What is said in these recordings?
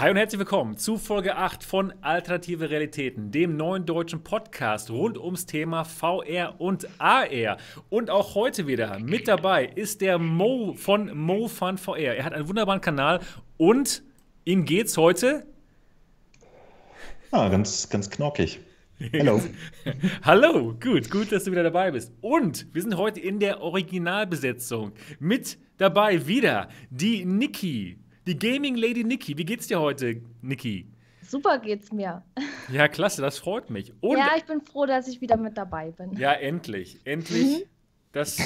Hi und herzlich willkommen zu Folge 8 von Alternative Realitäten, dem neuen deutschen Podcast rund ums Thema VR und AR. Und auch heute wieder mit dabei ist der Mo von Mo Fun VR. Er hat einen wunderbaren Kanal und ihm geht's heute. Ah, ganz, ganz knorkig. Hallo. Hallo, gut, gut, dass du wieder dabei bist. Und wir sind heute in der Originalbesetzung. Mit dabei wieder die Niki. Die Gaming Lady Niki. Wie geht's dir heute, Niki? Super geht's mir. Ja, klasse, das freut mich. Und ja, ich bin froh, dass ich wieder mit dabei bin. Ja, endlich. Endlich. Mhm. Das,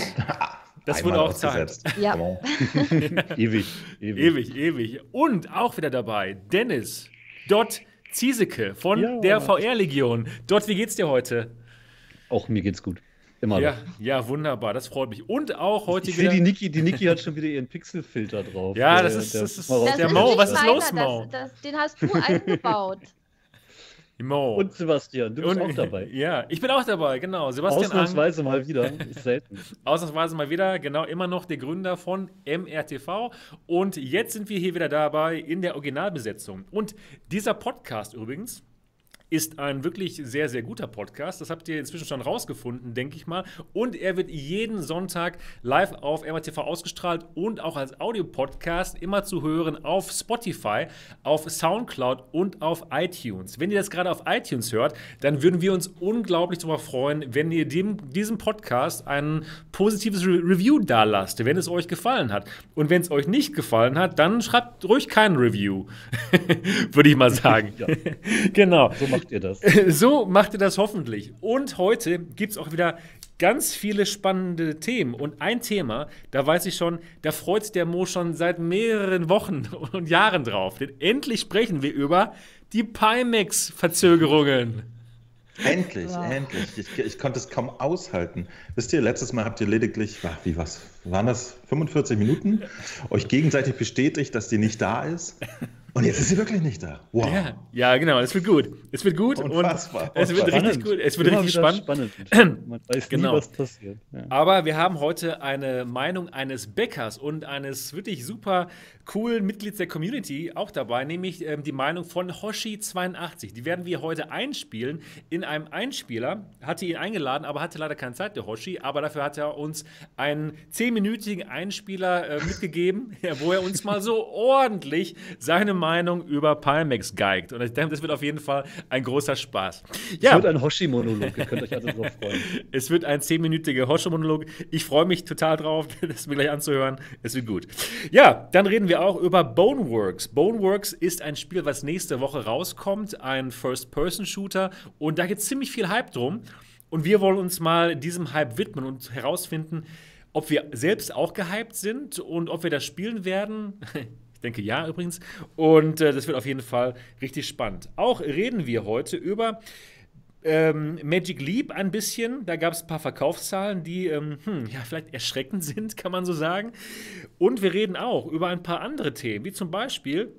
das wurde auch Zeit. Ja. ewig, ewig. Ewig, ewig. Und auch wieder dabei Dennis Dot Ziesecke von ja. der VR-Legion. Dot, wie geht's dir heute? Auch mir geht's gut. Immer ja, ja, wunderbar, das freut mich. Und auch heute ich wieder. Die Niki, die Niki hat schon wieder ihren Pixelfilter drauf. Ja, das ist, der, das ist das der Mo. Was ist los, Mo? Das, das, den hast du eingebaut. Mo. Und Sebastian, du bist Und, auch dabei. Ja, ich bin auch dabei, genau. Sebastian Ausnahmsweise Ang. mal wieder. Ist selten. Ausnahmsweise mal wieder, genau, immer noch der Gründer von MRTV. Und jetzt sind wir hier wieder dabei in der Originalbesetzung. Und dieser Podcast übrigens ist ein wirklich sehr, sehr guter Podcast. Das habt ihr inzwischen schon rausgefunden, denke ich mal. Und er wird jeden Sonntag live auf MRTV ausgestrahlt und auch als Audiopodcast immer zu hören auf Spotify, auf Soundcloud und auf iTunes. Wenn ihr das gerade auf iTunes hört, dann würden wir uns unglaublich darüber freuen, wenn ihr dem, diesem Podcast ein positives Re Review da lasst, wenn es euch gefallen hat. Und wenn es euch nicht gefallen hat, dann schreibt ruhig kein Review, würde ich mal sagen. genau. So macht ihr das. So macht ihr das hoffentlich. Und heute gibt es auch wieder ganz viele spannende Themen. Und ein Thema, da weiß ich schon, da freut sich der Mo schon seit mehreren Wochen und Jahren drauf. Denn endlich sprechen wir über die Pimax-Verzögerungen. Endlich, ja. endlich. Ich, ich, konnte es kaum aushalten. Wisst ihr, letztes Mal habt ihr lediglich, wie was, waren das 45 Minuten, euch gegenseitig bestätigt, dass die nicht da ist. Und jetzt ist sie wirklich nicht da. Wow. Ja, ja genau. Es wird gut. Es wird gut Unfassbar. und es wird spannend. richtig gut. Es wird Immer richtig spannend. spannend. Man weiß genau. nie, was passiert. Ja. Aber wir haben heute eine Meinung eines Bäckers und eines wirklich super coolen Mitglieds der Community auch dabei, nämlich ähm, die Meinung von Hoshi82. Die werden wir heute einspielen in einem Einspieler. Hatte ihn eingeladen, aber hatte leider keine Zeit, der Hoshi. Aber dafür hat er uns einen zehnminütigen Einspieler äh, mitgegeben, wo er uns mal so ordentlich seine Meinung über Palmex geigt. Und ich denke, das wird auf jeden Fall ein großer Spaß. Ja. Es wird ein Hoshi-Monolog, ihr könnt euch also drauf freuen. Es wird ein zehnminütiger Hoshi-Monolog. Ich freue mich total drauf, das mir gleich anzuhören. Es wird gut. Ja, dann reden wir auch über Boneworks. Boneworks ist ein Spiel, was nächste Woche rauskommt, ein First-Person-Shooter. Und da gibt es ziemlich viel Hype drum. Und wir wollen uns mal diesem Hype widmen und herausfinden, ob wir selbst auch gehypt sind und ob wir das spielen werden. denke ja übrigens. Und äh, das wird auf jeden Fall richtig spannend. Auch reden wir heute über ähm, Magic Leap ein bisschen. Da gab es ein paar Verkaufszahlen, die ähm, hm, ja, vielleicht erschreckend sind, kann man so sagen. Und wir reden auch über ein paar andere Themen, wie zum Beispiel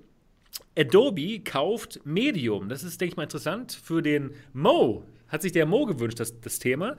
Adobe kauft Medium. Das ist, denke ich mal, interessant für den Mo. Hat sich der Mo gewünscht, das, das Thema.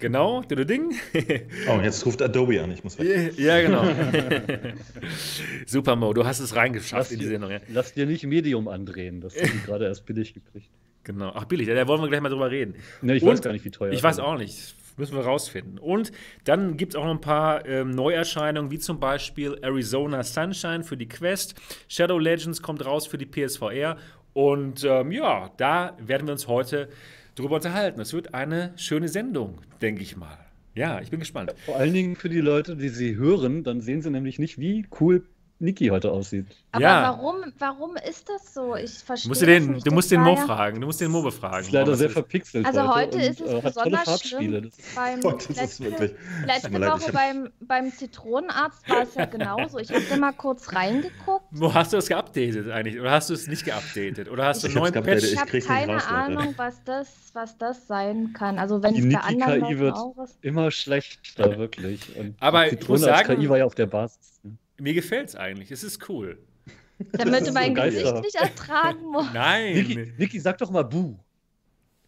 Genau, Ding. oh, jetzt ruft Adobe an, ich muss weg. Ja, genau. Super, Mo, du hast es reingeschafft lass in die Sendung. Ja. Lass dir nicht Medium andrehen, das haben die gerade erst billig gekriegt. Genau, ach billig, da wollen wir gleich mal drüber reden. Ne, ich Und, weiß gar nicht, wie teuer. Ich weiß auch nicht, müssen wir rausfinden. Und dann gibt es auch noch ein paar ähm, Neuerscheinungen, wie zum Beispiel Arizona Sunshine für die Quest, Shadow Legends kommt raus für die PSVR. Und ähm, ja, da werden wir uns heute drüber unterhalten. Es wird eine schöne Sendung, denke ich mal. Ja, ich bin gespannt. Vor allen Dingen für die Leute, die sie hören, dann sehen sie nämlich nicht, wie cool Niki heute aussieht. Aber ja. warum, warum ist das so? Ich verstehe musst du den, nicht. Du musst den Mo ja fragen. Du musst den Mo befragen. Ist leider sehr verpixelt. Also heute ist es äh, besonders schlimm. Beim oh, letzte, letzte Woche beim, beim Zitronenarzt war es ja genauso. Ich habe da mal kurz reingeguckt. Wo hast du das geupdatet eigentlich? Oder hast du es nicht geupdatet? Oder hast du einen neuen Patch? Ich habe keine raus, Ahnung, was das, was das sein kann. Also wenn es bei anderen KI wird immer schlechter, wirklich. Und Aber ich muss sagen, KI war ja auf der Basis. Mir gefällt es eigentlich. Es ist cool. Damit du mein so Gesicht nicht ertragen musst. Nein. Niki, sag doch mal Buh.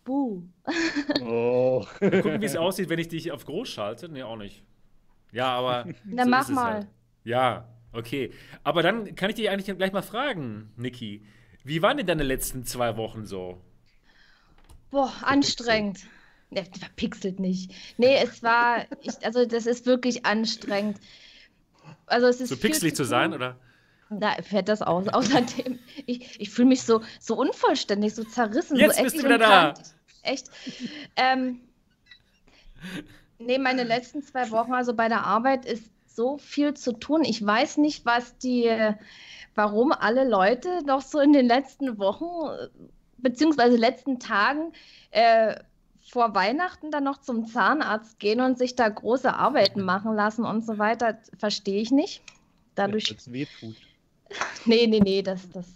Buh. Oh. Mal gucken, wie es aussieht, wenn ich dich auf groß schalte. Nee, auch nicht. Ja, aber. Dann so mach mal. Halt. Ja, Okay, aber dann kann ich dich eigentlich gleich mal fragen, Niki. Wie waren denn deine letzten zwei Wochen so? Boah, anstrengend. Ne, verpixelt nicht. Nee, es war, ich, also das ist wirklich anstrengend. Also es ist so pixelig zu, zu sein, oder? Na, fällt das aus. Außerdem, ich, ich fühle mich so, so unvollständig, so zerrissen. Jetzt so bist du wieder da. Echt. Ähm, nee, meine letzten zwei Wochen, also bei der Arbeit, ist so viel zu tun. Ich weiß nicht, was die, warum alle Leute noch so in den letzten Wochen, beziehungsweise letzten Tagen, äh, vor Weihnachten dann noch zum Zahnarzt gehen und sich da große Arbeiten machen lassen und so weiter, verstehe ich nicht. Dadurch. Ja, wehtut. Nee, nee, nee, das, das.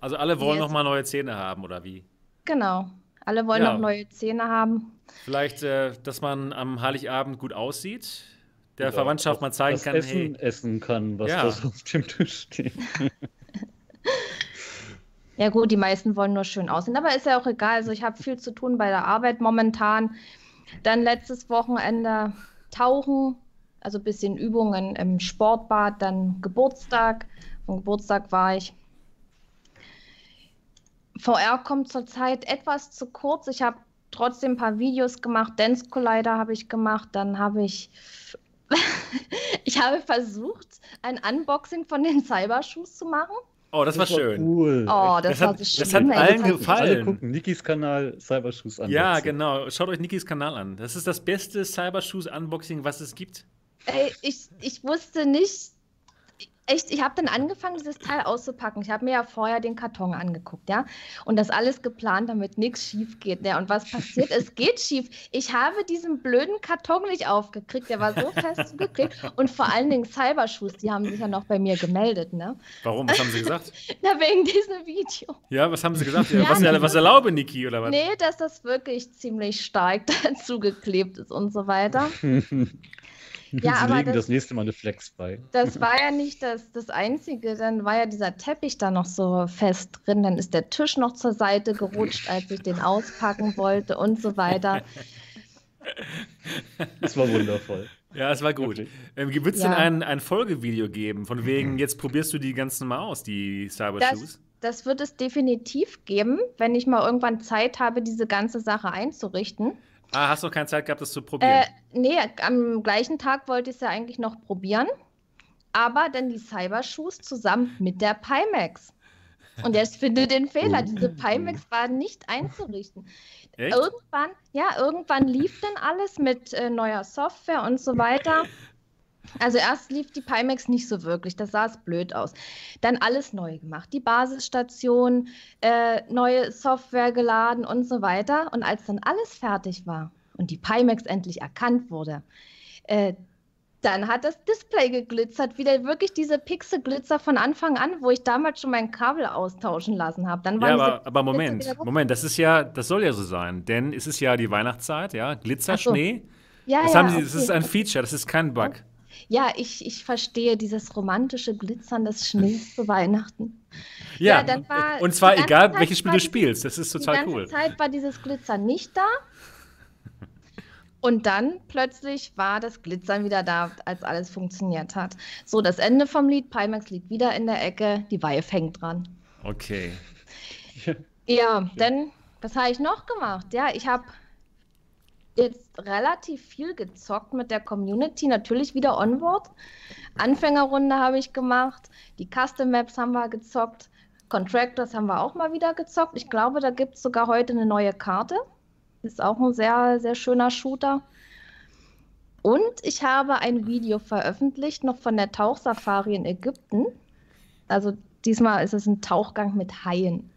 Also alle wollen noch mal neue Zähne haben, oder wie? Genau. Alle wollen ja. noch neue Zähne haben. Vielleicht, äh, dass man am Heiligabend gut aussieht, der ja, Verwandtschaft mal zeigen kann, Essen hey, essen kann, was ja. da so auf dem Tisch steht. Ja gut, die meisten wollen nur schön aussehen, aber ist ja auch egal. Also ich habe viel zu tun bei der Arbeit momentan. Dann letztes Wochenende tauchen, also ein bisschen Übungen im Sportbad, dann Geburtstag. Vom Geburtstag war ich. VR kommt zurzeit etwas zu kurz. Ich habe trotzdem ein paar Videos gemacht. Dance Collider habe ich gemacht. Dann habe ich ich habe versucht, ein Unboxing von den Cybershoes zu machen. Oh, das, das war, schön. Cool. Oh, das, das war hat, so schön. Das hat allen gefallen. Alle gucken Nikis Kanal Cybershoes an. Ja, genau. Schaut euch Nikis Kanal an. Das ist das beste Cybershoes Unboxing, was es gibt. Ey, ich, ich wusste nicht, echt, ich habe dann angefangen, dieses Teil auszupacken. Ich habe mir ja vorher den Karton angeguckt, ja. Und das alles geplant, damit nichts schief geht. Ja. Und was passiert? es geht schief. Ich habe diesen blöden Karton nicht aufgekriegt. Der war so fest zugekriegt. Und vor allen Dingen Cybershoes, die haben sich ja noch bei mir gemeldet, ne? Warum? Was haben sie gesagt? Na, wegen diesem Video. Ja, was haben sie gesagt? Ja, was, ja, was erlaube, Niki, oder was? Nee, dass das wirklich ziemlich stark dazu geklebt ist und so weiter. Ja, Sie aber legen das, das, nächste Mal eine Flex bei. Das war ja nicht das, das Einzige. Dann war ja dieser Teppich da noch so fest drin. Dann ist der Tisch noch zur Seite gerutscht, als ich den auspacken wollte und so weiter. Das war wundervoll. Ja, es war gut. Ähm, Wird es ja. denn ein, ein Folgevideo geben, von wegen, jetzt probierst du die ganzen mal aus, die Cybershoes? Das, das wird es definitiv geben, wenn ich mal irgendwann Zeit habe, diese ganze Sache einzurichten. Ah, hast du keine Zeit gehabt, das zu probieren? Äh, nee, am gleichen Tag wollte ich es ja eigentlich noch probieren. Aber dann die Cybershoes zusammen mit der Pimax. Und jetzt finde den Fehler. Oh. Diese Pimax war nicht einzurichten. Echt? Irgendwann, ja, irgendwann lief dann alles mit äh, neuer Software und so weiter. Also erst lief die Pimax nicht so wirklich, das sah es blöd aus. Dann alles neu gemacht, die Basisstation, äh, neue Software geladen und so weiter. Und als dann alles fertig war und die Pimax endlich erkannt wurde, äh, dann hat das Display geglitzert, wieder wirklich diese Pixelglitzer von Anfang an, wo ich damals schon mein Kabel austauschen lassen habe. ja, aber, aber Moment, Moment, das ist ja, das soll ja so sein, denn es ist ja die Weihnachtszeit, ja, Glitzerschnee. So. Ja, das, ja, haben sie, das ist ein Feature, das ist kein Bug. Ja, ich, ich verstehe dieses romantische Glitzern des Schnees zu Weihnachten. Ja, ja dann war und zwar egal, Zeit welches Spiel du spielst, das ist total cool. Die ganze Zeit war dieses Glitzern nicht da. Und dann plötzlich war das Glitzern wieder da, als alles funktioniert hat. So, das Ende vom Lied, Pimax liegt wieder in der Ecke, die Weihe hängt dran. Okay. Ja, denn was habe ich noch gemacht? Ja, ich habe jetzt relativ viel gezockt mit der Community. Natürlich wieder Onboard. Anfängerrunde habe ich gemacht. Die Custom Maps haben wir gezockt. Contractors haben wir auch mal wieder gezockt. Ich glaube, da gibt es sogar heute eine neue Karte. Ist auch ein sehr, sehr schöner Shooter. Und ich habe ein Video veröffentlicht, noch von der Tauchsafari in Ägypten. Also diesmal ist es ein Tauchgang mit Haien.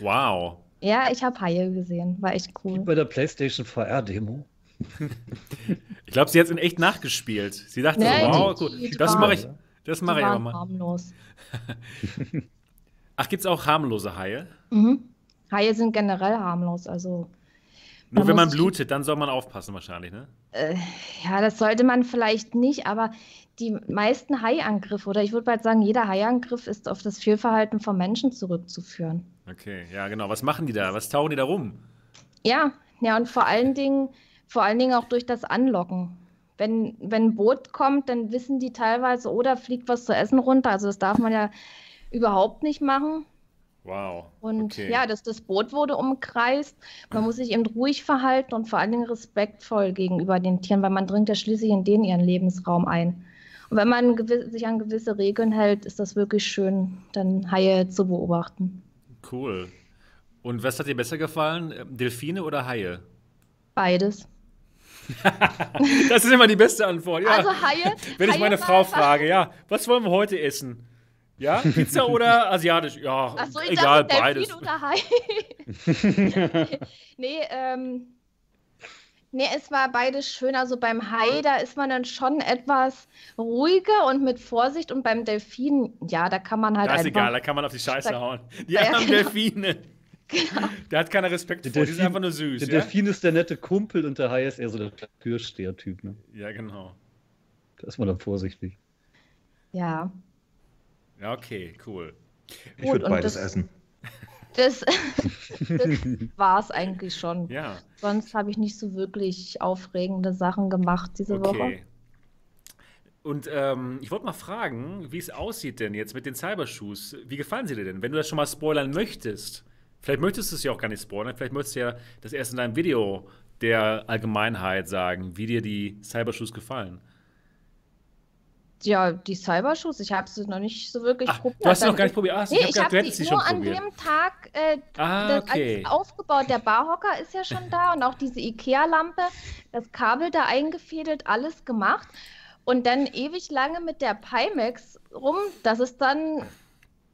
Wow. Ja, ich habe Haie gesehen. War echt cool. Wie bei der PlayStation VR-Demo. ich glaube, sie hat es in echt nachgespielt. Sie dachte nee, so, wow, gut, die, das mache ich, das mache ich aber mal. harmlos. Ach, gibt es auch harmlose Haie? Mhm. Haie sind generell harmlos, also. Nur wenn man blutet, dann soll man aufpassen wahrscheinlich, ne? Äh, ja, das sollte man vielleicht nicht, aber die meisten Haiangriffe, oder ich würde bald sagen, jeder Haiangriff ist auf das Fehlverhalten von Menschen zurückzuführen. Okay, ja, genau. Was machen die da? Was tauchen die da rum? Ja, ja, und vor allen Dingen, vor allen Dingen auch durch das Anlocken. wenn, wenn ein Boot kommt, dann wissen die teilweise, oder oh, fliegt was zu essen runter. Also das darf man ja überhaupt nicht machen. Wow. Und okay. ja, das, das Boot wurde umkreist. Man muss sich eben ruhig verhalten und vor allen Dingen respektvoll gegenüber den Tieren, weil man dringt ja schließlich in den ihren Lebensraum ein. Und wenn man sich an gewisse Regeln hält, ist das wirklich schön, dann Haie zu beobachten. Cool. Und was hat dir besser gefallen? Delfine oder Haie? Beides. das ist immer die beste Antwort. Ja. Also Haie. Wenn ich meine Frau frage, ja, was wollen wir heute essen? Ja, Pizza oder asiatisch? Ja, so, egal, dachte, beides. Oder Hai. nee, ähm, nee, es war beides schön. Also beim Hai, da ist man dann schon etwas ruhiger und mit Vorsicht. Und beim Delfin, ja, da kann man halt. Das ist egal, da kann man auf die Scheiße da, hauen. Die ja, genau. Delfine. Genau. Der hat keinen Respekt der vor, Delfin, die sind einfach nur süß. Der ja? Delfin ist der nette Kumpel und der Hai ist eher so der Türsteher-Typ. Ne? Ja, genau. Da ist man dann vorsichtig. Ja. Ja, okay, cool. Ich würde beides das, essen. Das, das war es eigentlich schon. Ja. Sonst habe ich nicht so wirklich aufregende Sachen gemacht diese okay. Woche. Und ähm, ich wollte mal fragen, wie es aussieht denn jetzt mit den Cybershoes. Wie gefallen sie dir denn? Wenn du das schon mal spoilern möchtest, vielleicht möchtest du es ja auch gar nicht spoilern, vielleicht möchtest du ja das erst in deinem Video der Allgemeinheit sagen, wie dir die Cybershoes gefallen. Ja, die Cybershoes, ich habe sie noch nicht so wirklich Ach, probiert. Du hast sie noch gar nicht probiert. Ach, nee, ich, ich habe hab sie nur an dem Tag äh, ah, okay. aufgebaut. Der Barhocker ist ja schon da und auch diese Ikea-Lampe, das Kabel da eingefädelt, alles gemacht. Und dann ewig lange mit der Pimax rum, dass es dann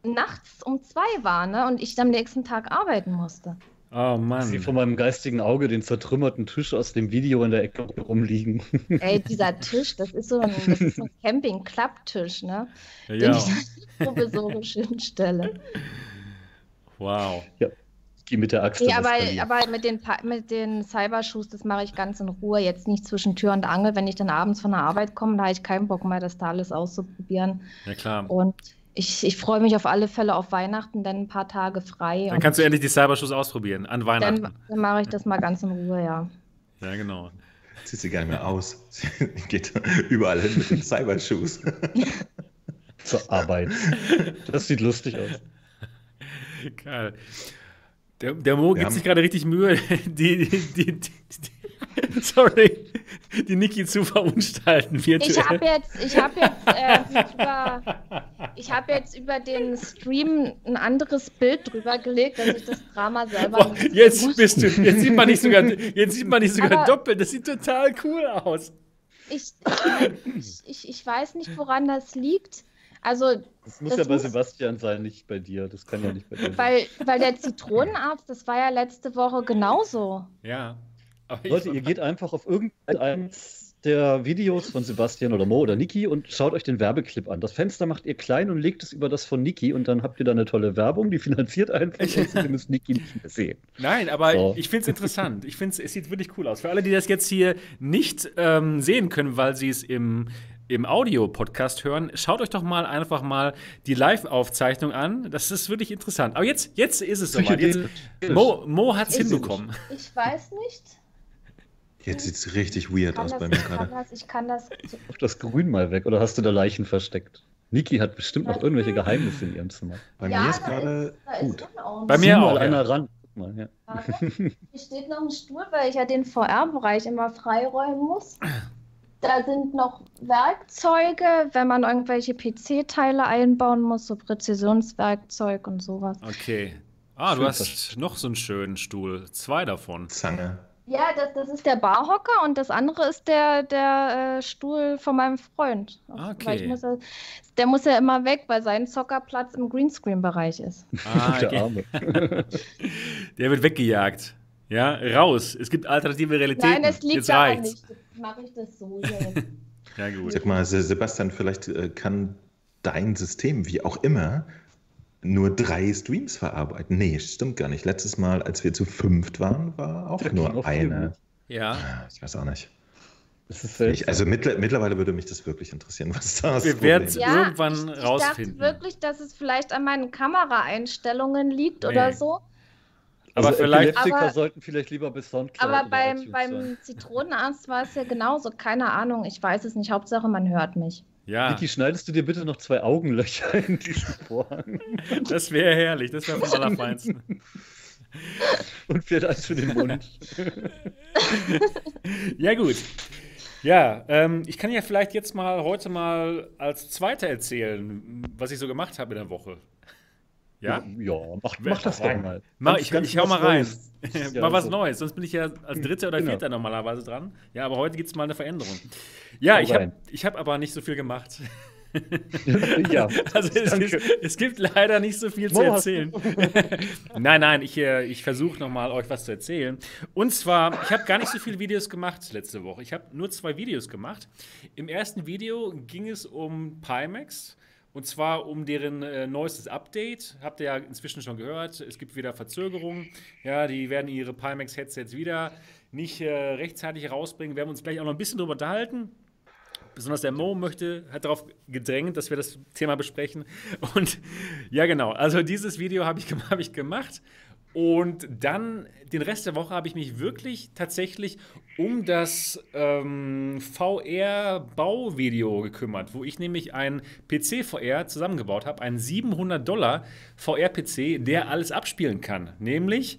nachts um zwei war ne? und ich am nächsten Tag arbeiten musste. Oh Mann. Ich sehe vor meinem geistigen Auge den zertrümmerten Tisch aus dem Video in der Ecke rumliegen. Ey, dieser Tisch, das ist so ein, ein Camping-Klapptisch, ne? Ja. Den ich provisorisch hinstelle. Wow. Ja. Ich gehe mit der Axt. Ja, aber, aber mit den, mit den Cybershoes, das mache ich ganz in Ruhe. Jetzt nicht zwischen Tür und Angel. Wenn ich dann abends von der Arbeit komme, da habe ich keinen Bock mehr, das da alles auszuprobieren. Ja, klar. Und ich, ich freue mich auf alle Fälle auf Weihnachten, dann ein paar Tage frei. Dann kannst du endlich die Cybershoes ausprobieren an Weihnachten. Dann, dann mache ich das mal ganz in Ruhe, ja. Ja, genau. Zieht sie gar nicht mehr aus. Sie geht überall hin mit den Cybershoes. Zur Arbeit. Das sieht lustig aus. Geil. Der, der Mo gibt sich gerade richtig Mühe, die, die, die, die sorry, die Niki zu verunstalten virtuell. Ich habe jetzt, ich habe jetzt, äh, über, ich habe jetzt über den Stream ein anderes Bild drüber gelegt, dass ich das Drama selber Boah, jetzt bist du, jetzt sieht man nicht sogar, jetzt sieht man nicht sogar Aber doppelt. Das sieht total cool aus. Ich, ich, ich, ich weiß nicht, woran das liegt. Also, das muss das ja bei muss, Sebastian sein, nicht bei dir. Das kann ja nicht bei dir sein. Weil, weil der Zitronenarzt, das war ja letzte Woche genauso. Ja. Leute, ihr geht einfach auf irgendeins der Videos von Sebastian oder Mo oder Niki und schaut euch den Werbeclip an. Das Fenster macht ihr klein und legt es über das von Niki und dann habt ihr da eine tolle Werbung, die finanziert einfach und ihr müsst Niki nicht mehr sehen. Nein, aber so. ich finde es interessant. Ich finde es sieht wirklich cool aus. Für alle, die das jetzt hier nicht ähm, sehen können, weil sie es im im Audio-Podcast hören, schaut euch doch mal einfach mal die Live-Aufzeichnung an. Das ist wirklich interessant. Aber jetzt, jetzt ist es soweit. Jetzt, Mo, Mo hat es hinbekommen. Ich weiß nicht. Jetzt sieht es richtig weird aus bei mir gerade. Ich kann das. Auf das Grün mal weg oder hast du da Leichen versteckt? Niki hat bestimmt noch irgendwelche Geheimnisse in ihrem Zimmer. Bei ja, mir ist gerade gut. Bei mir auch. Mal einer ran. Mal, ja. Hier steht noch ein Stuhl, weil ich ja den VR-Bereich immer freiräumen muss. Da sind noch Werkzeuge, wenn man irgendwelche PC-Teile einbauen muss, so Präzisionswerkzeug und sowas. Okay. Ah, Schön du hast noch so einen schönen Stuhl. Zwei davon. Zange. Ja, das, das ist der Barhocker und das andere ist der, der äh, Stuhl von meinem Freund. Okay. Muss ja, der muss ja immer weg, weil sein Zockerplatz im Greenscreen-Bereich ist. Ah, okay. der Arme. der wird weggejagt. Ja, raus. Es gibt alternative Realitäten. Nein, es liegt Jetzt da nicht. Mache ich das so ja, gut. Sag mal, Sebastian, vielleicht äh, kann dein System, wie auch immer, nur drei Streams verarbeiten. Nee, stimmt gar nicht. Letztes Mal, als wir zu fünft waren, war auch nur eine. Ja. Ah, ich weiß auch nicht. Ich, also mittler, mittlerweile würde mich das wirklich interessieren, was da ist. Wir werden es ja, irgendwann ich, rausfinden. Ich dachte wirklich, dass es vielleicht an meinen Kameraeinstellungen liegt nee. oder so. Aber also vielleicht. Aber- sollten vielleicht lieber bis Soundcloud Aber beim, beim. Zitronenarzt war es ja genauso. Keine Ahnung, ich weiß es nicht. Hauptsache, man hört mich. Ja, Niki, schneidest du dir bitte noch zwei Augenlöcher in diesen Vorhang das wäre herrlich. Das wäre vom Allerfeinsten. und vielleicht eins für den Mund. Ja, gut. Ja, ähm, ich kann ja vielleicht jetzt mal heute mal als Zweiter erzählen, was ich so gemacht habe in der Woche. Ja? Ja, mach, mach das doch mal. Mach, ich, ganz ich hau mal rein. Ja, mal was so. Neues, sonst bin ich ja als Dritter oder Genau. Vierter normalerweise dran. Ja, aber heute gibt es mal eine Veränderung. Ja, Hau ich habe ich hab aber nicht so viel gemacht. ja, Also es, ist, es gibt leider nicht so viel zu Mo, erzählen. nein, nein, ich, äh, ich versuche nochmal euch was zu erzählen. Und zwar, ich habe gar nicht so viele Videos gemacht letzte Woche. Ich habe nur zwei Videos gemacht. Im ersten Video ging es um Pimax. Und zwar um deren äh, neuestes Update. Habt ihr ja inzwischen schon gehört. Es gibt wieder Verzögerungen. Ja, die werden ihre Pimax-Headsets wieder nicht äh, rechtzeitig rausbringen. Werden wir uns gleich auch noch ein bisschen drüber unterhalten. Besonders der Mo möchte, hat darauf gedrängt, dass wir das Thema besprechen. Und ja, genau. Also dieses Video habe ich, hab ich gemacht. Und dann den Rest der Woche habe ich mich wirklich tatsächlich um das ähm, VR-Bauvideo gekümmert, wo ich nämlich ein PC-VR zusammengebaut habe, einen 700 Dollar VR-PC, der alles abspielen kann. Nämlich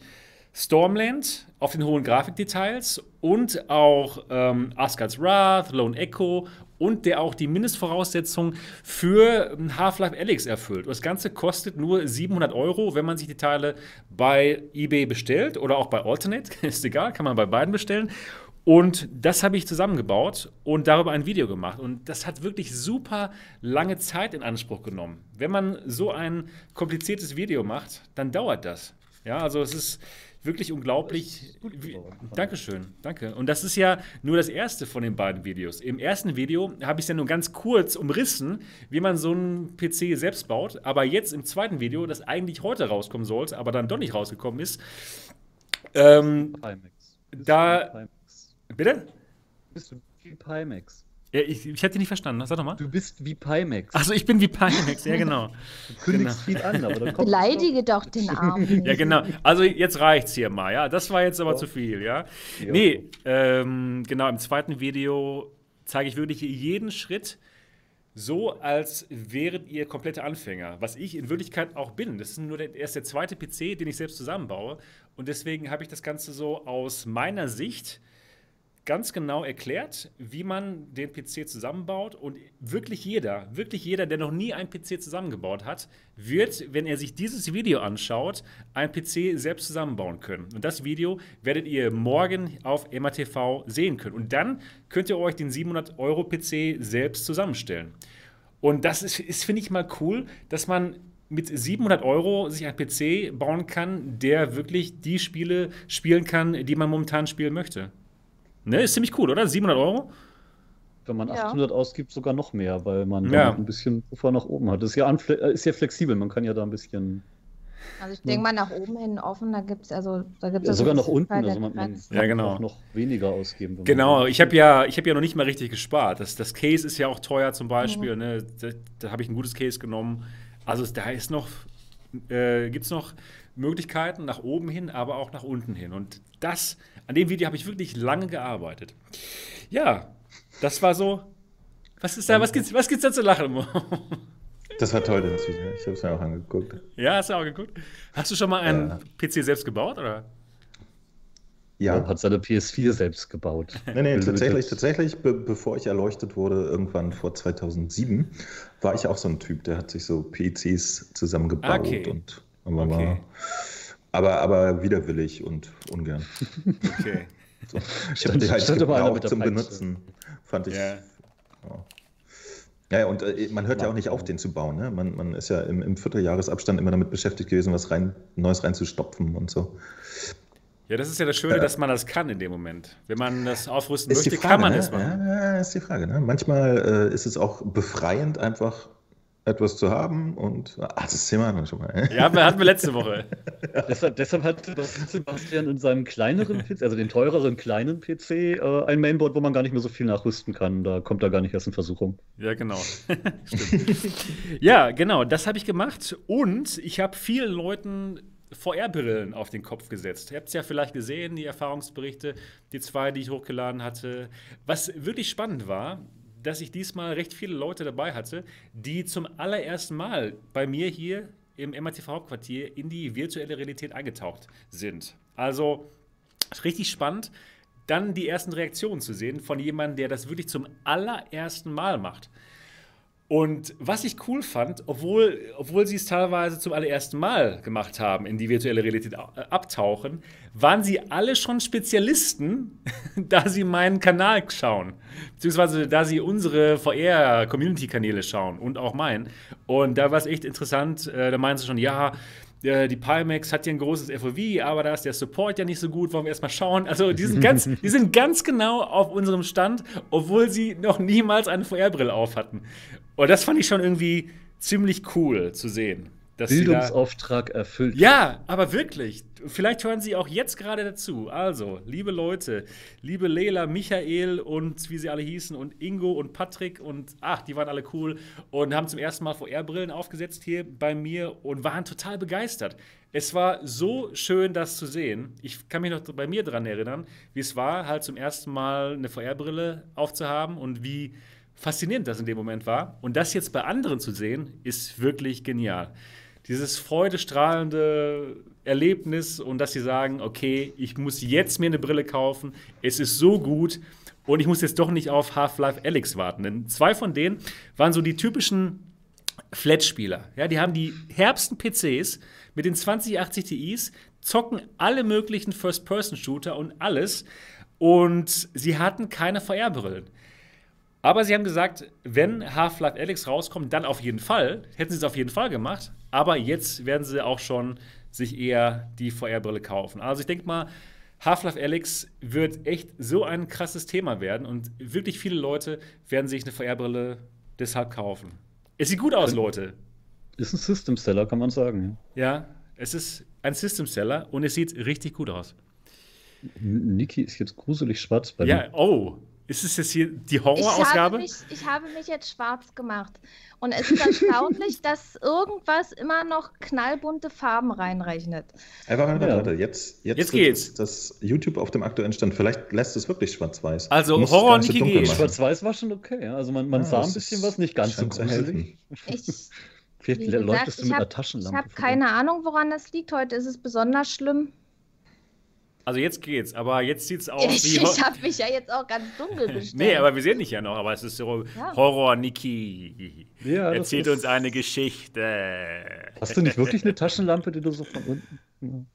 Stormland auf den hohen Grafikdetails und auch ähm, Asgard's Wrath, Lone Echo und der auch die Mindestvoraussetzungen für Half-Life Alyx erfüllt. Und das Ganze kostet nur 700 Euro, wenn man sich die Teile bei eBay bestellt oder auch bei Alternate, ist egal, kann man bei beiden bestellen. Und das habe ich zusammengebaut und darüber ein Video gemacht. Und das hat wirklich super lange Zeit in Anspruch genommen. Wenn man so ein kompliziertes Video macht, dann dauert das. Ja, also es ist wirklich unglaublich. Wie. Dankeschön, danke. Und das ist ja nur das erste von den beiden Videos. Im ersten Video habe ich es ja nur ganz kurz umrissen, wie man so einen PC selbst baut. Aber jetzt im zweiten Video, das eigentlich heute rauskommen sollte, aber dann doch nicht rausgekommen ist, ähm, Pimax. Da- Pimax? bitte? Bist du Pimax? Ja, ich, ich hätte dich nicht verstanden. Sag doch mal. Du bist wie Pimax. Achso, ich bin wie Pimax, ja genau. du kündigst viel an, aber dann kommt Beleidige doch den Armen. Ja, genau. Also jetzt reicht's hier mal, ja. Das war jetzt aber Ja. zu viel, ja. Ja. Nee, ähm, genau, im zweiten Video zeige ich wirklich jeden Schritt so, als wäret ihr komplette Anfänger. Was ich in Wirklichkeit auch bin. Das ist nur der, erst der zweite PC, den ich selbst zusammenbaue. Und deswegen habe ich das Ganze so aus meiner Sicht ganz genau erklärt, wie man den PC zusammenbaut. Und wirklich jeder, wirklich jeder, der noch nie einen PC zusammengebaut hat, wird, wenn er sich dieses Video anschaut, einen PC selbst zusammenbauen können. Und das Video werdet ihr morgen auf MATV sehen können. Und dann könnt ihr euch den 700 Euro PC selbst zusammenstellen. Und das ist, ist finde ich mal cool, dass man mit 700 Euro sich einen PC bauen kann, der wirklich die Spiele spielen kann, die man momentan spielen möchte. Ne, ist ziemlich cool, oder? 700 Euro? Wenn man Ja. 800 ausgibt, sogar noch mehr, weil man Ja. ein bisschen Puffer nach oben hat. Das ist ja, äh, ist ja flexibel, man kann ja da ein bisschen. Also ich denke mal nach oben hin offen, da gibt es also da gibt's Ja, also sogar nach unten, also man, man. Ja, kann genau. auch noch weniger ausgeben. Genau, ich habe ja, ich hab ja noch nicht mal richtig gespart. Das, das Case ist ja auch teuer zum Beispiel. Ne? Da, da habe ich ein gutes Case genommen. Also es- da ist noch, äh, gibt es noch Möglichkeiten nach oben hin, aber auch nach unten hin. Und das, an dem Video habe ich wirklich lange gearbeitet. Ja, das war so. Was ist da, was gibt's, was gibt's da zu lachen? Das war toll, das Video. Ich habe es mir auch angeguckt. ja, hast du auch geguckt? Hast du schon mal einen Ja. PC selbst gebaut, oder? Ja. Hat seine PS4 selbst gebaut. Nee, nee, tatsächlich, tatsächlich, be bevor ich erleuchtet wurde, irgendwann vor 2007, war ich auch so ein Typ, der hat sich so PCs zusammengebaut Okay. und aber, Okay. Aber, aber widerwillig und ungern. Okay. So. Ich habe die halt gebraucht zum Peitsche. Benutzen. Fand ich. Ja. Ja. Ja, ja, und äh, man hört ja auch nicht auf, den zu bauen. Ne? Man, man ist ja im, im Vierteljahresabstand immer damit beschäftigt gewesen, was rein, Neues reinzustopfen und so. Ja, das ist ja das Schöne, Ja. dass man das kann in dem Moment. Wenn man das aufrüsten Ist möchte, die Frage, kann man ne? es machen. Ja, ist die Frage. Ne? Manchmal äh, ist es auch befreiend, einfach etwas zu haben und. Ah, das Thema hatten wir schon mal. äh. Ja, hatten wir, hatten wir letzte Woche. Deshalb, deshalb hat Sebastian in seinem kleineren PC, also den teureren kleinen PC, äh, ein Mainboard, wo man gar nicht mehr so viel nachrüsten kann. Da kommt er gar nicht erst in Versuchung. Ja, genau. Stimmt. ja, genau, das habe ich gemacht und ich habe vielen Leuten VR-Brillen auf den Kopf gesetzt. Ihr habt es ja vielleicht gesehen, die Erfahrungsberichte, die zwei, die ich hochgeladen hatte. Was wirklich spannend war, dass ich diesmal recht viele Leute dabei hatte, die zum allerersten Mal bei mir hier im MATV Hauptquartier in die virtuelle Realität eingetaucht sind. Also richtig spannend, dann die ersten Reaktionen zu sehen von jemandem, der das wirklich zum allerersten Mal macht. Und was ich cool fand, obwohl, obwohl sie es teilweise zum allerersten Mal gemacht haben, in die virtuelle Realität äh, abtauchen, waren sie alle schon Spezialisten, da sie meinen Kanal schauen. Beziehungsweise da sie unsere VR-Community-Kanäle schauen und auch meinen. Und da war es echt interessant. Äh, da meinen sie schon, ja, die Pimax hat ja ein großes FOV, aber da ist der Support ja nicht so gut, wollen wir erstmal schauen. Also die sind ganz, die sind ganz genau auf unserem Stand, obwohl sie noch niemals eine VR-Brille auf hatten. Und das fand ich schon irgendwie ziemlich cool zu sehen. Bildungsauftrag erfüllt. Ja, aber wirklich. Vielleicht hören Sie auch jetzt gerade dazu. Also, liebe Leute, liebe Leila, Michael und wie sie alle hießen und Ingo und Patrick und ach, die waren alle cool und haben zum ersten Mal VR-Brillen aufgesetzt hier bei mir und waren total begeistert. Es war so schön, das zu sehen. Ich kann mich noch bei mir daran erinnern, wie es war, halt zum ersten Mal eine VR-Brille aufzuhaben und wie faszinierend das in dem Moment war. Und das jetzt bei anderen zu sehen, ist wirklich genial. Dieses freudestrahlende Erlebnis und dass sie sagen, okay, ich muss jetzt mir eine Brille kaufen, es ist so gut und ich muss jetzt doch nicht auf Half-Life Alyx warten. Denn zwei von denen waren so die typischen Flat-Spieler. Ja, die haben die herbsten PCs mit den 2080 Ti's, zocken alle möglichen First-Person-Shooter und alles und sie hatten keine VR-Brillen. Aber sie haben gesagt, wenn Half-Life Alyx rauskommt, dann auf jeden Fall. Hätten sie es auf jeden Fall gemacht. Aber jetzt werden sie auch schon sich eher die VR-Brille kaufen. Also ich denke mal, Half-Life Alyx wird echt so ein krasses Thema werden und wirklich viele Leute werden sich eine VR-Brille deshalb kaufen. Es sieht gut aus, Leute. Ist ein System-Seller, kann man sagen. Ja, es ist ein System-Seller und es sieht richtig gut aus. Niki ist jetzt gruselig schwarz bei ja, mir. Ja, oh, ist es jetzt hier die Horrorausgabe? Ich, ich habe mich jetzt schwarz gemacht. Und es ist erstaunlich, dass irgendwas immer noch knallbunte Farben reinrechnet. Einfach warte, warte, jetzt, jetzt, jetzt geht's. Das YouTube auf dem aktuellen Stand. Vielleicht lässt es wirklich schwarz-weiß. Also Horror Niki geht. Schwarz-weiß war schon okay. Also man, man ja, sah ein bisschen was, nicht ganz so gruselig. Ich, Vielleicht leuchtest du mit einer Taschenlampe. Ich habe keine Ahnung, woran das liegt. Heute ist es besonders schlimm. Also jetzt geht's, aber jetzt sieht's aus ich, wie. Ich habe mich ja jetzt auch ganz dunkel gestellt. nee, aber wir sehen dich ja noch, aber es ist so ja. Horror, Niki. Ja, Erzählt uns eine Geschichte. Hast du nicht wirklich eine Taschenlampe, die du so von unten.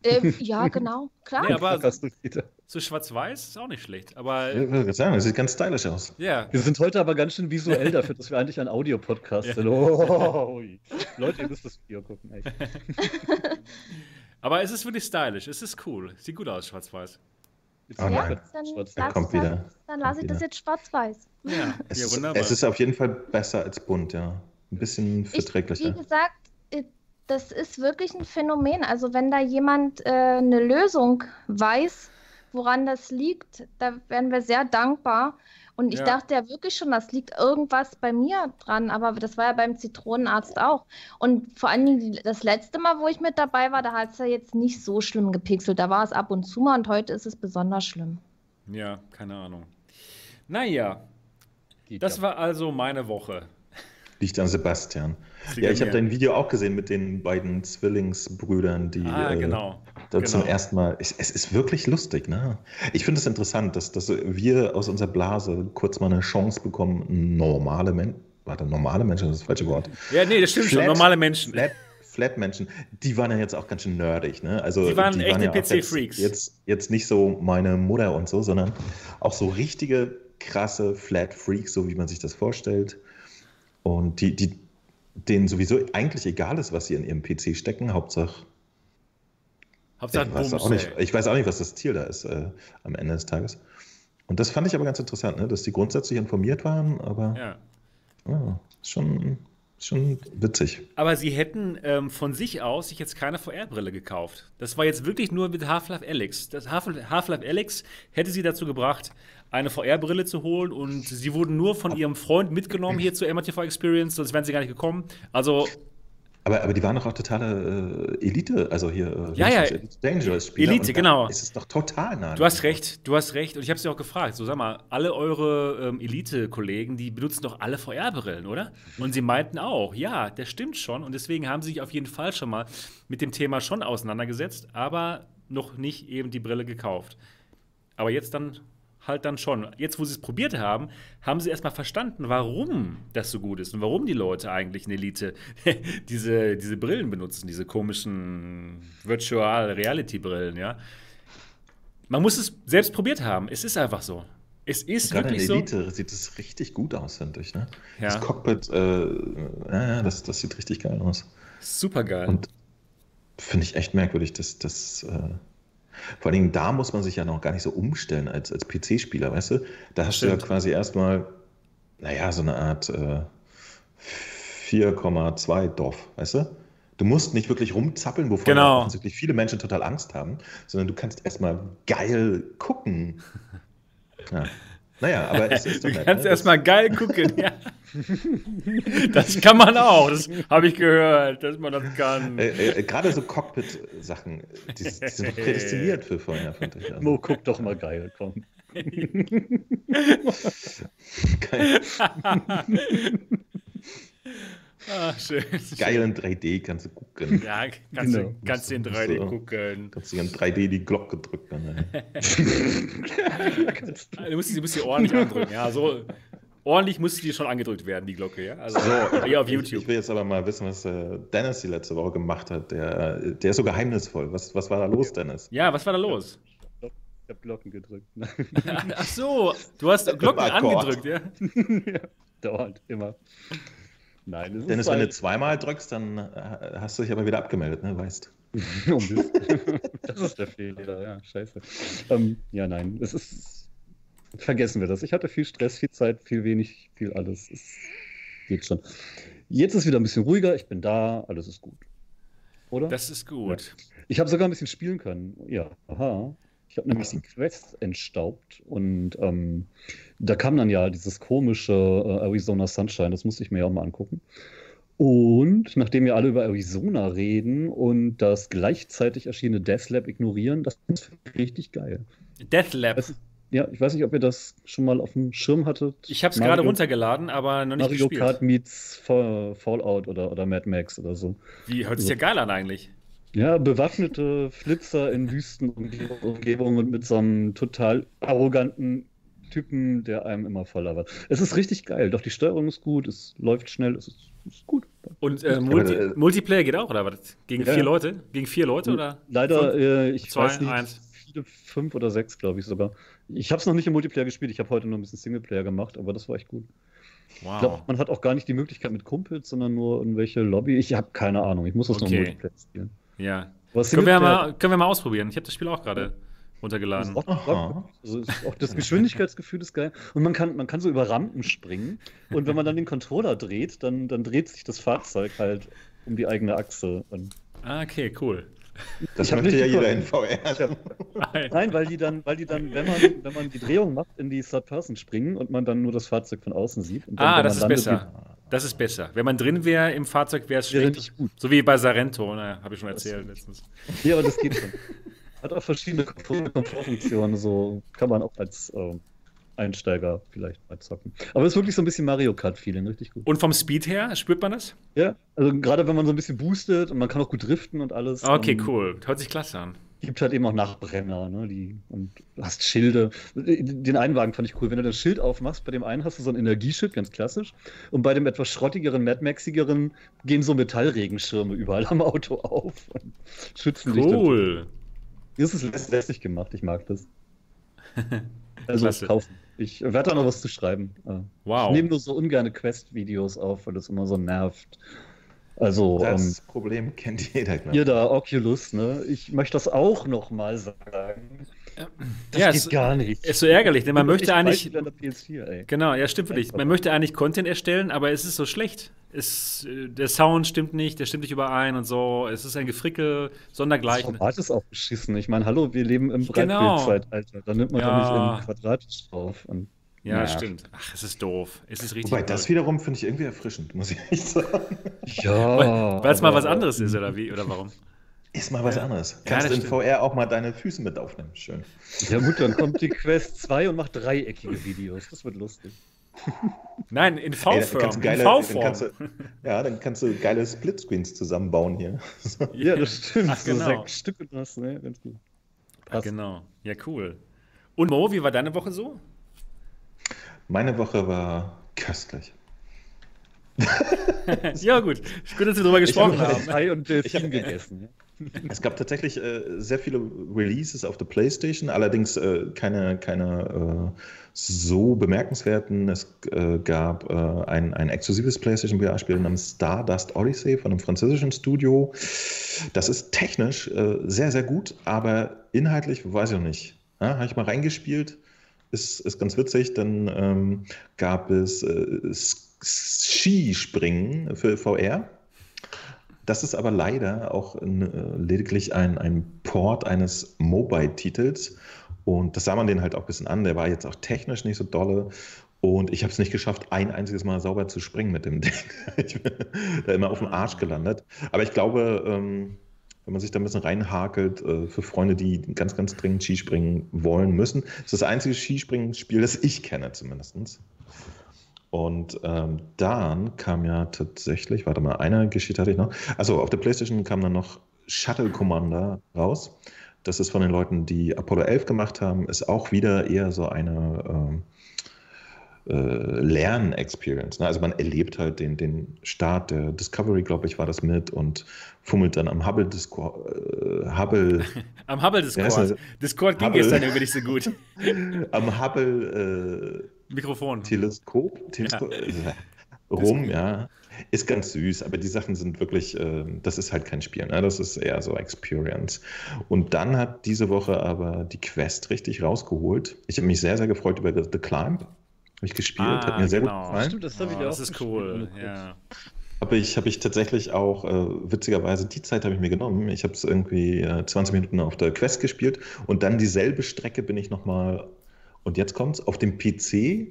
Ähm, ja, genau, klar. Nee, aber so schwarz-weiß ist auch nicht schlecht. Aber ich würde sagen, das sieht ganz stylisch aus. Ja. Wir sind heute aber ganz schön visuell dafür, dass wir eigentlich ein Audiopodcast ja. sind. Oh, Leute, ihr müsst das Video gucken. Echt. Aber es ist wirklich stylisch, es ist cool. Sieht gut aus, schwarz-weiß. Oh ja, dann, schwarz kommt dann, wieder. dann lasse ich das jetzt schwarz-weiß. Ja, es, ja, wunderbar. Es ist auf jeden Fall besser als bunt, ja. Ein bisschen verträglicher. Ich, wie gesagt, äh, das ist wirklich ein Phänomen. Also wenn da jemand äh, eine Lösung weiß, woran das liegt, da wären wir sehr dankbar. Und ich ja. dachte ja wirklich schon, das liegt irgendwas bei mir dran, aber das war ja beim Zitronenarzt auch. Und vor allen Dingen das letzte Mal, wo ich mit dabei war, da hat es ja jetzt nicht so schlimm gepixelt. Da war es ab und zu mal und heute ist es besonders schlimm. Ja, keine Ahnung. Naja, das war also meine Woche. Liegt an Sebastian. Ja, ich habe dein Video auch gesehen mit den beiden Zwillingsbrüdern, die ah, genau. äh, da genau. zum ersten Mal. Es, es, ist wirklich lustig, ne? Ich finde es das interessant, dass, dass wir aus unserer Blase kurz mal eine Chance bekommen, normale Menschen. Warte, normale Menschen, das ist das falsche Wort. Ja, nee, das stimmt Flat, schon, normale Menschen. Flat, Flat-Menschen, die waren ja jetzt auch ganz schön nerdig, ne? Also, die waren die echte ja PC-Freaks. Jetzt, jetzt, jetzt nicht so meine Mutter und so, sondern auch so richtige, krasse Flat-Freaks, so wie man sich das vorstellt. Und die, die, denen sowieso eigentlich egal ist, was sie in ihrem PC stecken, Hauptsache. Hauptsache ich, weiß auch nicht, ich weiß auch nicht, was das Ziel da ist äh, am Ende des Tages. Und das fand ich aber ganz interessant, ne? dass die grundsätzlich informiert waren, aber ja. Oh, schon schon witzig. Aber sie hätten ähm, von sich aus sich jetzt keine VR-Brille gekauft. Das war jetzt wirklich nur mit Half-Life. Das Half-Life Alyx hätte sie dazu gebracht, eine VR-Brille zu holen und sie wurden nur von ihrem Freund mitgenommen hier zur MRTV Experience, sonst wären sie gar nicht gekommen. Also Aber, aber die waren doch auch totale äh, Elite, also hier äh, Ja, ja. Elite Dangerous Spieler. Elite, genau. Ist es doch total nah. Du hast recht, du hast recht. Und ich habe sie auch gefragt. So, sag mal, alle eure ähm, Elite-Kollegen, die benutzen doch alle VR-Brillen, oder? Und sie meinten auch, ja, das stimmt schon. Und deswegen haben sie sich auf jeden Fall schon mal mit dem Thema schon auseinandergesetzt, aber noch nicht eben die Brille gekauft. Aber jetzt dann halt dann schon. Jetzt, wo sie es probiert haben, haben sie erstmal verstanden, warum das so gut ist und warum die Leute eigentlich in Elite diese, diese Brillen benutzen, diese komischen Virtual Reality Brillen, ja. Man muss es selbst probiert haben. Es ist einfach so. Es ist Gerade in wirklich so. Elite sieht es richtig gut aus, finde ich. Ne? Ja. Das Cockpit, äh, ja, das, das sieht richtig geil aus. Super geil. Und finde ich echt merkwürdig, dass das. Äh, vor allen Dingen da muss man sich ja noch gar nicht so umstellen als, als PC-Spieler, weißt du? Da hast du Stimmt. ja quasi erstmal, naja, so eine Art äh, 4,2 Dorf, weißt du? Du musst nicht wirklich rumzappeln, wovon Genau. offensichtlich viele Menschen total Angst haben, sondern du kannst erstmal geil gucken. Ja. Naja, aber es ist doch du kannst ne? erstmal geil gucken, ja. Das kann man auch. Das habe ich gehört, dass man das kann. Äh, äh, Gerade so Cockpit-Sachen, die, die sind doch prädestiniert für vorher, finde ich. Also, Mo, guck doch mal geil, komm. geil, Ah, schön. geil in 3D kannst du gucken. Ja, kannst, Genau. du, kannst du in 3D So. gucken. Kannst du in 3D die Glocke drücken. Ne? Du musst, sie musst sie ordentlich andrücken. Ja, so ordentlich muss die schon angedrückt werden, die Glocke, ja. Also hier auf Ich, YouTube. ich will jetzt aber mal wissen, was äh, Dennis die letzte Woche gemacht hat. Der, der ist so geheimnisvoll. Was, was war da los, Dennis? Ja, was war da los? Ich hab Glocken gedrückt. Ach so, du hast Glocken angedrückt, ja? ja, dauernd, immer. Nein, es Dennis, ist wenn du zweimal drückst, dann äh, hast du dich aber wieder abgemeldet, ne? Weißt Oh, Mist. das ist der Fehler, ja, scheiße. Ähm, ja, nein, es ist. Vergessen wir das. Ich hatte viel Stress, viel Zeit, viel wenig, viel alles. Es geht schon. Jetzt ist wieder ein bisschen ruhiger, ich bin da, alles ist gut. Oder? Das ist gut. Ich habe sogar ein bisschen spielen können. Ja, aha. Ich habe nämlich die Quest entstaubt und ähm, da kam dann ja dieses komische äh, Arizona Sunshine, das musste ich mir ja auch mal angucken. Und nachdem wir alle über Arizona reden und das gleichzeitig erschienene Deathlab ignorieren, das ist richtig geil. Deathlab. Das ist, ja, ich weiß nicht, ob ihr das schon mal auf dem Schirm hattet. Ich habe es Mario- gerade runtergeladen, aber noch nicht Mario gespielt. Kart meets Fa- Fallout oder, oder Mad Max oder so. Wie, hört sich ja geil an eigentlich. Ja, bewaffnete Flitzer in Wüstenumgebungen und mit so einem total arroganten Typen, der einem immer voller wird. Es ist richtig geil, doch die Steuerung ist gut, es läuft schnell, es ist, ist gut. Und äh, Multi äh, Multiplayer geht auch, oder was? Gegen Ja, vier. Leute? Gegen vier Leute, oder? Leider, äh, ich Zwei, weiß nicht, eins. viele, fünf oder sechs, glaube ich sogar. Ich habe es noch nicht im Multiplayer gespielt, ich habe heute nur ein bisschen Singleplayer gemacht, aber das war echt gut. Ich glaube, Wow. man hat auch gar nicht die Möglichkeit mit Kumpels, sondern nur irgendwelche Lobby. Ich habe keine Ahnung, ich muss das noch im Okay. Multiplayer spielen. Ja. Können wir, mal, können wir mal ausprobieren. Ich habe das Spiel auch gerade runtergeladen. auch, Aha. also auch das Geschwindigkeitsgefühl ist geil. Und man kann, man kann so über Rampen springen. Und wenn man dann den Controller dreht, dann, dann dreht sich das Fahrzeug halt um die eigene Achse. Und Ah, okay, cool. Das Ich hab möchte ja jeder in VR. nein, weil die dann, weil die dann, wenn man, wenn man die Drehung macht, in die Third Person springen und man dann nur das Fahrzeug von außen sieht. Und dann, Ah, das ist landet, besser. Das ist besser. Wenn man drin wäre im Fahrzeug, wäre es schlecht. gut. So wie bei Sarento, ne? habe ich schon erzählt letztens. Ja, aber das geht schon. Hat auch verschiedene Komfort- Komfortfunktionen, so kann man auch als äh, Einsteiger vielleicht mal zocken. Aber es ist wirklich so ein bisschen Mario Kart-Feeling, richtig gut. Und vom Speed her, spürt man das? Ja, also gerade wenn man so ein bisschen boostet und man kann auch gut driften und alles. Okay, ähm, cool. Hört sich klasse an. Gibt halt eben auch Nachbrenner, ne? Die, und hast Schilde. Den einen Wagen fand ich cool. Wenn du das Schild aufmachst, bei dem einen hast du so ein Energieschild, ganz klassisch. Und bei dem etwas schrottigeren, Mad Maxigeren gehen so Metallregenschirme überall am Auto auf und schützen dich. dann. Cool. Das ist läss- lässig gemacht, ich mag das. Also Klasse. kaufen. Ich werde da noch was zu schreiben. Äh, Wow. Ich nehme nur so ungerne Quest-Videos auf, weil das immer so nervt. Also, ähm, Das Problem kennt jeder, glaube Ihr da, Oculus, ne? Ich möchte das auch noch mal sagen. Das Ja, geht es- gar nicht. Ist so ärgerlich, denn man möchte eigentlich. Beispiel an der PS4, ey. Genau, ja, stimmt wirklich. Man möchte eigentlich Content erstellen, aber es ist so schlecht. Es, äh, der Sound stimmt nicht, der stimmt nicht überein und so. Es ist ein Gefrickel, Das sondergleichen. Format ist auch beschissen. Ich meine, hallo, wir leben im Genau. Breitbildzeitalter. Da nimmt man Ja. doch nicht in quadratisch drauf. Und Ja, Ja. stimmt. Ach, es ist doof. Es ist richtig. Wobei, das wiederum finde ich irgendwie erfrischend, muss ich echt sagen. Ja. Weil es mal was anderes ist, oder wie? Oder warum? Ist mal was anderes. Ja, Kannst das in stimmt. VR auch mal deine Füße mit aufnehmen. Schön. Ja, gut, dann kommt die Quest 2 und macht dreieckige Videos. Das wird lustig. Nein, in V-Form. du, ja, dann kannst du geile Splitscreens zusammenbauen hier. Ja, das stimmt. Ach, So genau. sechs Stück und das, ne? Ganz gut. Passt. Genau. Ja, cool. Und Mo, wie war deine Woche so? Meine Woche war köstlich. ja, gut. Gut, dass wir darüber gesprochen hab- haben. Hai und Ich hab- Delfin gegessen. Es gab tatsächlich äh, sehr viele Releases auf der PlayStation, allerdings äh, keine, keine äh, so bemerkenswerten. Es äh, gab äh, ein, ein exklusives PlayStation VR-Spiel namens Stardust Odyssey von einem französischen Studio. Das ist technisch äh, sehr, sehr gut, aber inhaltlich weiß ich noch nicht. Ja, Habe ich mal reingespielt, ist, ist ganz witzig. Dann ähm, gab es äh, Skispringen für VR. Das ist aber leider auch ein, äh, lediglich ein, ein Port eines Mobile-Titels. Und das sah man den halt auch ein bisschen an. Der war jetzt auch technisch nicht so dolle. Und ich habe es nicht geschafft, ein einziges Mal sauber zu springen mit dem Ding. Ich bin da immer auf dem Arsch gelandet. Aber ich glaube, ähm, wenn man sich da ein bisschen reinhakelt, äh, für Freunde, die ganz, ganz dringend Skispringen wollen müssen, ist das einzige Skispringen-Spiel, das ich kenne zumindest. Und ähm, dann kam ja tatsächlich, warte mal, eine Geschichte hatte ich noch. Also auf der PlayStation kam dann noch Shuttle Commander raus. Das ist von den Leuten, die Apollo 11 gemacht haben, ist auch wieder eher so eine ähm, äh, Lern-Experience. Ne? Also man erlebt halt den, den Start der Discovery, glaube ich, war das mit und fummelt dann am Hubble, Disco äh, Hubble Am Hubble Ja, Discord. eine- Discord ging Hubble. gestern irgendwie nicht so gut. am Hubble äh, Mikrofon. Teleskop, Teleskop äh, rum, ja. Ist ganz süß, aber die Sachen sind wirklich, äh, das ist halt kein Spiel, ne? das ist eher so Experience. Und dann hat diese Woche aber die Quest richtig rausgeholt. Ich habe mich sehr, sehr gefreut über The Climb. Habe ich gespielt, Ah, hat mir sehr genau. gut gefallen. Stimmt, das habe ich Oh, auch. das ist cool. Ja. Habe ich, hab ich tatsächlich auch, äh, witzigerweise, die Zeit habe ich mir genommen. Ich habe es irgendwie äh, 20 Minuten auf der Quest gespielt und dann dieselbe Strecke bin ich nochmal, und jetzt kommt's, auf dem PC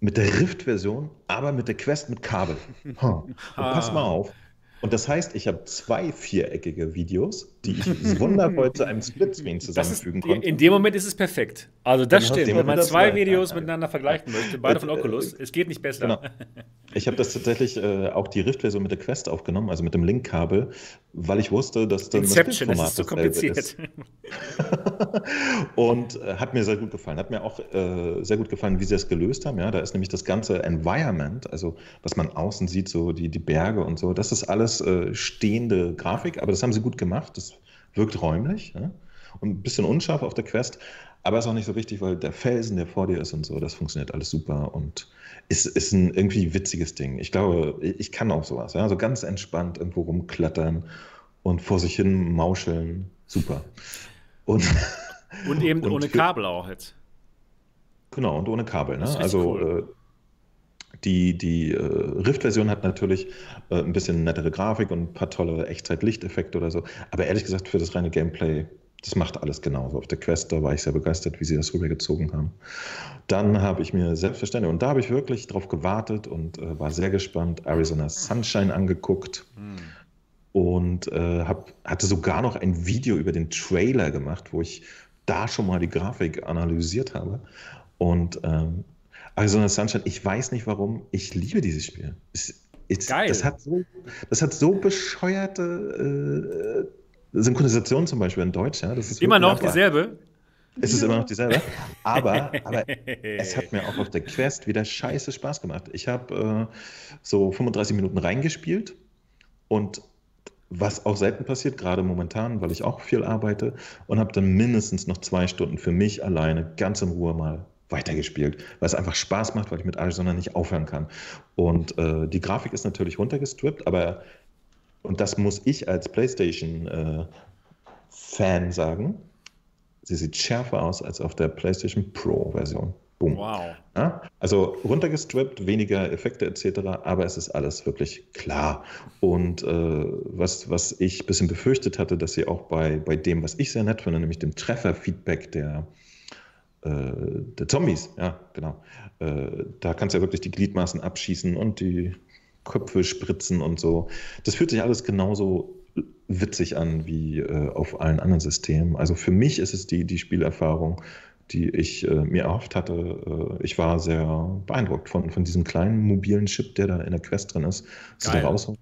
mit der Rift-Version, aber mit der Quest mit Kabel. Huh. Pass mal auf. Und das heißt, ich habe zwei viereckige Videos, die ich wundervoll zu einem Splitscreen Das ist, zusammenfügen konnte. in dem Moment ist es perfekt. Also das hast stimmt. Wenn man zwei. Videos ja. miteinander vergleichen möchte, beide von Äh, Oculus, es geht nicht besser. Genau. Ich habe das tatsächlich äh, auch die Rift-Version mit der Quest aufgenommen, also mit dem Link-Kabel, weil ich wusste, dass dann Inception, das Bildformat ist so kompliziert. Und äh, hat mir sehr gut gefallen. Hat mir auch äh, sehr gut gefallen, wie sie das gelöst haben. Ja, da ist nämlich das ganze Environment, also was man außen sieht, so die, die Berge und so, das ist alles äh, stehende Grafik, aber das haben sie gut gemacht. Das wirkt räumlich ja? und ein bisschen unscharf auf der Quest. Aber ist auch nicht so wichtig, weil der Felsen, der vor dir ist und so, das funktioniert alles super und ist, ist ein irgendwie witziges Ding. Ich glaube, ich kann auch sowas. Ja? So ganz entspannt irgendwo rumklettern und vor sich hin mauscheln. Super. Und Und eben Und ohne Kabel auch jetzt. Genau, und ohne Kabel. Ne? Also cool. Die, die äh, Rift-Version hat natürlich äh, ein bisschen nettere Grafik und ein paar tolle Echtzeit-Lichteffekte oder so. Aber ehrlich gesagt, für das reine Gameplay, das macht alles genauso. Auf der Quest, da war ich sehr begeistert, wie sie das rübergezogen haben. Dann habe ich mir selbstverständlich, und da habe ich wirklich drauf gewartet und äh, war sehr gespannt, Arizona Sunshine angeguckt Hm. und äh, hab, hatte sogar noch ein Video über den Trailer gemacht, wo ich da schon mal die Grafik analysiert habe. Und ähm, Arizona Sunshine, ich weiß nicht warum, ich liebe dieses Spiel. Es, es, Geil. Das hat so, das hat so bescheuerte äh, Synchronisation zum Beispiel in Deutsch. Ja? Das ist Immer noch aber- dieselbe? Es ist immer noch dieselbe. Aber, aber es hat mir auch auf der Quest wieder scheiße Spaß gemacht. Ich habe äh, so 35 Minuten reingespielt und was auch selten passiert, gerade momentan, weil ich auch viel arbeite und habe dann mindestens noch zwei Stunden für mich alleine ganz in Ruhe mal weitergespielt, weil es einfach Spaß macht, weil ich mit Arizona nicht aufhören kann. Und äh, die Grafik ist natürlich runtergestrippt, aber und das muss ich als PlayStation-Fan sagen, sie sieht schärfer aus als auf der PlayStation Pro-Version. Boom. Wow. Ja? Also runtergestrippt, weniger Effekte etc., aber es ist alles wirklich klar. Und äh, was, was ich ein bisschen befürchtet hatte, dass sie auch bei, bei dem, was ich sehr nett finde, nämlich dem Trefferfeedback der, äh, äh, der Zombies, ja, genau. Äh, da kannst du ja wirklich die Gliedmaßen abschießen und die Köpfe spritzen und so. Das fühlt sich alles genauso witzig an wie äh, auf allen anderen Systemen. Also für mich ist es die, die Spielerfahrung, die ich äh, mir erhofft hatte. Äh, ich war sehr beeindruckt von, von diesem kleinen mobilen Chip, der da in der Quest drin ist.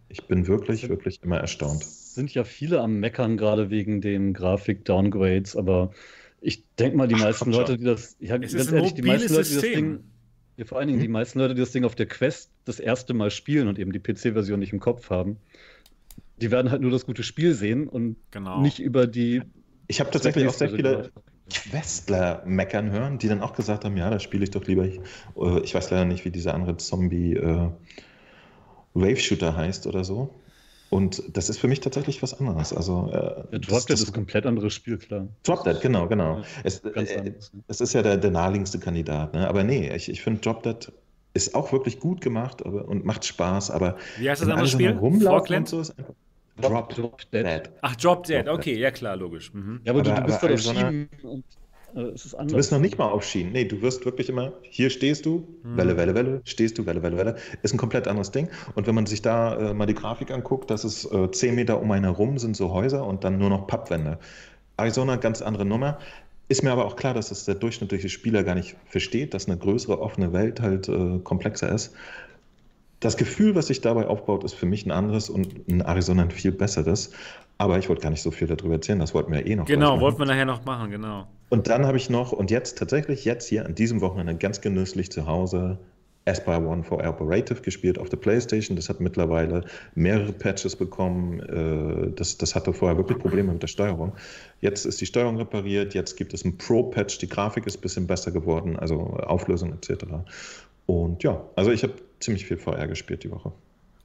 Ich bin wirklich, wirklich immer erstaunt. Es sind ja viele am Meckern, gerade wegen den Grafik-Downgrades, aber ich denke mal, die Ach, meisten Leute, die das, ja, ganz ehrlich, die meisten Leute, die das Ding, ja, vor allen Dingen hm? die meisten Leute, die das Ding auf der Quest das erste Mal spielen und eben die PC-Version nicht im Kopf haben, die werden halt nur das gute Spiel sehen und genau. nicht über die. Ich habe tatsächlich auch sehr viele Questler meckern hören, die dann auch gesagt haben, ja, da spiele ich doch lieber. Ich, äh, ich weiß leider nicht, wie dieser andere Zombie äh, Wave Shooter heißt oder so. Und das ist für mich tatsächlich was anderes. Also, äh, ja, Drop Dead ist ein komplett anderes Spiel, klar. Drop Dead, genau, genau. Ja, es, äh, es, ist ja der, der naheliegendste Kandidat. Ne? Aber nee, ich, ich finde Drop Dead ist auch wirklich gut gemacht aber, und macht Spaß. Aber Wie heißt das andere Spiel? Rumlaufen und so ist einfach Drop, Drop Dead. Ach, Drop Dead, Drop okay, Dead. ja klar, logisch. Mhm. Ja, aber, aber du, du bist aber, doch auf Schienen und äh. Du bist noch nicht mal auf Schienen. Nee, du wirst wirklich immer, hier stehst du, mhm. Welle, Welle, Welle, stehst du, Welle, Welle, Welle. Ist ein komplett anderes Ding. Und wenn man sich da äh, mal die Grafik anguckt, das ist äh, 10 Meter um einen herum sind so Häuser und dann nur noch Pappwände. Arizona, ganz andere Nummer. Ist mir aber auch klar, dass das der durchschnittliche Spieler gar nicht versteht, dass eine größere offene Welt halt äh, komplexer ist das Gefühl, was sich dabei aufbaut, ist für mich ein anderes und in Arizona ein viel besseres. Aber ich wollte gar nicht so viel darüber erzählen, das wollten wir eh noch. Genau, wollten wir nachher noch machen, genau. Und dann habe ich noch, und jetzt tatsächlich jetzt hier an diesem Wochenende ganz genüsslich zu Hause Aspire One for Operative gespielt auf der Playstation. Das hat mittlerweile mehrere Patches bekommen. Äh, das, das hatte vorher wirklich Probleme mit der Steuerung. Jetzt ist die Steuerung repariert, jetzt gibt es einen Pro-Patch, die Grafik ist ein bisschen besser geworden, also Auflösung etc. Und ja, also ich habe ziemlich viel VR gespielt die Woche.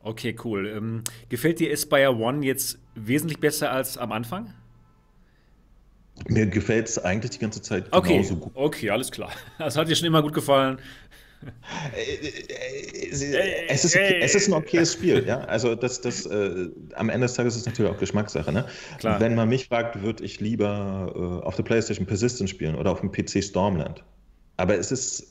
Okay, cool. Ähm, gefällt dir Aspire One jetzt wesentlich besser als am Anfang? Mir gefällt es eigentlich die ganze Zeit okay. genauso gut. Okay, alles klar. Das hat dir schon immer gut gefallen. Es ist, okay, es ist ein okayes Spiel, ja. Also das, das äh, am Ende des Tages ist es natürlich auch Geschmackssache. Ne? Klar. Wenn man mich fragt, würde ich lieber äh, auf der PlayStation Persistence spielen oder auf dem PC Stormland. Aber es ist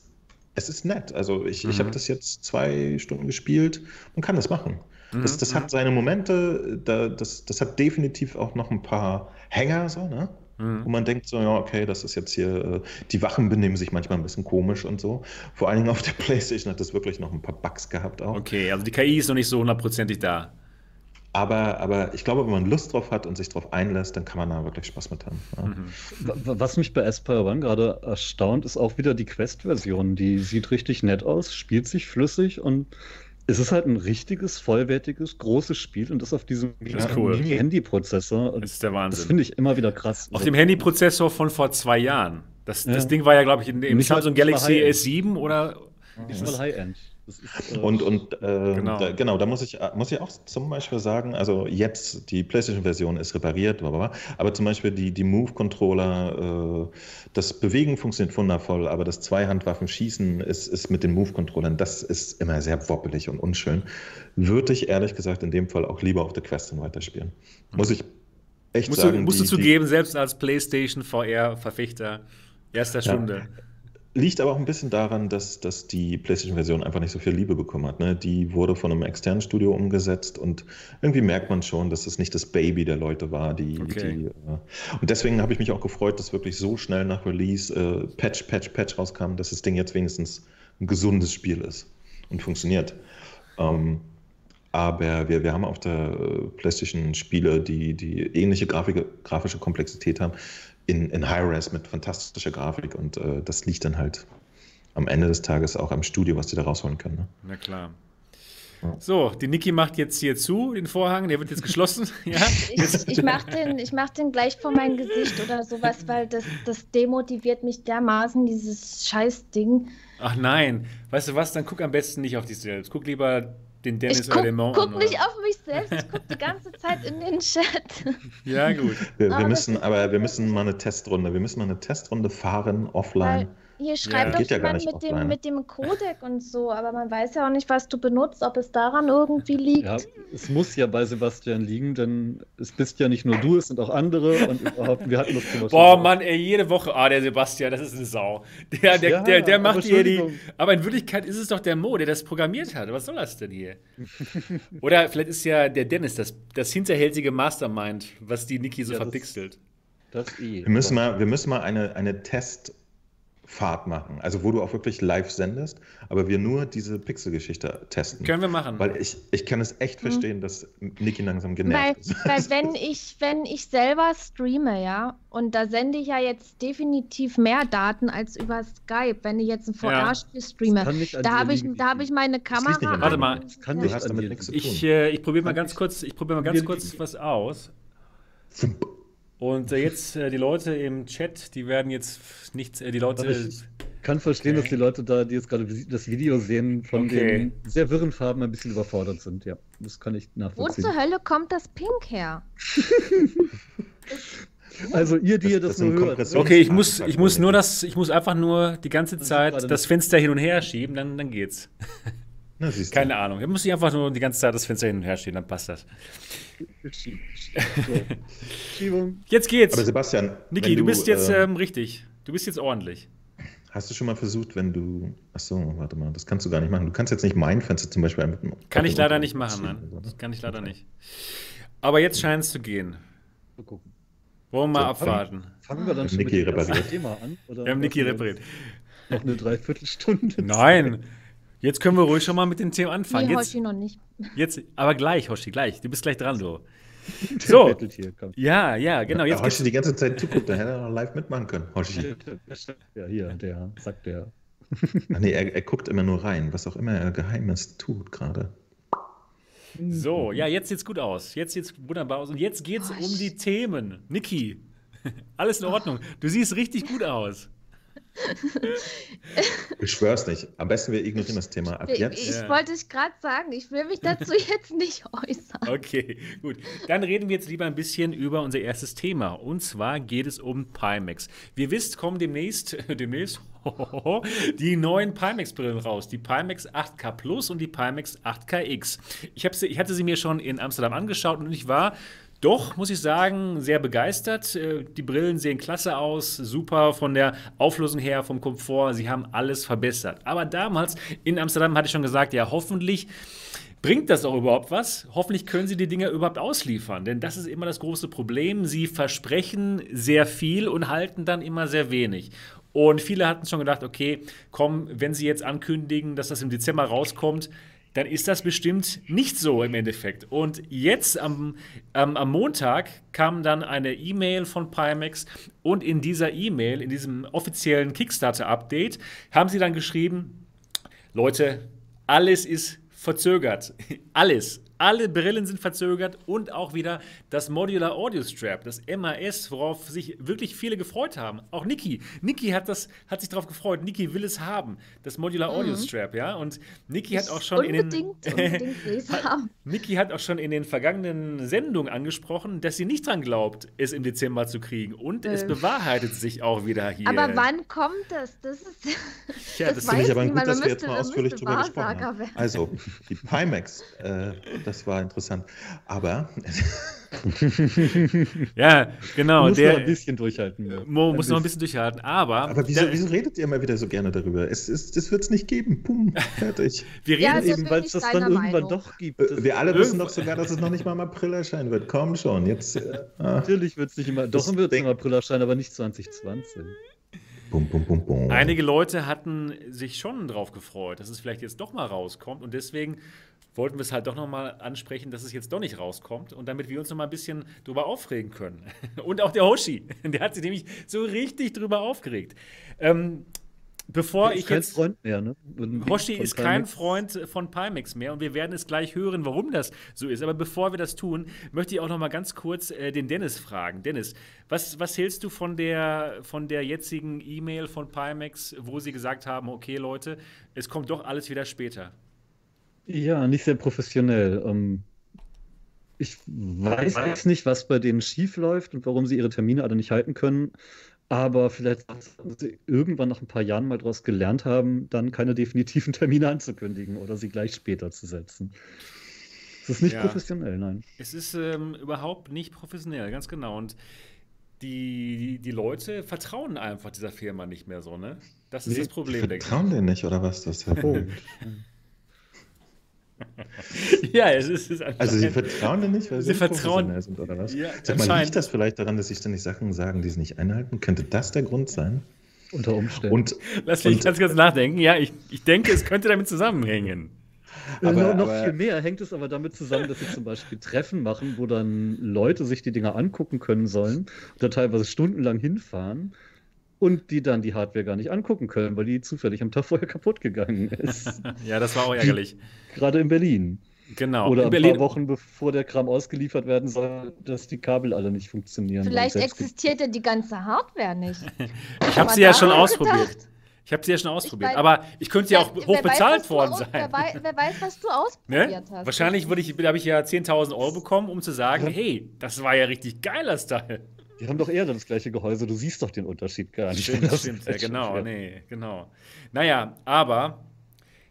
es ist nett. Also ich, mhm. ich habe das jetzt zwei Stunden gespielt und kann das machen. Mhm. Das, das hat mhm. seine Momente, da, das, das hat definitiv auch noch ein paar Hänger, so, ne? Mhm. Wo man denkt so, ja, okay, das ist jetzt hier, äh, die Wachen benehmen sich manchmal ein bisschen komisch und so. Vor allen Dingen auf der Playstation hat das wirklich noch ein paar Bugs gehabt auch. Okay, also die KI ist noch nicht so hundertprozentig da. Aber, aber ich glaube, wenn man Lust drauf hat und sich drauf einlässt, dann kann man da wirklich Spaß mit haben. Ja. Mhm. Was mich bei Aspire One gerade erstaunt, ist auch wieder die Quest-Version. Die sieht richtig nett aus, spielt sich flüssig und es ist halt ein richtiges, vollwertiges, großes Spiel und das auf diesem cool. Handy-Prozessor. Das ist der Wahnsinn. Das finde ich immer wieder krass. Auf dem Handy-Prozessor von vor zwei Jahren. Das, ja. das Ding war ja, glaube ich, in, im Samsung Galaxy S7 oder. Ist das High-End. Ist, äh, und und äh, genau. Da, genau, da muss ich, muss ich auch zum Beispiel sagen, also jetzt die PlayStation-Version ist repariert, aber zum Beispiel die, die Move-Controller, äh, das Bewegen funktioniert wundervoll, aber das Zweihandwaffen-Schießen ist, ist mit den Move-Controllern, das ist immer sehr wobbelig und unschön. Würde ich ehrlich gesagt in dem Fall auch lieber auf der Quest weiterspielen. Muss ich echt musst sagen. Du, musst die, du zugeben, selbst als PlayStation VR-Verfechter erster Stunde. Ja. Liegt aber auch ein bisschen daran, dass, dass die PlayStation-Version einfach nicht so viel Liebe bekommen hat. Ne? Die wurde von einem externen Studio umgesetzt und irgendwie merkt man schon, dass es nicht das Baby der Leute war. Die, okay. die, äh und deswegen habe ich mich auch gefreut, dass wirklich so schnell nach Release äh, Patch, Patch, Patch rauskam, dass das Ding jetzt wenigstens ein gesundes Spiel ist und funktioniert. Ähm, aber wir, wir haben auf der PlayStation Spiele, die, die ähnliche Grafik, grafische Komplexität haben in, in High-Res mit fantastischer Grafik und äh, das liegt dann halt am Ende des Tages auch am Studio, was die da rausholen können. Ne? Na klar. So, die Niki macht jetzt hier zu, den Vorhang, der wird jetzt geschlossen. ja? Ich, ich mache den, mach den gleich vor mein Gesicht oder sowas, weil das, das demotiviert mich dermaßen, dieses Scheißding. Ach nein, weißt du was, dann guck am besten nicht auf dich selbst. Guck lieber den Dennis ich guck, oder den Mount guck nicht auf mich selbst, ich guck die ganze Zeit in den Chat. Ja, gut. Wir, wir müssen, aber wir müssen mal eine Testrunde, wir müssen mal eine Testrunde fahren, offline. Hier schreibt doch ja gar jemand nicht mit, dem, mit dem Codec und so, aber man weiß ja auch nicht, was du benutzt, ob es daran irgendwie liegt. Ja, es muss ja bei Sebastian liegen, denn es bist ja nicht nur du, es sind auch andere und überhaupt, wir hatten das Thema schon Boah. Mann, ey, jede Woche, ah, der Sebastian, das ist eine Sau. Der, der, Ja, der, der aber macht hier die. Aber in Wirklichkeit ist es doch der Mo, der das programmiert hat. Was soll das denn hier? Oder vielleicht ist ja der Dennis das, das hinterhältige Mastermind, was die Niki so Ja, das- verpixelt. Das eh. Wir müssen mal, wir müssen mal eine, eine Testfahrt machen, also wo du auch wirklich live sendest, aber wir nur diese Pixel-Geschichte testen. Können wir machen. Weil ich, ich kann es echt verstehen, dass Niki langsam Weil, genervt ist. weil wenn ich, wenn ich selber streame, ja, und da sende ich ja jetzt definitiv mehr Daten als über Skype, wenn ich jetzt ein Ja. VR-Spiel streame. nicht an Da habe ich, da habe ich meine Kamera. Warte mal. kann Du nicht damit nichts zu tun. Ich, äh, ich probiere mal ganz kurz, ich probiere mal ganz kurz was aus. Und äh, jetzt äh, die Leute im Chat, die werden jetzt nichts, äh, die Leute. Ich kann verstehen, Okay. dass die Leute da, die jetzt gerade das Video sehen, von Okay. den sehr wirren Farben ein bisschen überfordert sind. Ja, das kann ich Wo nachvollziehen. zur Hölle kommt das Pink her? Also ihr, die Das- ihr das, das nur hört. Okay, ich muss, ich muss nur das, ich muss einfach nur die ganze Zeit das Fenster hin und her schieben, dann, dann geht's. Na, du. Keine Ahnung. Da muss ich einfach nur die ganze Zeit das Fenster hin und her schieben, dann passt das. So. Schiebung. Jetzt geht's. Aber Sebastian, Niki, wenn du, bist jetzt ähm, ähm, richtig. Du bist jetzt ordentlich. Hast du schon mal versucht, wenn du. Achso, warte mal, das kannst du gar nicht machen. Du kannst jetzt nicht mein Fenster zum Beispiel mit dem Kann ich leider nicht machen, nein. oder? Das kann ich leider nicht. Aber jetzt scheint es zu gehen. Mal gucken. Wollen wir mal So, abwarten. Fangen wir dann schon Niki mit dem. Thema an? Oder Wir haben Niki repariert. Noch eine Dreiviertelstunde. Nein. Jetzt können wir ruhig schon mal mit den Themen anfangen. Nee, Jetzt, Hoshi noch nicht. jetzt, aber gleich, Hoshi, gleich. Du bist gleich dran, du. So. So. Ja, ja, genau. Jetzt Hoshi die ganze Zeit zuguckt, da hätte er noch live mitmachen können. Hoshi. Ja, hier, der sagt der. Ach nee, er, er guckt immer nur rein, was auch immer er Geheimes tut gerade. So, ja, jetzt sieht's gut aus. Jetzt sieht's wunderbar aus. Und jetzt geht's um die Themen. Niki, alles in Ordnung. Du siehst richtig gut aus. Ich schwör's nicht. Am besten wir ignorieren das Thema ab Ich, jetzt. ich Ja. wollte es gerade sagen, ich will mich dazu jetzt nicht äußern. Okay, gut. Dann reden wir jetzt lieber ein bisschen über unser erstes Thema. Und zwar geht es um Pimax. Wie ihr wisst, kommen demnächst, demnächst die neuen Pimax-Brillen raus. Die Pimax 8K Plus und die Pimax 8KX. Ich, ich hatte sie mir schon in Amsterdam angeschaut und ich war doch, muss ich sagen, sehr begeistert. Äh, Die Brillen sehen klasse aus, super von der Auflösung her, vom Komfort. Sie haben alles verbessert. Aber damals in Amsterdam hatte ich schon gesagt, ja, hoffentlich Bringt das auch überhaupt was? Hoffentlich können Sie die Dinger überhaupt ausliefern, denn das ist immer das große Problem. Sie versprechen sehr viel und halten dann immer sehr wenig. Und viele hatten schon gedacht, okay, komm, wenn Sie jetzt ankündigen, dass das im Dezember rauskommt, dann ist das bestimmt nicht so im Endeffekt. Und jetzt am, ähm, am Montag kam dann eine E-Mail von Pimax und in dieser E-Mail, in diesem offiziellen Kickstarter-Update, haben sie dann geschrieben, Leute, alles ist verzögert. Alles. Alle Brillen sind verzögert und auch wieder das Modular Audio Strap, das MAS, worauf sich wirklich viele gefreut haben. Auch Niki. Niki hat, das, hat sich darauf gefreut. Niki will es haben. Das Modular Audio Strap, ja. Und Niki hat auch schon in den. unbedingt, will ich's haben. Niki hat auch schon in den vergangenen Sendungen angesprochen, dass sie nicht dran glaubt, es im Dezember zu kriegen. Und es Äh. bewahrheitet sich auch wieder hier. Aber wann kommt das? Das ist. Ja, das das Finde ich aber gut, dass wir jetzt mal ausführlich drüber gesprochen haben. Also, die Pimax, äh, das war interessant. Aber Ja, genau. muss der, noch ein bisschen durchhalten. Mo. Muss noch ein bisschen durchhalten, aber, Aber wieso, der, wieso redet ihr immer wieder so gerne darüber? Es, ist, das wird es nicht geben. Pum, fertig. wir reden Ja, also- Eben, weil es das dann deiner irgendwann Meinung. doch gibt. Äh, Das, Wir alle wissen doch sogar, dass es noch nicht mal im April erscheinen wird. Komm schon, jetzt. Äh, natürlich wird es nicht immer. Doch wird es im April erscheinen, aber nicht 2020. Bum, bum, bum, bum. Einige Leute hatten sich schon drauf gefreut, dass es vielleicht jetzt doch mal rauskommt und deswegen wollten wir es halt doch noch mal ansprechen, dass es jetzt doch nicht rauskommt und damit wir uns noch mal ein bisschen drüber aufregen können. Und auch der Hoshi, der hat sich nämlich so richtig drüber aufgeregt. Ähm, bevor ich kein jetzt Freund mehr, ne? Hoshi ist kein. Freund von Pimax mehr und wir werden es gleich hören, warum das so ist. Aber bevor wir das tun, möchte ich auch noch mal ganz kurz äh, den Dennis fragen. Dennis, was, was hältst du von der, von der jetzigen E-Mail von Pimax, wo sie gesagt haben, okay Leute, es kommt doch alles wieder später? Ja, nicht sehr professionell. Ähm, ich weiß jetzt nicht, was bei denen schief läuft und warum sie ihre Termine alle nicht halten können. Aber vielleicht sollten sie irgendwann nach ein paar Jahren mal daraus gelernt haben, dann keine definitiven Termine anzukündigen oder sie gleich später zu setzen. Es ist nicht Ja. professionell, nein. Es ist ähm, überhaupt nicht professionell, ganz genau. Und die, die, die Leute vertrauen einfach dieser Firma nicht mehr so, ne? Das ist Nee, das Problem, Vertrauen dir nicht, oder was? Das Oh. ich. Ja, es ist, es ist also sie vertrauen dir nicht, weil Sie sie vertrauen- sind, oder was? Ja, Sag mal, liegt das vielleicht daran, dass sie ständig Sachen sagen, die sie nicht einhalten? Könnte das der Grund sein? Unter Umständen. Und Lass mich Und- ganz kurz nachdenken. Ja, ich, ich denke, es könnte damit zusammenhängen. Äh, Aber- noch, noch aber- viel mehr hängt es aber damit zusammen, dass sie zum Beispiel Treffen machen, wo dann Leute sich die Dinger angucken können sollen und da teilweise stundenlang hinfahren und die dann die Hardware gar nicht angucken können, weil die zufällig am Tag vorher kaputt gegangen ist. Ja, das war auch ärgerlich. Gerade in Berlin. Genau. Oder In ein Berlin, paar Wochen bevor der Kram ausgeliefert werden soll, dass die Kabel alle nicht funktionieren. Vielleicht existiert ja die ganze Hardware nicht. ich habe sie ja schon ausprobiert. gedacht? Ich habe sie ja schon ausprobiert. mein, aber ich könnte ja auch hoch weiß, bezahlt du worden sein. Wer weiß, wer weiß, was du Ne? ausprobiert hast. Wahrscheinlich würde ich, da habe ich ja 10.000 Euro bekommen, um zu sagen, hey, das war ja richtig geiler Style. Die haben doch eher das gleiche Gehäuse, du siehst doch den Unterschied gar nicht. Stimmt, Das stimmt, ja, genau, schwer. nee, genau. Naja, aber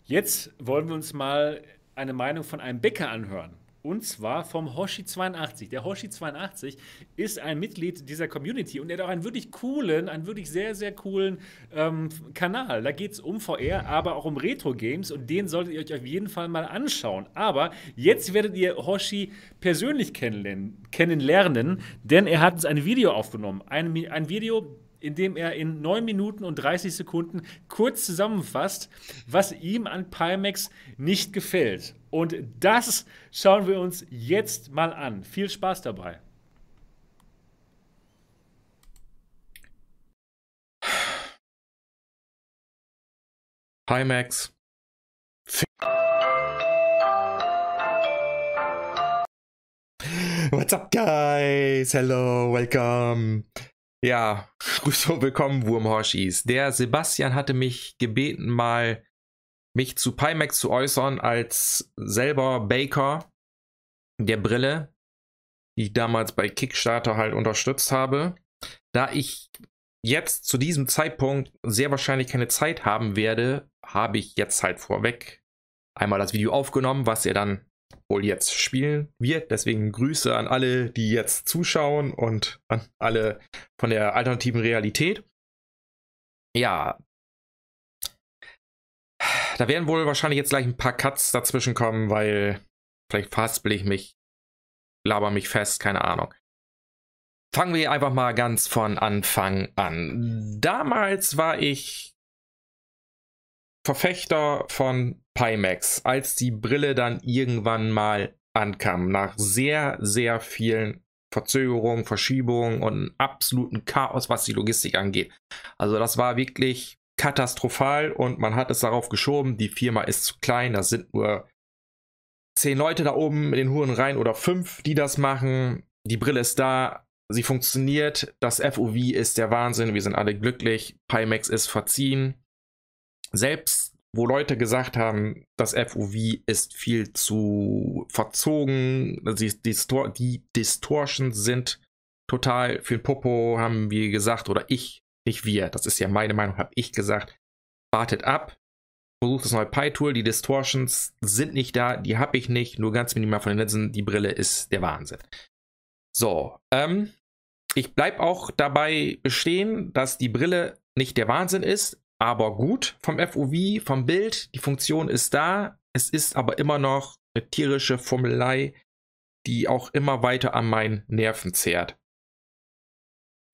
jetzt wollen wir uns mal eine Meinung von einem Bäcker anhören. Und zwar vom Hoshi82. Der Hoshi82 ist ein Mitglied dieser Community und er hat auch einen wirklich coolen, einen wirklich sehr, sehr coolen ähm, Kanal. Da geht es um VR, aber auch um Retro-Games und den solltet ihr euch auf jeden Fall mal anschauen. Aber jetzt werdet ihr Hoshi persönlich kennenlernen, kennenlernen denn er hat uns ein Video aufgenommen. Ein, ein Video, in dem er in 9 Minuten und 30 Sekunden kurz zusammenfasst, was ihm an Pimax nicht gefällt. Und das schauen wir uns jetzt mal an. Viel Spaß dabei. Hi Max. What's up, guys? Hello, welcome. Ja, und willkommen, Wurmhorschis. Der Sebastian hatte mich gebeten, mal mich zu Pimax zu äußern, als selber Baker der Brille, die ich damals bei Kickstarter halt unterstützt habe. Da ich jetzt zu diesem Zeitpunkt sehr wahrscheinlich keine Zeit haben werde, habe ich jetzt halt vorweg einmal das Video aufgenommen, was er dann wohl jetzt spielen wird. Deswegen Grüße an alle, die jetzt zuschauen und an alle von der alternativen Realität. Ja. Da werden wohl wahrscheinlich jetzt gleich ein paar Cuts dazwischen kommen, weil vielleicht verhaspel ich mich, laber mich fest, keine Ahnung. Fangen wir einfach mal ganz von Anfang an. Damals war ich Verfechter von Pimax, als die Brille dann irgendwann mal ankam, nach sehr, sehr vielen Verzögerungen, Verschiebungen und absoluten Chaos, was die Logistik angeht. Also das war wirklich katastrophal und man hat es darauf geschoben, die Firma ist zu klein, das sind nur zehn Leute da oben in den Huren rein oder fünf, die das machen. Die Brille ist da, sie funktioniert, das FOV ist der Wahnsinn, wir sind alle glücklich, Pimax ist verziehen. Selbst wo Leute gesagt haben, das FOV ist viel zu verzogen, die, Distor die Distortions sind total für den Popo, haben wir gesagt, oder ich, nicht wir, das ist ja meine Meinung, habe ich gesagt, wartet ab, versucht das neue Pi-Tool, die Distortions sind nicht da, die habe ich nicht, nur ganz minimal von den Linsen, die Brille ist der Wahnsinn. So, ähm, ich bleibe auch dabei bestehen, dass die Brille nicht der Wahnsinn ist, aber gut vom FOV, vom Bild. Die Funktion ist da. Es ist aber immer noch eine tierische Formelei, die auch immer weiter an meinen Nerven zehrt.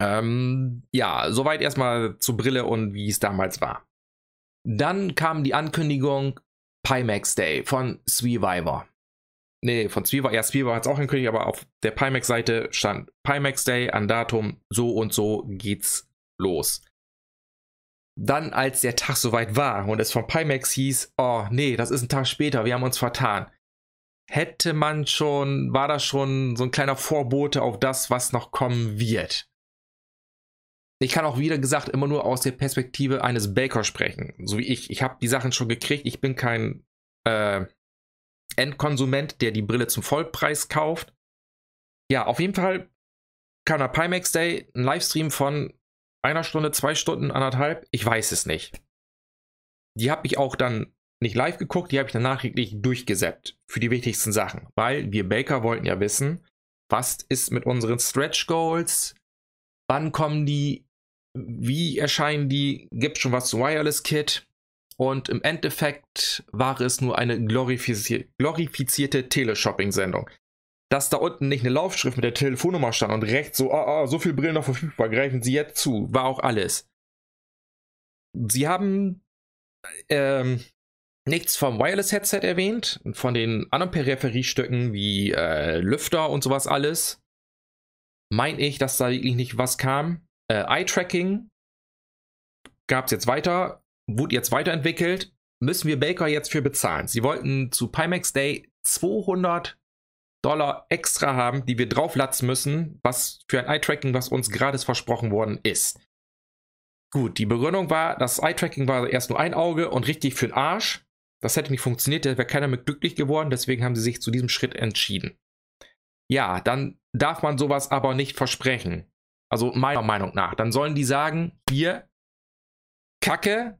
Ähm, ja, soweit erstmal zur Brille und wie es damals war. Dann kam die Ankündigung Pimax Day von Sweeviver. Nee, von Sweever, ja, Sweever hat es auch angekündigt, aber auf der Pimax-Seite stand Pimax Day an Datum, so und so geht's los. Dann, als der Tag soweit war und es von Pimax hieß, oh nee, das ist ein Tag später, wir haben uns vertan. Hätte man schon, war das schon so ein kleiner Vorbote auf das, was noch kommen wird. Ich kann auch wieder gesagt immer nur aus der Perspektive eines Baker sprechen, so wie ich. Ich habe die Sachen schon gekriegt, ich bin kein äh, Endkonsument, der die Brille zum Vollpreis kauft. Ja, auf jeden Fall kam der Pimax Day, ein Livestream von einer Stunde, zwei Stunden, anderthalb, ich weiß es nicht. Die habe ich auch dann nicht live geguckt, die habe ich dann nachträglich durchgesäppt für die wichtigsten Sachen, weil wir Baker wollten ja wissen, was ist mit unseren Stretch Goals, wann kommen die, wie erscheinen die, gibt schon was zu Wireless Kit und im Endeffekt war es nur eine glorifizierte, glorifizierte Teleshopping-Sendung. Dass da unten nicht eine Laufschrift mit der Telefonnummer stand und rechts so, oh, oh, so viel Brillen noch verfügbar, greifen Sie jetzt zu, war auch alles. Sie haben ähm, nichts vom Wireless-Headset erwähnt, von den anderen Peripheriestücken wie äh, Lüfter und sowas alles. Mein ich, dass da wirklich nicht was kam. Äh, Eye-Tracking gab es jetzt weiter, wurde jetzt weiterentwickelt. Müssen wir Baker jetzt für bezahlen? Sie wollten zu Pimax Day 200 Dollar extra haben, die wir drauflatzen müssen, was für ein Eye-Tracking, was uns gratis versprochen worden ist. Gut, die Begründung war, das Eye-Tracking war erst nur ein Auge und richtig für den Arsch. Das hätte nicht funktioniert, da wäre keiner mit glücklich geworden, deswegen haben sie sich zu diesem Schritt entschieden. Ja, dann darf man sowas aber nicht versprechen. Also meiner Meinung nach. Dann sollen die sagen, hier, Kacke,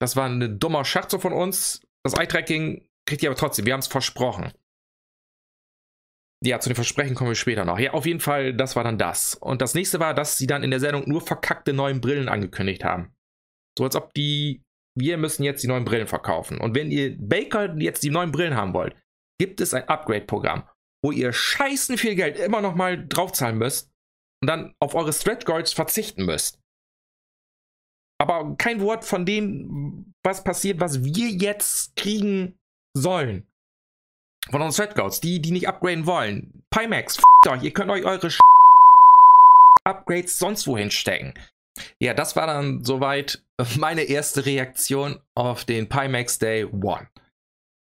das war ein dummer Scherz von uns. Das Eye-Tracking kriegt ihr aber trotzdem, wir haben es versprochen. Ja, zu den Versprechen kommen wir später noch. Ja, auf jeden Fall, das war dann das. Und das nächste war, dass sie dann in der Sendung nur verkackte neuen Brillen angekündigt haben. So als ob die, wir müssen jetzt die neuen Brillen verkaufen. Und wenn ihr Baker jetzt die neuen Brillen haben wollt, gibt es ein Upgrade-Programm, wo ihr scheißen viel Geld immer noch mal draufzahlen müsst und dann auf eure Stretch Goals verzichten müsst. Aber kein Wort von dem, was passiert, was wir jetzt kriegen sollen von unseren Threadgoats, die, die nicht upgraden wollen. Pimax, f euch, ihr könnt euch eure Upgrades sonst wohin stecken. Ja, das war dann soweit meine erste Reaktion auf den Pimax Day 1.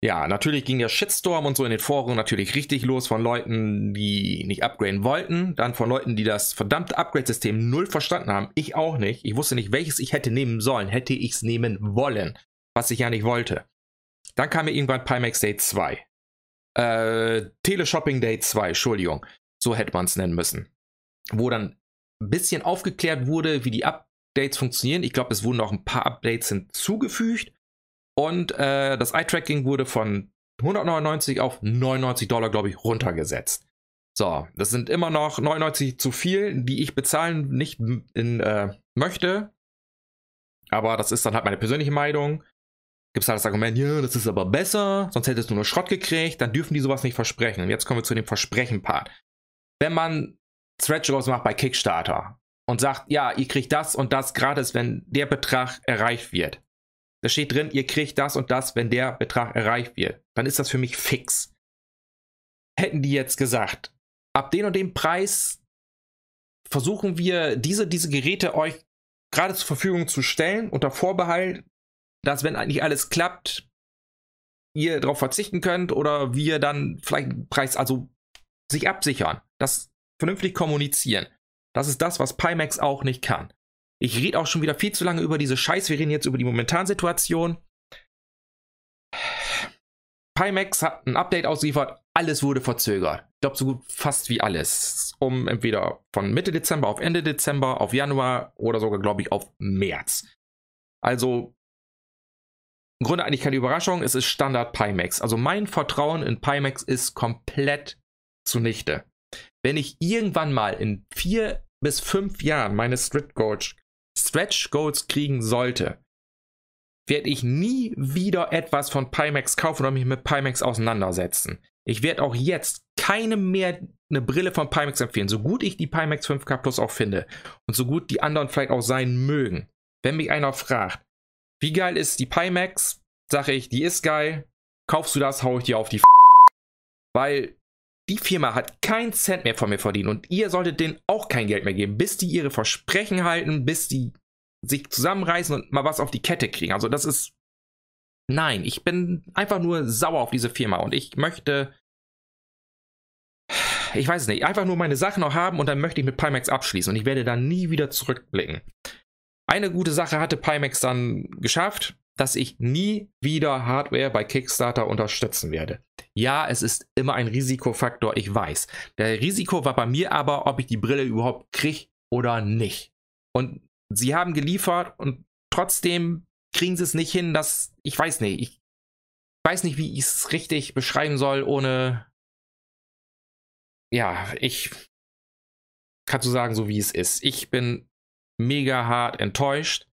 Ja, natürlich ging der Shitstorm und so in den Foren natürlich richtig los von Leuten, die nicht upgraden wollten, dann von Leuten, die das verdammte Upgrade-System null verstanden haben. Ich auch nicht. Ich wusste nicht, welches ich hätte nehmen sollen. Hätte ich es nehmen wollen, was ich ja nicht wollte. Dann kam mir irgendwann Pimax Day 2. Äh, Teleshopping Day 2, Entschuldigung. So hätte man es nennen müssen. Wo dann ein bisschen aufgeklärt wurde, wie die Updates funktionieren. Ich glaube, es wurden noch ein paar Updates hinzugefügt. Und äh, das Eye-Tracking wurde von 199 auf 99 Dollar, glaube ich, runtergesetzt. So, das sind immer noch 99 zu viel, die ich bezahlen nicht in, äh, möchte. Aber das ist dann halt meine persönliche Meinung gibt es halt das Argument, ja, das ist aber besser, sonst hättest du nur Schrott gekriegt, dann dürfen die sowas nicht versprechen. Und jetzt kommen wir zu dem Versprechen-Part. Wenn man Goals macht bei Kickstarter und sagt, ja, ihr kriegt das und das gratis, wenn der Betrag erreicht wird. Da steht drin, ihr kriegt das und das, wenn der Betrag erreicht wird. Dann ist das für mich fix. Hätten die jetzt gesagt, ab den und dem Preis versuchen wir diese, diese Geräte euch gerade zur Verfügung zu stellen, unter Vorbehalt, dass wenn eigentlich alles klappt, ihr darauf verzichten könnt oder wir dann vielleicht Preis, also sich absichern, das vernünftig kommunizieren. Das ist das, was Pimax auch nicht kann. Ich rede auch schon wieder viel zu lange über diese Scheiß. Wir reden jetzt über die Momentansituation. Pimax hat ein Update ausgeliefert. Alles wurde verzögert. Ich glaube, so gut fast wie alles. Um entweder von Mitte Dezember auf Ende Dezember, auf Januar oder sogar, glaube ich, auf März. Also im Grunde eigentlich keine Überraschung, es ist Standard Pimax. Also mein Vertrauen in Pimax ist komplett zunichte. Wenn ich irgendwann mal in vier bis fünf Jahren meine Stretch Goals, Stretch Goals kriegen sollte, werde ich nie wieder etwas von Pimax kaufen oder mich mit Pimax auseinandersetzen. Ich werde auch jetzt keinem mehr eine Brille von Pimax empfehlen, so gut ich die Pimax 5K Plus auch finde und so gut die anderen vielleicht auch sein mögen. Wenn mich einer fragt, wie geil ist die Pimax? Sag ich, die ist geil. Kaufst du das, hau ich dir auf die F Weil die Firma hat keinen Cent mehr von mir verdient und ihr solltet denen auch kein Geld mehr geben, bis die ihre Versprechen halten, bis die sich zusammenreißen und mal was auf die Kette kriegen. Also das ist. Nein, ich bin einfach nur sauer auf diese Firma und ich möchte. Ich weiß nicht, einfach nur meine Sachen noch haben und dann möchte ich mit Pimax abschließen und ich werde da nie wieder zurückblicken. Eine gute Sache hatte Pimax dann geschafft, dass ich nie wieder Hardware bei Kickstarter unterstützen werde. Ja, es ist immer ein Risikofaktor, ich weiß. Der Risiko war bei mir aber, ob ich die Brille überhaupt kriege oder nicht. Und sie haben geliefert und trotzdem kriegen sie es nicht hin, dass, ich weiß nicht, ich weiß nicht, wie ich es richtig beschreiben soll, ohne, ja, ich kann so sagen, so wie es ist. Ich bin mega hart enttäuscht.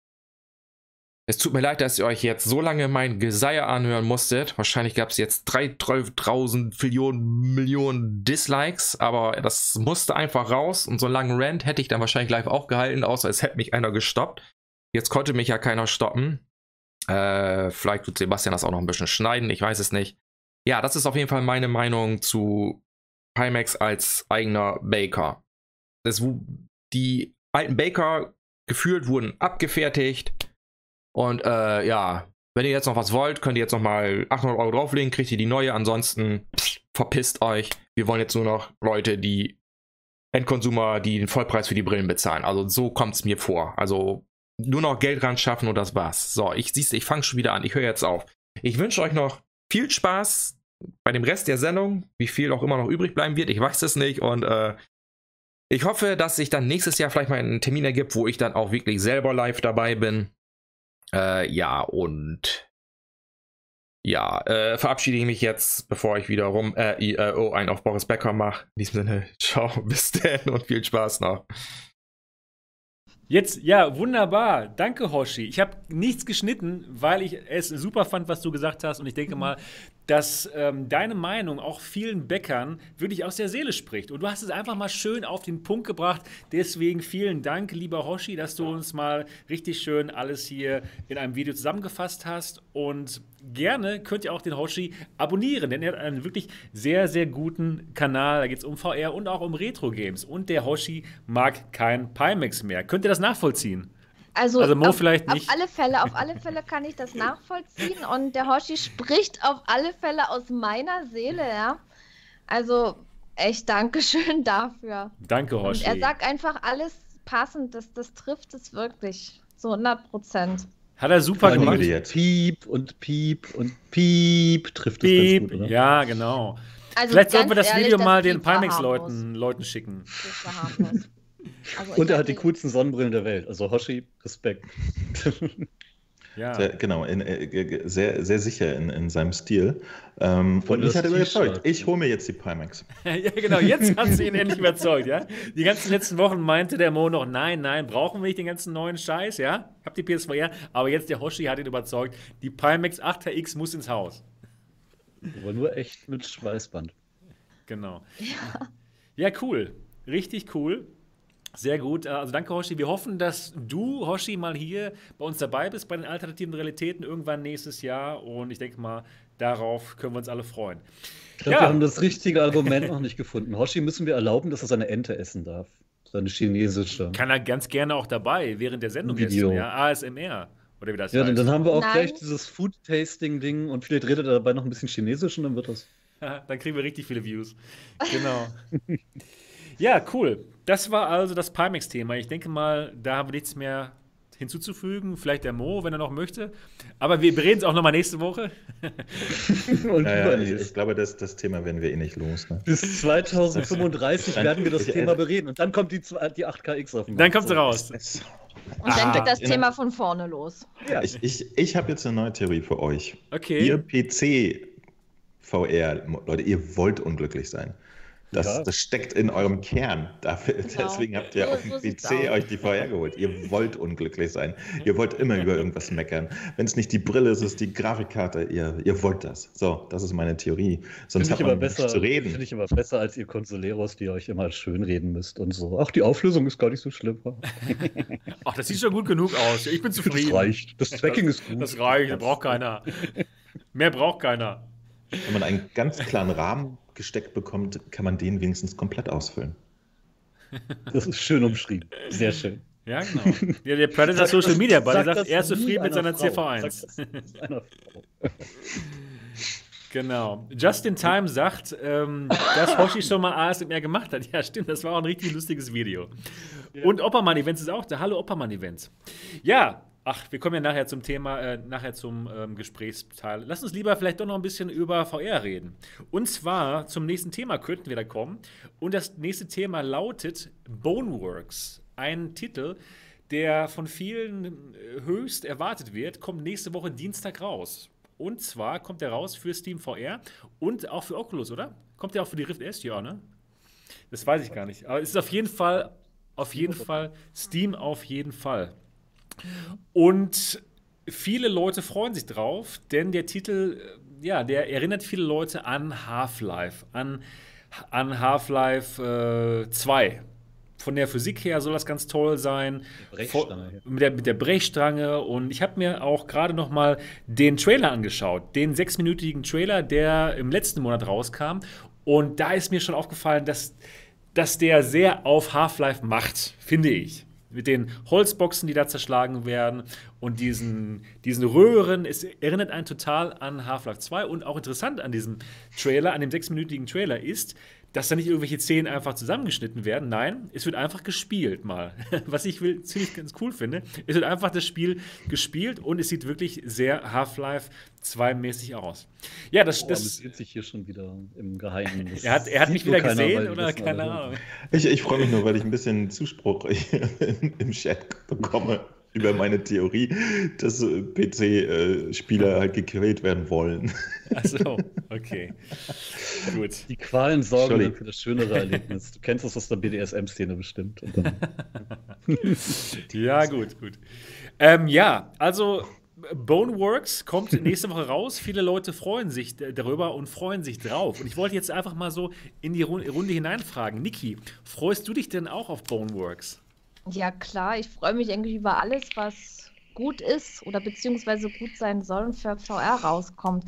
Es tut mir leid, dass ihr euch jetzt so lange mein Geseier anhören musstet. Wahrscheinlich gab es jetzt 3000 Millionen, Millionen Dislikes, aber das musste einfach raus. Und so einen langen Rant hätte ich dann wahrscheinlich live auch gehalten, außer es hätte mich einer gestoppt. Jetzt konnte mich ja keiner stoppen. Äh, vielleicht tut Sebastian das auch noch ein bisschen schneiden, ich weiß es nicht. Ja, das ist auf jeden Fall meine Meinung zu Pimax als eigener Baker. Das, die alten Baker gefühlt wurden abgefertigt und äh, ja, wenn ihr jetzt noch was wollt, könnt ihr jetzt noch mal 800 Euro drauflegen, kriegt ihr die neue. Ansonsten pff, verpisst euch. Wir wollen jetzt nur noch Leute, die Endkonsumer, die den Vollpreis für die Brillen bezahlen. Also so kommt es mir vor. Also nur noch Geld ran schaffen und das war's. So, ich siehst, ich fange schon wieder an. Ich höre jetzt auf. Ich wünsche euch noch viel Spaß bei dem Rest der Sendung. Wie viel auch immer noch übrig bleiben wird, ich weiß es nicht. Und äh, ich hoffe, dass sich dann nächstes Jahr vielleicht mal einen Termin ergibt, wo ich dann auch wirklich selber live dabei bin. Äh, ja, und ja, äh, verabschiede ich mich jetzt, bevor ich wieder rum äh, äh, oh, einen auf Boris Becker mache. In diesem Sinne, ciao, bis dann und viel Spaß noch. Jetzt, ja, wunderbar. Danke, Hoshi. Ich habe nichts geschnitten, weil ich es super fand, was du gesagt hast. Und ich denke mal, dass ähm, deine Meinung auch vielen Bäckern wirklich aus der Seele spricht. Und du hast es einfach mal schön auf den Punkt gebracht. Deswegen vielen Dank, lieber Hoshi, dass du uns mal richtig schön alles hier in einem Video zusammengefasst hast. Und gerne könnt ihr auch den Hoshi abonnieren, denn er hat einen wirklich sehr, sehr guten Kanal. Da geht es um VR und auch um Retro-Games. Und der Hoshi mag kein Pimax mehr. Könnt ihr das nachvollziehen? Also, Also Mo auf, vielleicht nicht. Auf alle Fälle, auf alle Fälle kann ich das nachvollziehen und der Hoshi spricht auf alle Fälle aus meiner Seele, ja. Also echt Dankeschön dafür. Danke, Und Hoshi. er sagt einfach alles passend, das, das trifft es wirklich. Zu 100 Prozent. Hat er super Meine gemacht. Jetzt. Piep und Piep und Piep trifft es ganz gut, oder? Ja, genau. Also Vielleicht sollten wir das ehrlich, Video mal den Piep Pimax-Leuten Leuten schicken. Also Und er hat die coolsten Sonnenbrillen der Welt. Also Hoshi, Respekt. Ja. Sehr, genau, in, äh, sehr, sehr sicher in, in seinem Stil. Ähm, Von und mich das hat er überzeugt. Ich hole mir jetzt die Pimax. ja, genau, jetzt hast du ihn endlich überzeugt, ja? Die ganzen letzten Wochen meinte der Mo noch, nein, nein, brauchen wir nicht den ganzen neuen Scheiß, ja? Ich hab die PSVR, aber jetzt der Hoshi hat ihn überzeugt, die Pimax 8X muss ins Haus. Aber nur echt mit Schweißband. Genau. Ja, cool. Richtig cool. Sehr gut. Also danke, Hoshi. Wir hoffen, dass du, Hoshi, mal hier bei uns dabei bist bei den alternativen Realitäten irgendwann nächstes Jahr. Und ich denke mal, darauf können wir uns alle freuen. Ich glaube, Ja. wir haben das richtige Argument noch nicht gefunden. Hoshi müssen wir erlauben, dass er seine Ente essen darf. Seine chinesische. Kann er ganz gerne auch dabei, während der Sendung Video. essen, ja? ASMR. Oder wie das Ja, dann, heißt. dann haben wir auch Nein. gleich dieses Food-Tasting-Ding und vielleicht redet er dabei noch ein bisschen Chinesisch und dann wird das. Dann kriegen wir richtig viele Views. Genau. ja, cool. Das war also das Pimax-Thema. Ich denke mal, da haben wir nichts mehr hinzuzufügen. Vielleicht der Mo, wenn er noch möchte. Aber wir reden es auch nochmal nächste Woche. Und Ja, ja, ich, ich glaube, das, das Thema werden wir eh nicht los. Ne? Bis 2035 Das- werden wir das Thema bereden. Und dann kommt die, die 8KX auf den Dann kommt sie raus. Und dann Ah, geht das in- Thema von vorne los. Ja, Ich, ich, ich habe jetzt eine neue Theorie für euch. Okay. Ihr PC VR, Leute, ihr wollt unglücklich sein. Das, Ja. das steckt in eurem Kern. Dafür, Genau. Deswegen habt ihr So- auf dem PC aus. euch die VR geholt. Ihr wollt unglücklich sein. Ihr wollt immer über irgendwas meckern. Wenn es nicht die Brille ist, ist es die Grafikkarte. Ihr, ihr wollt das. So, das ist meine Theorie. Sonst Finde hat ich, man aber nichts besser, zu reden. finde ich aber besser als ihr Consoleros, die euch immer schön reden müsst und so. Ach, die Auflösung ist gar nicht so schlimm. Ach, das sieht schon gut genug aus. Ich bin Das zufrieden. reicht. Das Tracking ist gut. Das reicht, das braucht keiner. Mehr braucht keiner. Wenn man einen ganz klaren Rahmen gesteckt bekommt, kann man den wenigstens komplett ausfüllen. Das ist schön umschrieben. Sehr schön. Ja, genau. Ja, der Predator Social Media Buddy Sag sagt, er ist zufrieden mit einer seiner Frau. CV1. Sag das nie einer Frau. Genau. Justin Time sagt, ähm, dass Hoshi schon mal ASMR gemacht hat. Ja, stimmt, das war auch ein richtig lustiges Video. Und Oppermann Events ist auch da. Hallo Oppermann Events. Ja, ach, wir kommen ja nachher zum Thema, äh, nachher zum ähm, Gesprächsteil. Lass uns lieber vielleicht doch noch ein bisschen über VR reden. Und zwar zum nächsten Thema könnten wir da kommen. Und das nächste Thema lautet Boneworks. Ein Titel, der von vielen äh, höchst erwartet wird, kommt nächste Woche Dienstag raus. Und zwar kommt er raus für Steam VR und auch für Oculus, oder? Kommt der auch für die Rift S? Ja, ne? Das weiß ich gar nicht. Aber es ist auf jeden Fall, auf jeden Fall, Steam auf jeden Fall. Und viele Leute freuen sich drauf, denn der Titel, äh, ja, der erinnert viele Leute an Half-Life, an, an Half-Life äh, 2. Von der Physik her soll das ganz toll sein. Brechstange, ja. Mit der, mit der Brechstange. Und ich habe mir auch gerade noch mal den Trailer angeschaut. Den sechsminütigen Trailer, der im letzten Monat rauskam. Und da ist mir schon aufgefallen, dass, dass der sehr auf Half-Life macht, finde ich. Mit den Holzboxen, die da zerschlagen werden und diesen, diesen Röhren. Es erinnert einen total an Half-Life 2. Und auch interessant an diesem Trailer, an dem sechsminütigen Trailer ist, dass da nicht irgendwelche Szenen einfach zusammengeschnitten werden. Nein, es wird einfach gespielt mal. Was ich will, ziemlich ganz cool finde. Es wird einfach das Spiel gespielt und es sieht wirklich sehr Half-Life 2-mäßig aus. Ja, das, Oh, das, amüsiert sich hier schon wieder im Geheimen. Das er hat, er hat mich wieder keiner, gesehen oder keine Ahnung. Ich, ich freue mich nur, weil ich ein bisschen Zuspruch im Chat bekomme über meine Theorie, dass äh, PC-Spieler halt gequält werden wollen. Achso, okay. Gut. Die Qualen sorgen dann für das schönere Erlebnis. Du kennst das aus der BDSM-Szene bestimmt. Ja, gut, gut. Ähm, ja, also Boneworks kommt nächste Woche raus. Viele Leute freuen sich darüber und freuen sich drauf. Und ich wollte jetzt einfach mal so in die Ru- Runde hineinfragen. Niki, freust du dich denn auch auf Boneworks? Ja, klar, ich freue mich eigentlich über alles, was gut ist oder beziehungsweise gut sein soll und für VR rauskommt.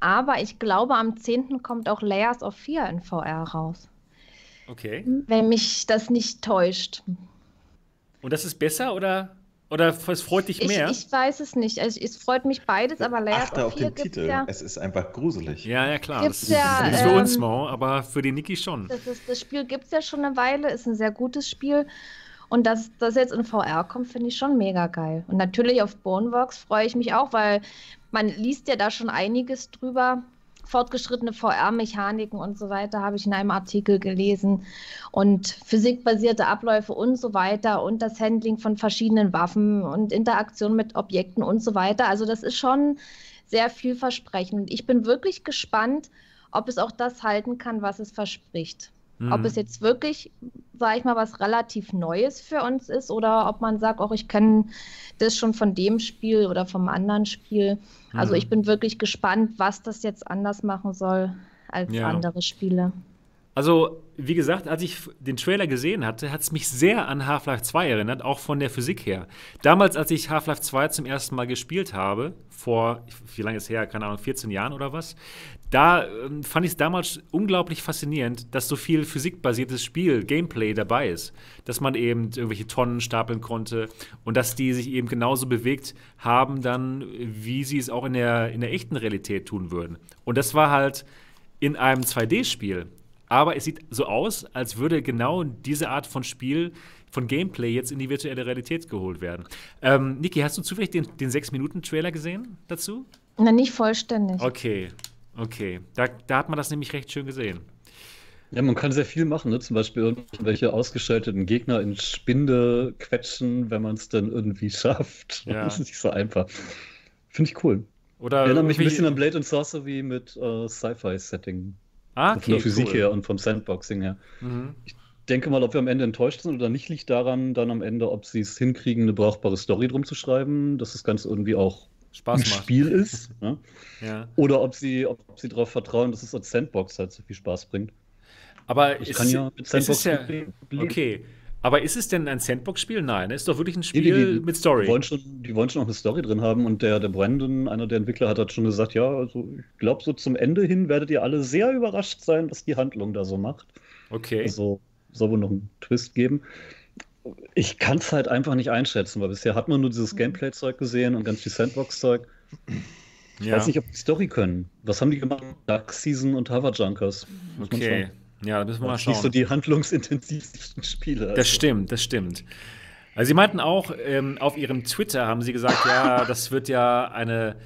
Aber ich glaube, am 10. kommt auch Layers of Fear in VR raus. Okay. Wenn mich das nicht täuscht. Und das ist besser oder, oder es freut dich Ich, mehr? ich weiß es nicht. Also, es freut mich beides, aber Layers Achte of auf Fear den gibt's Titel. ja. Es ist einfach gruselig. ja, ja, klar. Gibt's Das, ja, das ist für uns ähm, Mo, aber für die Niki schon. Das, ist, das Spiel gibt es ja schon eine Weile, ist ein sehr gutes Spiel. Und dass das jetzt in VR kommt, finde ich schon mega geil. Und natürlich auf Boneworks freue ich mich auch, weil man liest ja da schon einiges drüber. Fortgeschrittene VR-Mechaniken und so weiter habe ich in einem Artikel gelesen. Und physikbasierte Abläufe und so weiter und das Handling von verschiedenen Waffen und Interaktion mit Objekten und so weiter. Also das ist schon sehr vielversprechend. Ich bin wirklich gespannt, ob es auch das halten kann, was es verspricht. Ob Mhm. es jetzt wirklich, sage ich mal, was relativ Neues für uns ist oder ob man sagt, auch ich kenne das schon von dem Spiel oder vom anderen Spiel. Also Mhm. ich bin wirklich gespannt, was das jetzt anders machen soll als Ja. andere Spiele. Also, wie gesagt, als ich den Trailer gesehen hatte, hat es mich sehr an Half-Life 2 erinnert, auch von der Physik her. Damals, als ich Half-Life 2 zum ersten Mal gespielt habe, vor, wie lange ist her, keine Ahnung, 14 Jahren oder was, da ähm, fand ich es damals unglaublich faszinierend, dass so viel physikbasiertes Spiel, Gameplay dabei ist. Dass man eben irgendwelche Tonnen stapeln konnte und dass die sich eben genauso bewegt haben, dann, wie sie es auch in der, in der echten Realität tun würden. Und das war halt in einem 2D-Spiel. Aber es sieht so aus, als würde genau diese Art von Spiel, von Gameplay jetzt in die virtuelle Realität geholt werden. Ähm, Niki, hast du zufällig den, den 6-Minuten-Trailer gesehen dazu? Na, nicht vollständig. Okay, okay. Da, da hat man das nämlich recht schön gesehen. ja, man kann sehr viel machen, ne? Zum Beispiel irgendwelche ausgeschalteten Gegner in Spinde quetschen, wenn man es dann irgendwie schafft. Ja. Das ist nicht so einfach. Finde ich cool. Oder Erinnert mich ein bisschen an Blade and Sorcery mit äh, Sci-Fi-Setting. ah, Von der Physik cool. her und vom Sandboxing her. Mhm. denke mal, ob wir am Ende enttäuscht sind oder nicht, liegt daran, dann am Ende, ob sie es hinkriegen, eine brauchbare Story drum zu schreiben, dass das Ganze irgendwie auch Spaß ein macht. Spiel ist. Ne? Ja. Oder ob sie, ob sie darauf vertrauen, dass es als Sandbox halt so viel Spaß bringt. Aber Ich ist, kann ja mit es Sandbox ja, leben. okay. Aber ist es denn ein Sandbox-Spiel? Nein, es ist doch wirklich ein Nee, Spiel die- die- mit Story. Die wollen, schon, die wollen schon auch eine Story drin haben und der, der Brandon, einer der Entwickler, hat halt schon gesagt, ja, also ich glaube, so zum Ende hin werdet ihr alle sehr überrascht sein, was die Handlung da so macht. Okay. Also soll wohl noch einen Twist geben. Ich kann es halt einfach nicht einschätzen, weil bisher hat man nur dieses Gameplay-Zeug gesehen und ganz viel Sandbox-Zeug. Ich ja. weiß nicht, ob die Story können. Was haben die gemacht? Dark Season und Hover Junkers. Okay. schauen. Ja, da müssen wir mal Das sind nicht so schauen. die handlungsintensivsten Spiele. Das also. stimmt, das stimmt. Also sie meinten auch, ähm, auf ihrem Twitter haben sie gesagt, ja, das wird ja eine,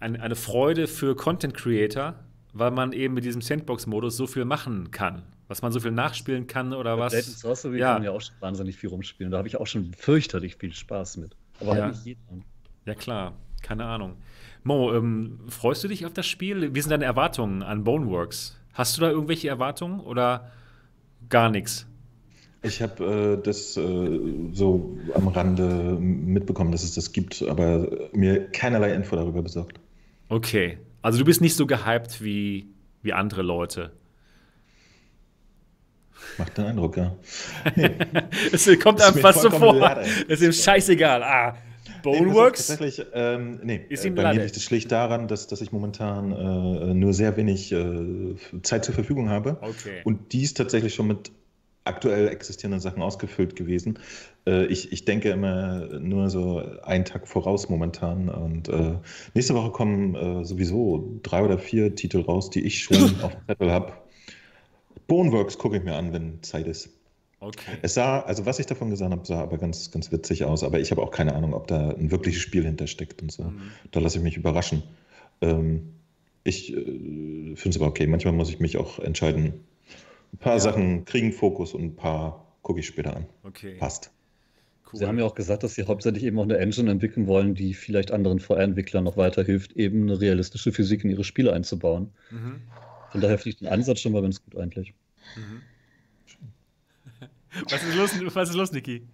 eine, eine Freude für Content Creator, weil man eben mit diesem Sandbox-Modus so viel machen kann. Was man so viel nachspielen kann oder was? And Sorcery Ja. kann man ja auch schon wahnsinnig viel rumspielen. Da habe ich auch schon fürchterlich viel Spaß mit. Aber Ja. halt nicht jeder. Ja, klar. Keine Ahnung. Mo, ähm, freust du dich auf das Spiel? Wie sind deine Erwartungen an Boneworks? Hast du da irgendwelche Erwartungen oder gar nichts? Ich habe äh, das äh, so am Rande mitbekommen, dass es das gibt, aber mir keinerlei Info darüber besorgt. Okay. Also du bist nicht so gehypt wie, wie andere Leute. Macht den Eindruck, ja. Es kommt einem fast so vor. Lade. Es ist ihm scheißegal. Ah, Nee, Boneworks? Tatsächlich, ähm, nee, Ist äh, ihm bei Lade. mir liegt es schlicht daran, dass, dass ich momentan äh, nur sehr wenig äh, Zeit zur Verfügung habe. Okay. Und die ist tatsächlich schon mit aktuell existierenden Sachen ausgefüllt gewesen. Äh, ich, ich denke immer nur so einen Tag voraus momentan. Und äh, nächste Woche kommen äh, sowieso drei oder vier Titel raus, die ich schon auf dem Zettel habe. Boneworks gucke ich mir an, wenn Zeit ist. Okay. Es sah, also was ich davon gesehen habe, sah aber ganz, ganz witzig aus. Aber ich habe auch keine Ahnung, ob da ein wirkliches Spiel hintersteckt und so. Mhm. Da lasse ich mich überraschen. Ähm, ich äh, finde es aber okay. Manchmal muss ich mich auch entscheiden. Ein paar Ja. Sachen kriegen Fokus und ein paar gucke ich später an. Okay. Passt. Cool. Sie haben ja auch gesagt, dass sie hauptsächlich eben auch eine Engine entwickeln wollen, die vielleicht anderen VR-Entwicklern noch weiterhilft, eben eine realistische Physik in ihre Spiele einzubauen. Mhm. Von daher finde ich den Ansatz schon mal ganz gut eigentlich. Mhm. Was ist los, was ist los, Niki?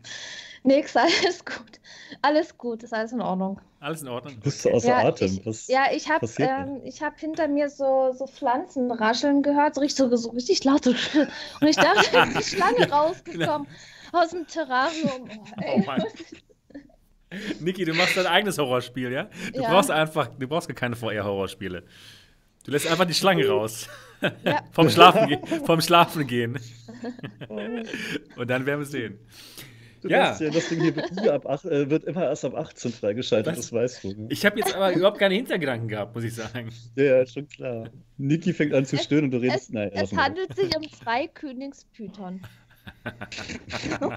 Nix, alles gut. Alles gut, ist alles in Ordnung. Alles in Ordnung? Du bist so außer Ja, Atem. ich, Was, ja, ich habe ähm, ich hab hinter mir so, so Pflanzen rascheln gehört, so richtig, so, so richtig laut. Und ich dachte, da ist die Schlange rausgekommen aus dem Terrarium. Oh Ey. Mann. Niki, du machst dein eigenes Horrorspiel, ja? Du Ja. brauchst einfach, du brauchst gar keine VR-Horrorspiele. Du lässt einfach die Schlange raus. Ja. vom, Schlafen, vom Schlafen gehen. Und dann werden wir sehen. Du Ja. weißt ja, das Ding hier wird, ab ach, äh, wird immer erst ab 18 freigeschaltet, Was? das weißt du. Ne? Ich habe jetzt aber überhaupt keine Hintergedanken gehabt, muss ich sagen. Ja, schon klar. Niki fängt an zu Es- stöhnen und du Es, redest. Nein, es handelt sich um zwei Königspython.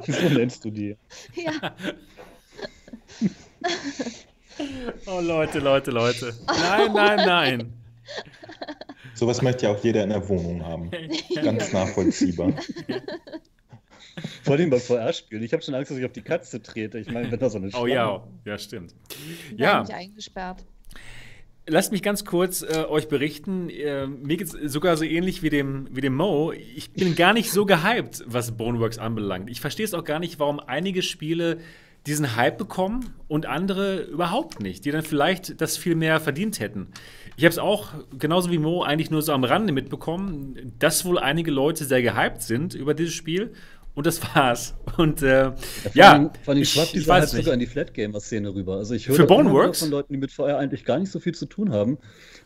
So nennst du die. Ja, Oh, Leute, Leute, Leute. Nein, nein, nein. Sowas möchte ja auch jeder in der Wohnung haben. Ganz nachvollziehbar. Vor allem beim VR-Spielen. Ich habe schon Angst, dass ich auf die Katze trete. Ich meine, wenn da so eine Oh Schlange- ja, ja, stimmt. Ja. mich eingesperrt. Lasst mich ganz kurz äh, euch berichten. Äh, mir geht es sogar so ähnlich wie dem, wie dem Mo. Ich bin gar nicht so gehypt, was Boneworks anbelangt. Ich verstehe es auch gar nicht, warum einige Spiele diesen Hype bekommen und andere überhaupt nicht, die dann vielleicht das viel mehr verdient hätten. Ich habe es auch, genauso wie Mo, eigentlich nur so am Rande mitbekommen, dass wohl einige Leute sehr gehypt sind über dieses Spiel. Und das war's. Und äh, ja, vor allem, vor allem ich, weiß sogar in die Flatgamer-Szene rüber. Also ich höre Für Boneworks? von Leuten, die mit VR eigentlich gar nicht so viel zu tun haben.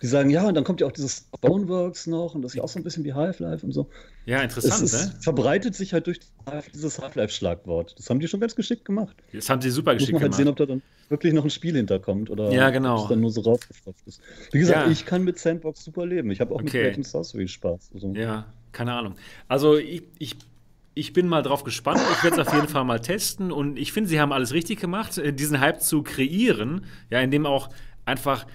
Die sagen, ja, und dann kommt ja auch dieses Boneworks noch und das ist ja auch so ein bisschen wie Half-Life und so. Ja, Es interessant, ist, ne? verbreitet sich halt durch dieses Half-Life-Schlagwort. Das haben die schon ganz geschickt gemacht. Das haben sie super Muss geschickt man halt gemacht. sehen, ob da dann wirklich noch ein Spiel hinterkommt oder Ja, genau. ob es dann nur so rausgestopft ist. Wie gesagt, Ja. ich kann mit Sandbox super leben. Ich habe auch mit Okay. Blade and Sorcery Spaß. Also, Ja, keine Ahnung. Also ich, ich, ich bin mal drauf gespannt. Ich werde es auf jeden Fall mal testen. Und ich finde, sie haben alles richtig gemacht, äh, diesen Hype zu kreieren, ja, indem auch einfach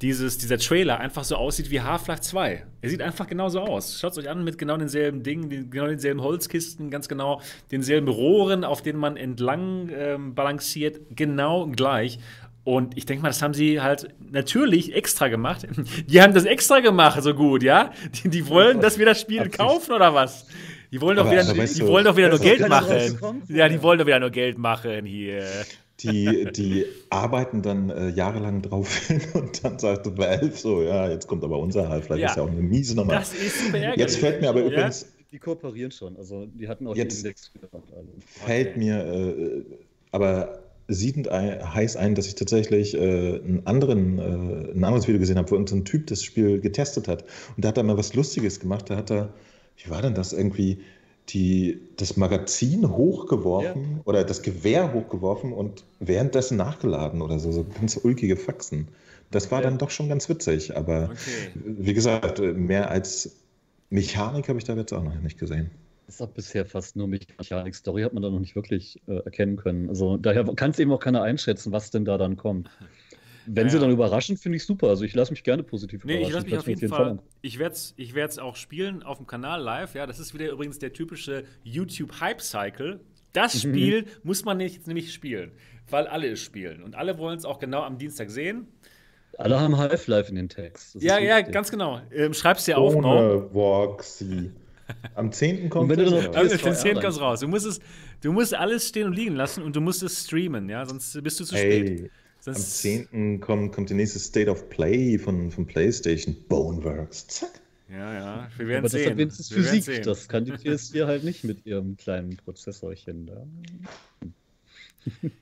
dieses, dieser Trailer einfach so aussieht wie Half-Life 2. Er sieht einfach genauso aus. Schaut es euch an mit genau denselben Dingen, den, genau denselben Holzkisten, ganz genau denselben Rohren, auf denen man entlang ähm, balanciert, genau gleich. Und ich denke mal, das haben sie halt natürlich extra gemacht. Die haben das extra gemacht, so gut, ja? Die, die wollen, dass wir das Spiel kaufen oder was? Die wollen doch Aber- wieder, aber die, du, wollen doch wieder nur Geld machen. Ja, die wollen doch wieder nur Geld machen hier. Die, die arbeiten dann äh, jahrelang drauf hin und dann sagt Valve so, ja, jetzt kommt aber unser Half-Life, Ja. ist ja auch eine miese Nummer. Das ist. Jetzt fällt mir aber Ja? übrigens, Die kooperieren schon. Also die hatten auch Jetzt- die Index gemacht. Alle. fällt Okay. mir äh, aber siedend ein, heiß ein, dass ich tatsächlich äh, einen anderen, äh, ein anderes Video gesehen habe, wo irgendein Typ das Spiel getestet hat. Und da hat er mal was Lustiges gemacht. Da hat er, wie war denn das irgendwie, die, das Magazin hochgeworfen oder das Gewehr hochgeworfen und währenddessen nachgeladen oder so, so ganz ulkige Faxen. Das war Ja. dann doch schon ganz witzig, aber Okay. wie gesagt, mehr als Mechanik habe ich da jetzt auch noch nicht gesehen. Das ist auch bisher fast nur Mechanik. Story hat man da noch nicht wirklich äh, erkennen können. Also daher kann es eben auch keiner einschätzen, was denn da dann kommt. Wenn Ja, sie dann überraschen, finde ich super. Also ich lasse mich gerne positiv Nee, ich überraschen. lasse mich auf jeden Fall. angucken. Ich werde es ich werd's auch spielen auf dem Kanal live. Ja, das ist wieder übrigens der typische YouTube-Hype-Cycle. Das Mhm. Spiel muss man nicht, nämlich spielen, weil alle es spielen. Und alle wollen es auch genau am Dienstag sehen. Alle haben Half-Life in den Tags. Das Ja, ja, ganz genau. Ähm, schreib's dir auf. Ohne Voxy. Am 10. kommt Und wenn du es, PSVR den 10 dann. kannst raus. Du musst, es, du musst alles stehen und liegen lassen und du musst es streamen, ja, sonst bist du zu spät. Ey, am Sonst, 10. kommt, kommt die nächste State of Play von, von PlayStation. Boneworks. Zack. Ja, ja, wir werden Aber das sehen. hat wenigstens Wir Physik. sehen. Das kann die PS4 halt nicht mit ihrem kleinen Prozessorchen da.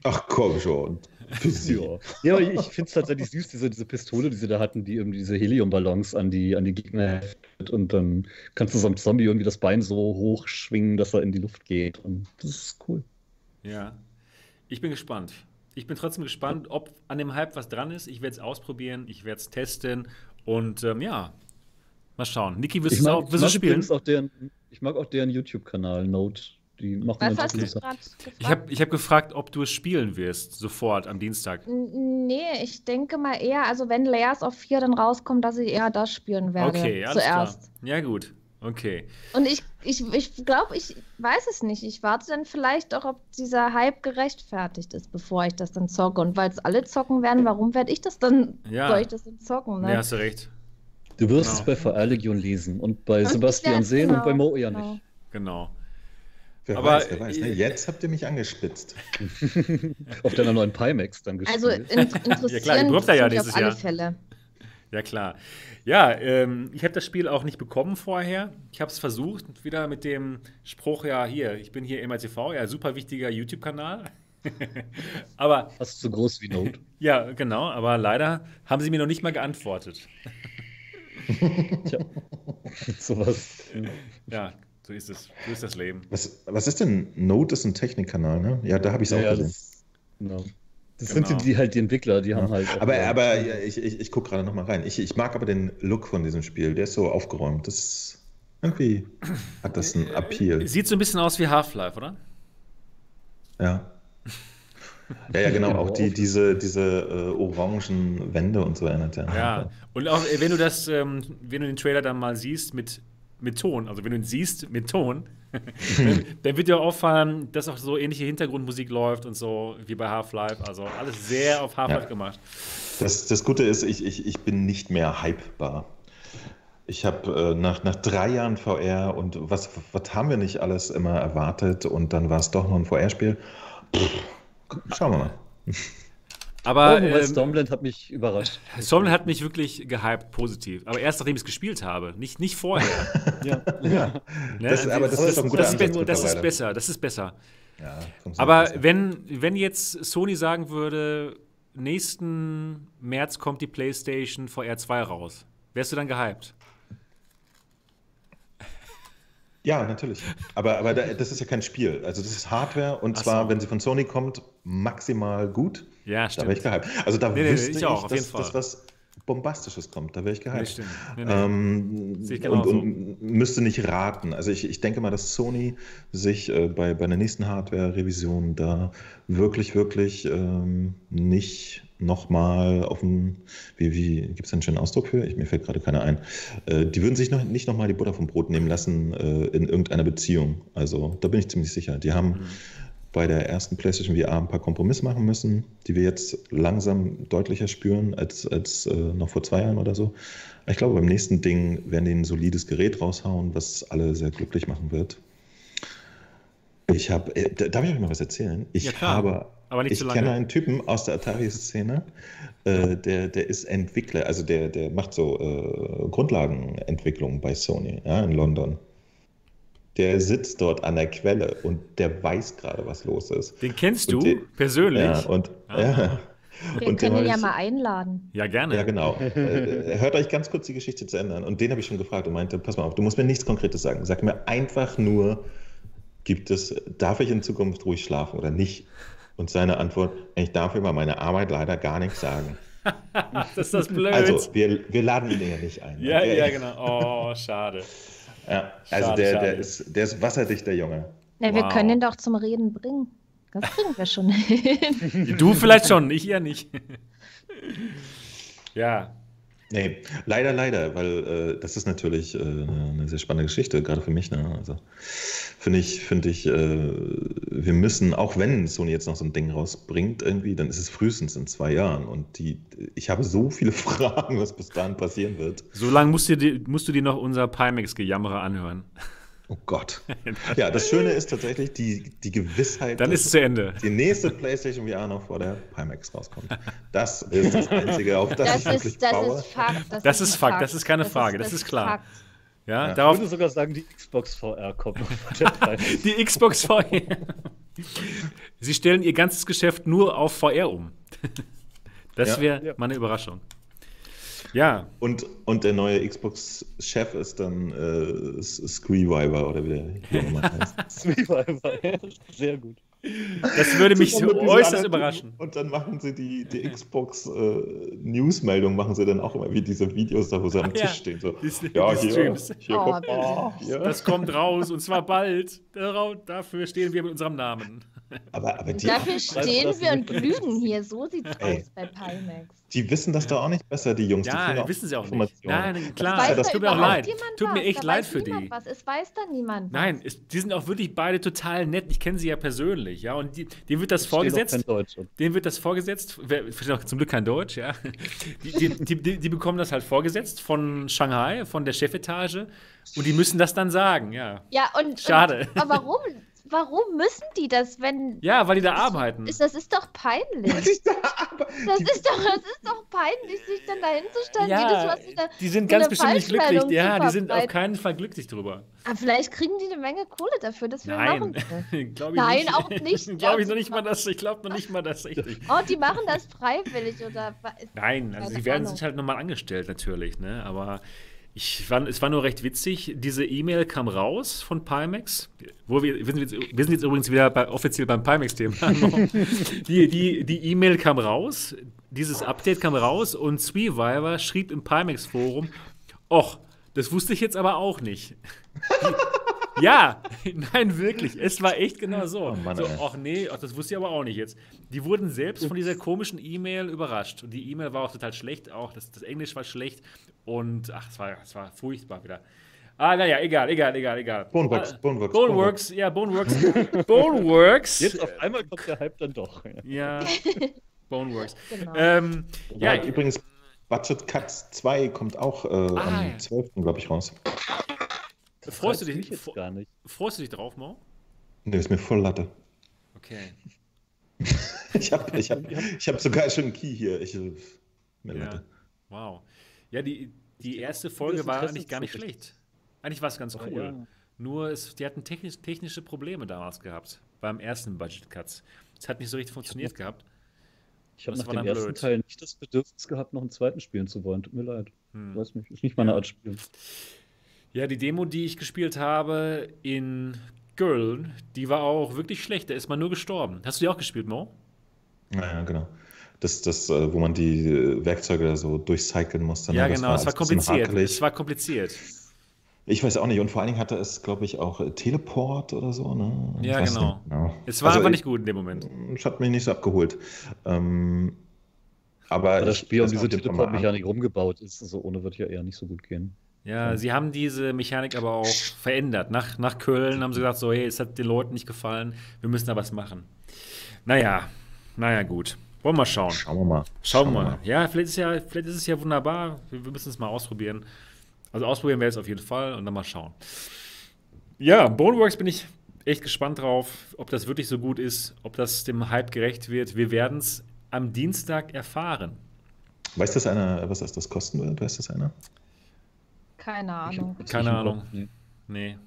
Ach komm schon. Physik. Ja, ja aber ich finde es tatsächlich süß, diese, diese Pistole, die sie da hatten, die eben diese Heliumballons an die, an die Gegner heftet und dann kannst du so einem Zombie irgendwie das Bein so hochschwingen, dass er in die Luft geht. Und das ist cool. Ja. Ich bin gespannt. Ich bin trotzdem gespannt, ob an dem Hype was dran ist. Ich werde es ausprobieren, ich werde es testen und ähm, ja, mal schauen. Niki, wirst Ich du es spielen? auch deren, ich mag auch deren YouTube-Kanal, Note. Die machen Was hast du? Ich habe ich hab gefragt, ob du es spielen wirst, sofort am Dienstag. Nee, ich denke mal eher, also wenn Layers of 4 dann rauskommt, dass ich eher das spielen werde. Okay, alles zuerst. klar. Ja, gut. Okay. Und ich, ich, ich glaube, ich weiß es nicht. Ich warte dann vielleicht auch, ob dieser Hype gerechtfertigt ist, bevor ich das dann zocke. Und weil es alle zocken werden, warum werde ich das dann, Ja. soll ich das dann zocken? Ne? Nee, hast du recht. Du wirst Genau. es bei VR-Legion lesen und bei Und Sebastian sehen und bei genau, Mo eher genau. nicht. Genau. Wer Aber, weiß, wer weiß. Ne? Jetzt habt ihr mich angespitzt. Auf deiner neuen Pimax dann gespielt. Also in, interessieren Ja, klar, ja mich nächstes auf alle Jahr. Fälle. Ja, klar. Ja, ähm, ich habe das Spiel auch nicht bekommen vorher. Ich habe es versucht, wieder mit dem Spruch, ja, hier, ich bin hier MRTV, ja, super wichtiger YouTube-Kanal. aber, Fast so groß wie Note. ja, genau, aber leider haben sie mir noch nicht mal geantwortet. Tja. Sowas. Ja, so ist es. So ist das Leben. Was, was ist denn? Note ist ein Technikkanal, ne? Ja, da habe ich es Ja, auch ja, gesehen. das, genau. Das Genau. sind die, die halt die Entwickler, die haben halt. Aber, aber ja, ich, ich, ich gucke gerade noch mal rein. Ich, ich mag aber den Look von diesem Spiel. Der ist so aufgeräumt. Das irgendwie hat das einen Appeal. Sieht so ein bisschen aus wie Half-Life, oder? Ja. Ja, ja, genau. Auch die, diese, diese äh, orangen Wände und so erinnert ja. Ja. Und auch äh, wenn du das, ähm, wenn du den Trailer dann mal siehst mit, mit Ton, also wenn du ihn siehst mit Ton, dann, dann wird dir auffallen, dass auch so ähnliche Hintergrundmusik läuft und so wie bei Half-Life. Also alles sehr auf Half-Life Ja. gemacht. Das, das Gute ist, ich, ich, ich bin nicht mehr hypebar. Ich habe äh, nach, nach drei Jahren VR und was, was haben wir nicht alles immer erwartet und dann war es doch noch ein VR-Spiel. Schauen wir mal. Aber oh, ähm, Stormland hat mich überrascht. Stormland hat mich wirklich gehypt, positiv. Aber erst nachdem ich es gespielt habe, nicht, nicht vorher. Ja. Ne? Das- aber das ist doch ein guter das, be- das ist besser, das ist besser. Ja, Aber besser. wenn, wenn jetzt Sony sagen würde, nächsten März kommt die PlayStation VR 2 raus, wärst du dann gehypt? Ja, natürlich. Aber, aber da, das ist ja kein Spiel. Also das ist Hardware und Ach zwar, so. wenn sie von Sony kommt, maximal gut. Ja, Da wäre ich stimmt. gehypt. Also da Nee, nee, wüsste ich ich, auch, jeden dass, dass was Bombastisches kommt. Da wäre ich gehypt. stimmt. Ähm, ich und, und müsste nicht raten. Also ich, ich denke mal, dass Sony sich äh, bei, bei der nächsten Hardware-Revision da wirklich, wirklich ähm, nicht nochmal auf dem, wie, wie gibt es einen schönen Ausdruck für? Ich, mir fällt gerade keiner ein. Äh, die würden sich noch, nicht nochmal die Butter vom Brot nehmen lassen äh, in irgendeiner Beziehung. Also da bin ich ziemlich sicher. Die haben Mhm. Bei der ersten PlayStation VR ein paar Kompromisse machen müssen, die wir jetzt langsam deutlicher spüren als, als äh, noch vor zwei Jahren oder so. Ich glaube, beim nächsten Ding werden die ein solides Gerät raushauen, was alle sehr glücklich machen wird. Ich habe, äh, da- darf ich euch mal was erzählen? Ich Ja, habe, ich kenne einen Typen aus der Atari-Szene, äh, der, der ist Entwickler, also der, der macht so äh, Grundlagenentwicklung bei Sony ja, in London. Der sitzt dort an der Quelle und der weiß gerade, was los ist. Den kennst du Und die- persönlich? Ja, und, Ah. ja. Wir Und können den ihn ja ich- mal einladen. Ja, gerne. ja, genau. Äh, hört euch ganz kurz die Geschichte zu ändern. Und den habe ich schon gefragt und meinte, pass mal auf, du musst mir nichts Konkretes sagen. Sag mir einfach nur, gibt es, darf ich in Zukunft ruhig schlafen oder nicht? Und seine Antwort, ich darf über meine Arbeit leider gar nichts sagen. Das ist das blöd. Also, wir, wir laden ihn ja nicht ein. ja, Okay? ja, genau. Oh, schade. Ja, also Schade, der, schade. der, ist, der ist wasserdicht, der Junge. Na, wir Wow. können ihn doch zum Reden bringen. Das kriegen wir schon hin. Du vielleicht schon, ich eher nicht. ja. Nee, leider, leider, weil äh, das ist natürlich äh, eine sehr spannende Geschichte, gerade für mich. Ne? Also finde ich, finde ich, äh, wir müssen, auch wenn Sony jetzt noch so ein Ding rausbringt, irgendwie, dann ist es frühestens in zwei Jahren. Und die, ich habe so viele Fragen, was bis dahin passieren wird. So lange musst, du dir- musst du dir noch unser Pimax-Gejammerer anhören. Oh Gott. Ja, das Schöne ist tatsächlich die, die Gewissheit, Dann ist es zu Ende. die nächste PlayStation VR noch vor der Pimax rauskommt. Das ist das Einzige, auf das, Das ich wirklich ist, das baue. ist Fakt. Das ist ein Fakt, das ist keine Frage, das ist klar. Fakt. Ja, Ja. Ich darauf würde sogar sagen, die Xbox VR kommt noch vor der die Xbox VR. Sie stellen ihr ganzes Geschäft nur auf VR um. Das Ja. wäre Ja. mal eine Überraschung. Ja, Und, und der neue Xbox-Chef ist dann äh, Screewiver oder wie der wie immer heißt. Revival. Sehr gut. das würde mich diesen äußerst überraschen. Und dann machen sie die, die Xbox-News-Meldung, machen sie dann auch immer wie diese Videos da, wo sie am Ja, Tisch stehen. So, diese- ja, diese hier, Streams. hier Oh, kommt oh, hier. Das kommt raus und zwar bald. Dafür stehen wir mit unserem Namen. Aber, aber die, Dafür stehen wir und lügen hier. So sieht's Ey. aus bei Pimax. Die wissen das doch auch nicht besser, die Jungs. die Ja, kriegen wissen sie auch nicht. Informationen. Nein, klar, weiß das da tut mir auch leid. jemand Tut mir echt Da leid für die. Was. Es weiß da niemand was. Nein, es, die sind auch wirklich beide total nett. Ich kenne sie ja persönlich, ja. Und die, denen wird das auch vorgesetzt. kein Deutsch. Und Denen wird das vorgesetzt. Wer versteht auch zum Glück kein Deutsch, ja. Die, die, die, die, die bekommen das halt vorgesetzt von Shanghai, von der Chefetage. Und die müssen das dann sagen, ja. Ja, und. Schade. Und, aber warum? Warum müssen die das, wenn. Ja, weil die da arbeiten. Ist, das ist doch peinlich. Das ist doch, das ist doch peinlich, sich dann dahin zu stellen. jedes Ja, Mal die sind ganz bestimmt nicht glücklich. Ja, die sind auf keinen Fall glücklich drüber. Aber vielleicht kriegen die eine Menge Kohle dafür, dass wir Nein, machen. das. glaube ich Nein, nicht. auch nicht. glaube ich noch nicht mal das. Ich glaube noch nicht mal das richtig. Oh, die machen das freiwillig oder. Nein, also sie werden sich halt nochmal angestellt natürlich, ne? Aber ich war, es war nur recht witzig. Diese E-Mail kam raus von Pimax. Wo wir, wir, sind jetzt, wir sind jetzt übrigens wieder bei, offiziell beim Pimax-Thema. die E-Mail kam raus, dieses Update kam raus und Sweeviver schrieb im Pimax-Forum: Och, das wusste ich jetzt aber auch nicht. Ja, nein, wirklich. Es war echt genau so. Oh Mann, so ach nee, ach, das wusste ich aber auch nicht jetzt. Die wurden selbst von dieser komischen E-Mail überrascht. Und die E-Mail war auch total schlecht, auch das, das Englisch war schlecht. Und ach, es war, es war furchtbar wieder. Ah, naja, egal, egal, egal, egal. Boneworks, Ah, Boneworks, Boneworks, ja, Boneworks. Boneworks. jetzt auf einmal kommt der Hype dann doch. Ja, Boneworks. Genau. Ähm, Ja, ja, übrigens, Budget Cuts 2 kommt auch äh, Ah, am ja. 12. glaube ich raus. freust du dich, mich jetzt gar nicht. freust du dich drauf, Mo? Nee, ist mir voll Latte. Okay. Ich habe ich hab, ich hab sogar schon einen Key hier. Ich, äh, mir Ja. Latte. Wow. Ja, die, die erste Folge war eigentlich gar nicht schlecht. Eigentlich war es ganz cool. ja. Nur, es, die hatten technisch, technische Probleme damals gehabt. Beim ersten Budget Cuts. Es hat nicht so richtig funktioniert gehabt. Ich habe nach dem ersten blöd. Teil nicht das Bedürfnis gehabt, noch einen zweiten spielen zu wollen. Tut mir leid. Hm. Weiß nicht, ist nicht meine Art Spiel. Ja, die Demo, die ich gespielt habe in Girl, die war auch wirklich schlecht. Da ist man nur gestorben. Hast du die auch gespielt, Mo? Naja, genau. Das, das, äh, wo man die äh, Werkzeuge so durchcyclen musste. ne? Ja, Das genau. Es war ein bisschen kompliziert. Es war kompliziert. Ich weiß auch nicht. Und vor allen Dingen hatte es, glaube ich, auch äh, Teleport oder so. Ne? Ja, genau. genau. Es war Also, ich- nicht gut in dem Moment. Es hat mich nicht so abgeholt. Ähm, aber Weil das Spiel um diese. Teleport-Mechanik rumgebaut ist, so ohne wird ja eher nicht so gut gehen. Ja, sie haben diese Mechanik aber auch verändert. Nach, nach Köln haben sie gesagt, so, hey, es hat den Leuten nicht gefallen, wir müssen da was machen. Naja, naja, gut. Wollen wir mal schauen. Schauen wir mal. Schauen wir mal. Ja, vielleicht ist, ja, vielleicht ist es ja wunderbar. Wir, wir müssen es mal ausprobieren. Also ausprobieren wir es auf jeden Fall und dann mal schauen. Ja, Boneworks bin ich echt gespannt drauf, ob das wirklich so gut ist, ob das dem Hype gerecht wird. Wir werden es am Dienstag erfahren. Weiß das einer, was das, das kosten wird? Weiß das einer? Keine Ahnung. Keine Ahnung. Nee. Nee.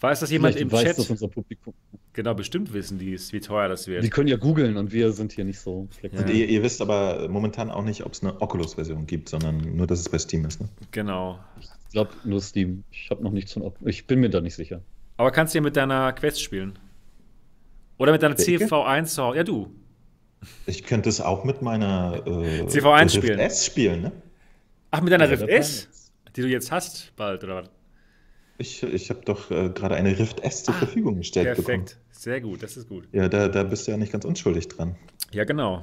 Weiß das jemand Vielleicht im weiß Chat? das unser Publikum. Genau, bestimmt wissen die es, wie teuer das wird. Die können ja googeln und wir sind hier nicht so Ja. flexibel. Ihr, ihr wisst aber momentan auch nicht, ob es eine Oculus-Version gibt, sondern nur, dass es bei Steam ist. Ne? Genau. Ich glaube nur Steam. Ich habe noch nichts von. Op- Ich bin mir da nicht sicher. Aber kannst du ja mit deiner Quest spielen? Oder mit deiner Der Icke? CV1 zu Hause? Ja, du. Ich könnte es auch mit meiner äh, CV1 Rift spielen. S spielen, ne? Ach, mit deiner Ja, Rift S, die du jetzt hast, bald, oder was? Ich, ich habe doch äh, gerade eine Rift S zur Ah, Verfügung gestellt bekommen. Perfekt. Sehr gut, das ist gut. Ja, da, da bist du ja nicht ganz unschuldig dran. Ja, genau.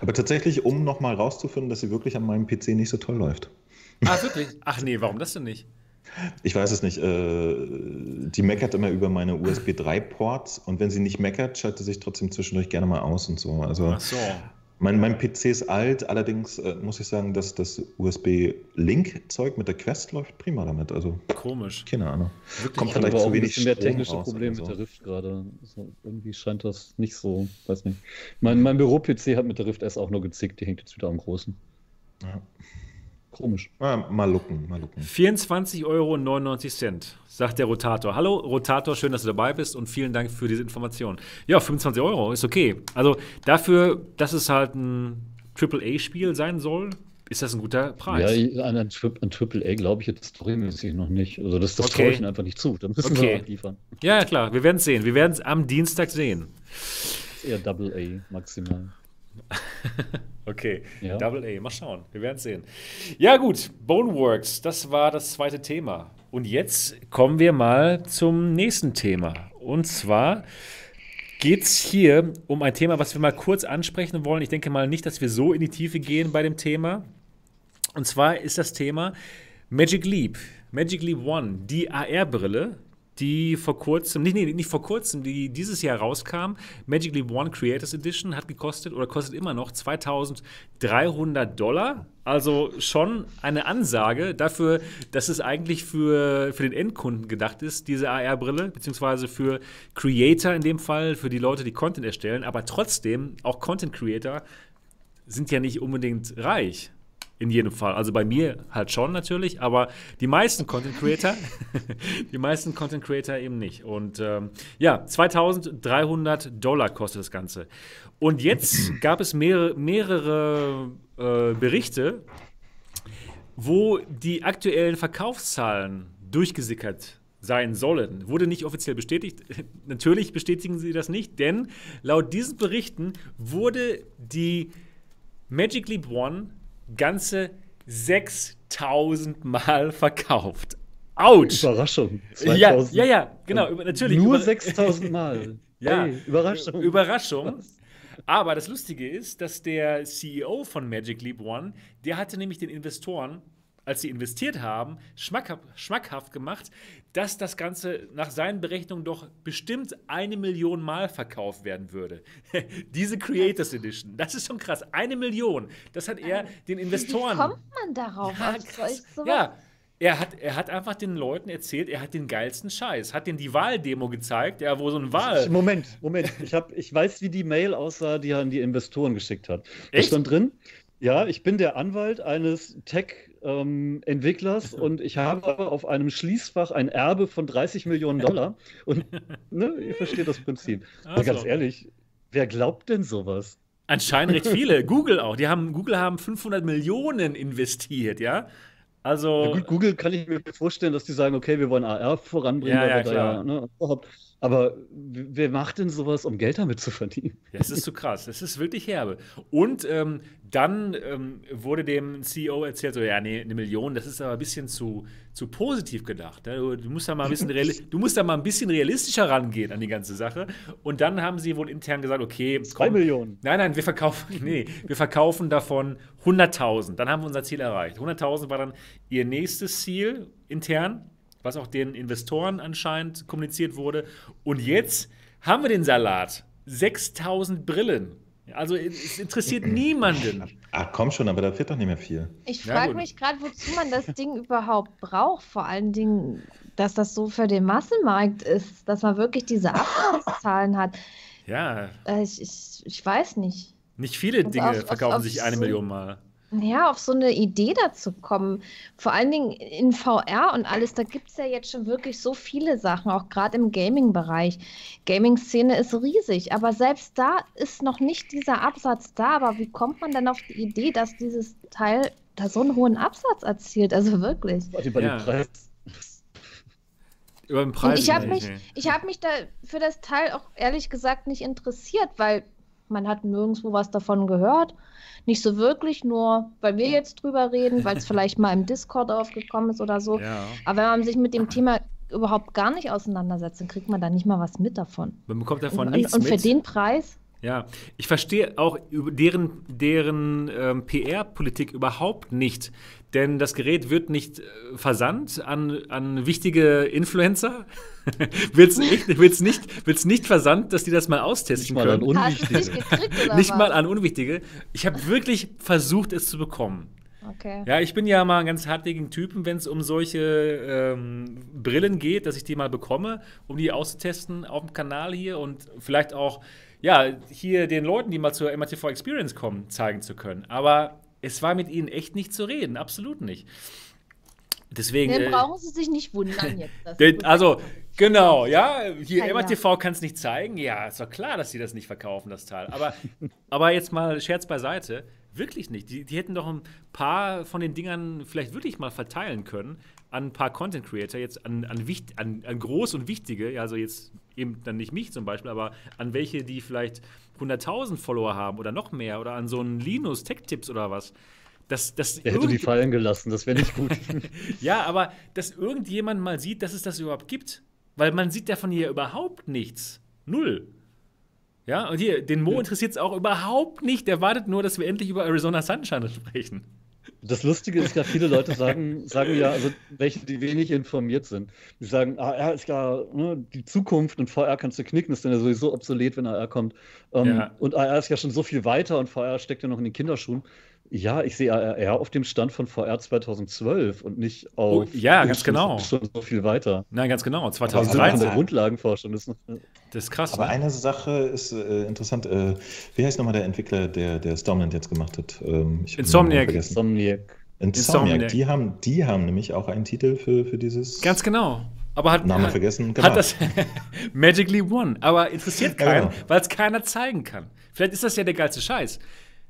Aber tatsächlich, um nochmal rauszufinden, dass sie wirklich an meinem PC nicht so toll läuft. Ah, wirklich? Ach nee, warum das denn nicht? Ich weiß es nicht. Äh, die meckert immer über meine USB 3-Ports und wenn sie nicht meckert, schaltet sie sich trotzdem zwischendurch gerne mal aus und so. Also Ach so. Mein, mein PC ist alt, allerdings äh, muss ich sagen, dass das USB-Link-Zeug mit der Quest läuft prima damit. Also Komisch. keine Ahnung. Wirklich Kommt Ich habe vielleicht aber zu auch ein wenig bisschen mehr technische Probleme mit der Rift gerade. So, irgendwie scheint das nicht so, weiß nicht. Mein, mein Büro-PC hat mit der Rift S auch nur gezickt, die hängt jetzt wieder am Großen. Ja. Komisch. Ah, mal lucken, mal lucken. 24,99 Euro, sagt der Rotator. Hallo Rotator, schön, dass du dabei bist und vielen Dank für diese Information. Ja, 25 Euro ist okay. Also dafür, dass es halt ein AAA-Spiel sein soll, ist das ein guter Preis. Ja, an, an, Tri- an AAA glaube ich jetzt storymäßig noch nicht. Also das, das Okay. traue ich ihnen einfach nicht zu. Da müssen Okay. wir abliefern. Ja, ja, klar, wir werden es sehen. Wir werden es am Dienstag sehen. Eher Double A maximal. Okay, Ja. Double A, mal schauen, wir werden es sehen. Ja, gut, Boneworks, das war das zweite Thema. Und jetzt kommen wir mal zum nächsten Thema. Und zwar geht es hier um ein Thema, was wir mal kurz ansprechen wollen. Ich denke mal nicht, dass wir so in die Tiefe gehen bei dem Thema. Und zwar ist das Thema Magic Leap. Magic Leap One, die AR-Brille, die vor kurzem, nicht, nee, nicht vor kurzem, die dieses Jahr rauskam. Magic Leap One Creators Edition hat gekostet oder kostet immer noch 2300 Dollar. Also schon eine Ansage dafür, dass es eigentlich für, für den Endkunden gedacht ist, diese AR-Brille, beziehungsweise für Creator in dem Fall, für die Leute, die Content erstellen. Aber trotzdem, auch Content Creator sind ja nicht unbedingt reich. In jedem Fall. Also bei mir halt schon natürlich, aber die meisten Content Creator, die meisten Content Creator eben nicht. Und ähm, ja, 2300 Dollar kostet das Ganze. Und jetzt gab es mehrere, mehrere äh, Berichte, wo die aktuellen Verkaufszahlen durchgesickert sein sollen. Wurde nicht offiziell bestätigt. Natürlich bestätigen sie das nicht, denn laut diesen Berichten wurde die Magic Leap One ganze 6000 Mal verkauft. Autsch! Überraschung. Ja, 2000. ja, ja, genau, über, natürlich. Nur über, 6000 Mal. Ja. Hey, Überraschung. Überraschung. Was? Aber das Lustige ist, dass der CEO von Magic Leap One, der hatte nämlich den Investoren, als sie investiert haben, schmackhaft, schmackhaft gemacht, dass das Ganze nach seinen Berechnungen doch bestimmt eine Million Mal verkauft werden würde. Diese Creators Edition, das ist schon krass. Eine Million. Das hat er den Wie Investoren. kommt man darauf? Ja, krass. ja. Er hat, er hat einfach den Leuten erzählt, er hat den geilsten Scheiß. Hat denen die Wahldemo gezeigt, ja, wo so ein Wahl. Moment, Moment. Ich, hab, ich weiß, wie die Mail aussah, die er an die Investoren geschickt hat. Da Echt? stand drin, ja, ich bin der Anwalt eines Tech-Entwicklers und ich habe aber auf einem Schließfach ein Erbe von 30 Millionen Dollar. Und ne, ihr versteht das Prinzip. Also. ganz ehrlich, wer glaubt denn sowas? Anscheinend recht viele. Google auch. Die haben, Google haben 500 Millionen investiert, ja. Also, Ja, gut, Google kann ich mir vorstellen, dass die sagen, okay, wir wollen AR voranbringen, Ja, ja, da klar. ja, ne, überhaupt. Aber wer macht denn sowas, um Geld damit zu verdienen? das ist so krass. Das ist wirklich herbe. Und ähm, dann ähm, wurde dem CEO erzählt, so, ja, nee, eine Million, das ist aber ein bisschen zu, zu positiv gedacht. ne? Du, du, musst da mal ein bisschen du musst da mal ein bisschen realistischer rangehen an die ganze Sache. Und dann haben sie wohl intern gesagt, okay, Zwei Millionen. Nein, nein, wir verkaufen, nee, wir verkaufen davon 100.000. Dann haben wir unser Ziel erreicht. 100.000 war dann ihr nächstes Ziel intern, was auch den Investoren anscheinend kommuniziert wurde. Und jetzt haben wir den Salat. 6.000 Brillen. Also es interessiert niemanden. Ah, komm schon, aber da fehlt doch nicht mehr viel. Ich Ja, frage gut. mich gerade, wozu man das Ding überhaupt braucht. Vor allen Dingen, dass das so für den Massenmarkt ist, dass man wirklich diese Absatzzahlen hat. Ja, Äh, ich, ich, ich weiß nicht. nicht viele Dinge auf- auf- verkaufen auf sich eine so- Million Mal. Ja, auf so eine Idee dazu kommen. Vor allen Dingen in VR und alles, da gibt es ja jetzt schon wirklich so viele Sachen, auch gerade im Gaming-Bereich. Gaming-Szene ist riesig, aber selbst da ist noch nicht dieser Absatz da. Aber wie kommt man denn auf die Idee, dass dieses Teil da so einen hohen Absatz erzielt? Also wirklich. Ja. dem Preis. Über den Und Preis. ich habe mich, ich habe mich da für das Teil auch ehrlich gesagt nicht interessiert, weil Man hat nirgendwo was davon gehört. Nicht so wirklich, nur weil wir jetzt drüber reden, weil es vielleicht mal im Discord aufgekommen ist oder so. Ja. Aber wenn man sich mit dem Thema überhaupt gar nicht auseinandersetzt, dann kriegt man da nicht mal was mit davon. Man bekommt davon und, nichts und, und für mit. den Preis, Ja, ich verstehe auch deren, deren ähm, PR-Politik überhaupt nicht. Denn das Gerät wird nicht äh, versandt an, an wichtige Influencer. wird es nicht, wird's nicht, wird's nicht versandt, dass die das mal Nicht austesten mal an können. du es nicht Unwichtige. gekriegt Nicht mal an Unwichtige. Ich habe wirklich versucht, es zu bekommen. Okay. Ja, ich bin ja mal ein ganz hartnäckigen Typen, wenn es um solche ähm, Brillen geht, dass ich die mal bekomme, um die auszutesten auf dem Kanal hier und vielleicht auch, ja, hier den Leuten, die mal zur MATV Experience kommen, zeigen zu können. Aber es war mit ihnen echt nicht zu reden, absolut nicht. Deswegen. Dann äh, brauchen Sie sich nicht wundern jetzt. du- also, genau, ja, hier ja. MATV kann es nicht zeigen. Ja, ist doch klar, dass sie das nicht verkaufen, das Teil. Aber, aber jetzt mal Scherz beiseite, wirklich nicht. Die, die hätten doch ein paar von den Dingern vielleicht wirklich mal verteilen können an ein paar Content Creator, jetzt an, an, wicht, an, an groß und wichtige, also jetzt eben dann nicht mich zum Beispiel, aber an welche, die vielleicht 100.000 Follower haben oder noch mehr oder an so einen Linus Tech Tips oder was. Das, das Der hätte die fallen gelassen, das wäre nicht gut. ja, aber dass irgendjemand mal sieht, dass es das überhaupt gibt. Weil man sieht davon hier überhaupt nichts. Null. Ja, und hier, den Mo interessiert es auch überhaupt nicht. Der wartet nur, dass wir endlich über Arizona Sunshine sprechen. Das Lustige ist ja, viele Leute sagen, sagen ja, also welche, die wenig informiert sind, die sagen, AR ist ja ne, die Zukunft und VR kannst du knicken, ist dann ja sowieso obsolet, wenn AR kommt. Ähm, Ja. Und AR ist ja schon so viel weiter und VR steckt ja noch in den Kinderschuhen. Ja, ich sehe AR auf dem Stand von VR 2012 und nicht auf. Oh, ja, ganz genau. Schon so viel weiter. Nein, ganz genau. Wir sind von 2013. der Grundlagenforschung. Ist noch, Das ist krass. Aber ne? eine Sache ist äh, interessant. Äh, wie heißt nochmal der Entwickler, der, der Stormland jetzt gemacht hat? Ähm, ich Insomniac. Insomniac. Insomniac. Die, haben, die haben nämlich auch einen Titel für, für dieses. Ganz genau. Aber hat, Namen hat, vergessen. Genau. hat das Magically One. Aber interessiert Ja, keinen, genau. weil es keiner zeigen kann. Vielleicht ist das ja der geilste Scheiß.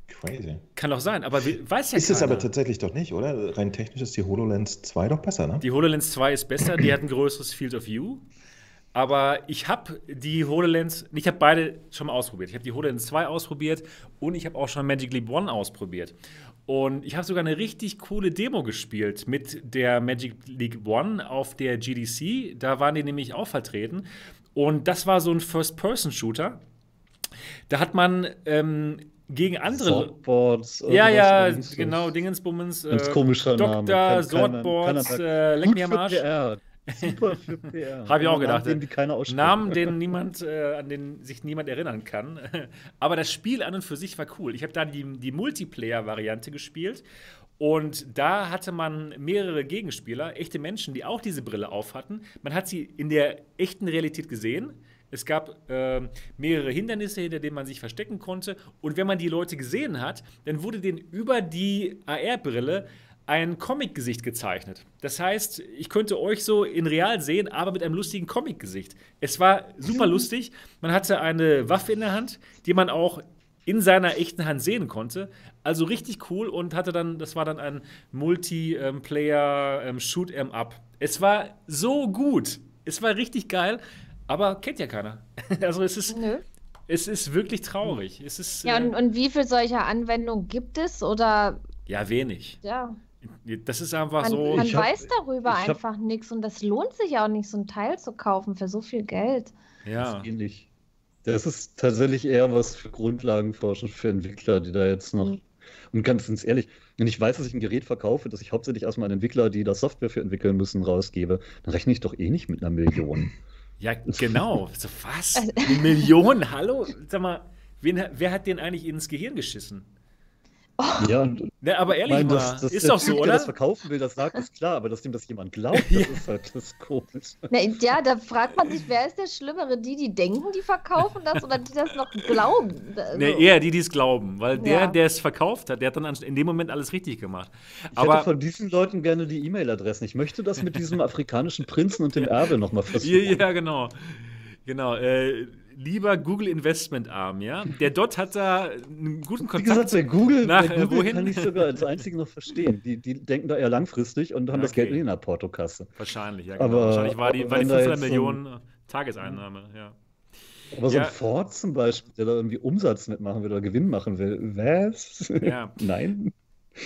Crazy. Kann doch sein, aber we- weiß ja Ist es keiner. aber tatsächlich doch nicht, oder? Rein technisch ist die HoloLens 2 doch besser, ne? Die HoloLens 2 ist besser, die hat ein größeres Field of View. Aber ich habe die HoloLens, ich habe beide schon mal ausprobiert. Ich habe die HoloLens 2 ausprobiert und ich habe auch schon Magic Leap One ausprobiert. Und ich habe sogar eine richtig coole Demo gespielt mit der Magic League One auf der GDC. Da waren die nämlich auch vertreten. Und das war so ein First-Person-Shooter. Da hat man ähm, gegen andere. Swordboards. Ja, ja, genau. Dingensbummens. Äh, komischer Name. Dr. Kann- Swordboards, äh, leck mir am Arsch. Super für PR. Hab ich auch Namen, gedacht. Den, keiner ausspricht. Namen, den niemand, äh, an den sich niemand erinnern kann. Aber das Spiel an und für sich war cool. Ich habe da die, die Multiplayer-Variante gespielt. Und da hatte man mehrere Gegenspieler, echte Menschen, die auch diese Brille auf hatten. Man hat sie in der echten Realität gesehen. Es gab ähm, mehrere Hindernisse, hinter denen man sich verstecken konnte. Und wenn man die Leute gesehen hat, dann wurde denen über die AR-Brille ein Comic-Gesicht gezeichnet. Das heißt, ich könnte euch so in real sehen, aber mit einem lustigen Comic-Gesicht. Es war super lustig. Man hatte eine Waffe in der Hand, die man auch in seiner echten Hand sehen konnte. Also richtig cool und hatte dann, das war dann ein Multiplayer ähm, Shoot 'em Up. Es war so gut. Es war richtig geil, aber kennt ja keiner. Also es ist, Nö. es ist wirklich traurig. Es ist Ja, äh, und, und wie viele solcher Anwendungen gibt es? Oder ja wenig. ja, Das ist einfach man, so. man Ich hab- weiß darüber einfach nichts und das lohnt sich auch nicht, so ein Teil zu kaufen für so viel Geld. Ja. ähnlich. Das ist tatsächlich eher was für Grundlagenforschung, für Entwickler, die da jetzt noch. Mhm. Und ganz, ganz ehrlich, wenn ich weiß, dass ich ein Gerät verkaufe, das ich hauptsächlich erstmal an Entwickler, die da Software für entwickeln müssen, rausgebe, dann rechne ich doch eh nicht mit einer Million. Ja, genau. So, was? Eine Million? Hallo? Sag mal, wen, wer hat den eigentlich ins Gehirn geschissen? Ja, und Ne, aber ehrlich mein, mal, dass, dass ist der doch Typ, so, der oder? das verkaufen will, das sagt, ist klar, aber dass dem das jemand glaubt, das Ja. ist halt das komisch. Na, ja, da fragt man sich, wer ist der Schlimmere? Die, die denken, die verkaufen das oder die das noch glauben? Also, Ne, eher die, die es glauben. Weil der, Ja. der es verkauft hat, der hat dann an- in dem Moment alles richtig gemacht. Ich Aber hätte von diesen Leuten gerne die E-Mail-Adressen. Ich möchte das mit diesem afrikanischen Prinzen und dem Erbe nochmal versuchen. Ja, ja, genau. Genau. Äh, lieber Google Investment Arm, ja? Der Dot hat da einen guten Wie Kontakt. gesagt, bei Google, Nach, bei äh, Google wohin? kann ich sogar als einzige noch verstehen. Die, die denken da eher langfristig und haben das Okay. Geld in der Portokasse. Wahrscheinlich, ja. Genau. Aber- Wahrscheinlich war die, war die wenn da 500 jetzt so Millionen Tageseinnahme, ja. Aber so Ja. ein Ford zum Beispiel, der da irgendwie Umsatz mitmachen will oder Gewinn machen will, was? Ja. Nein.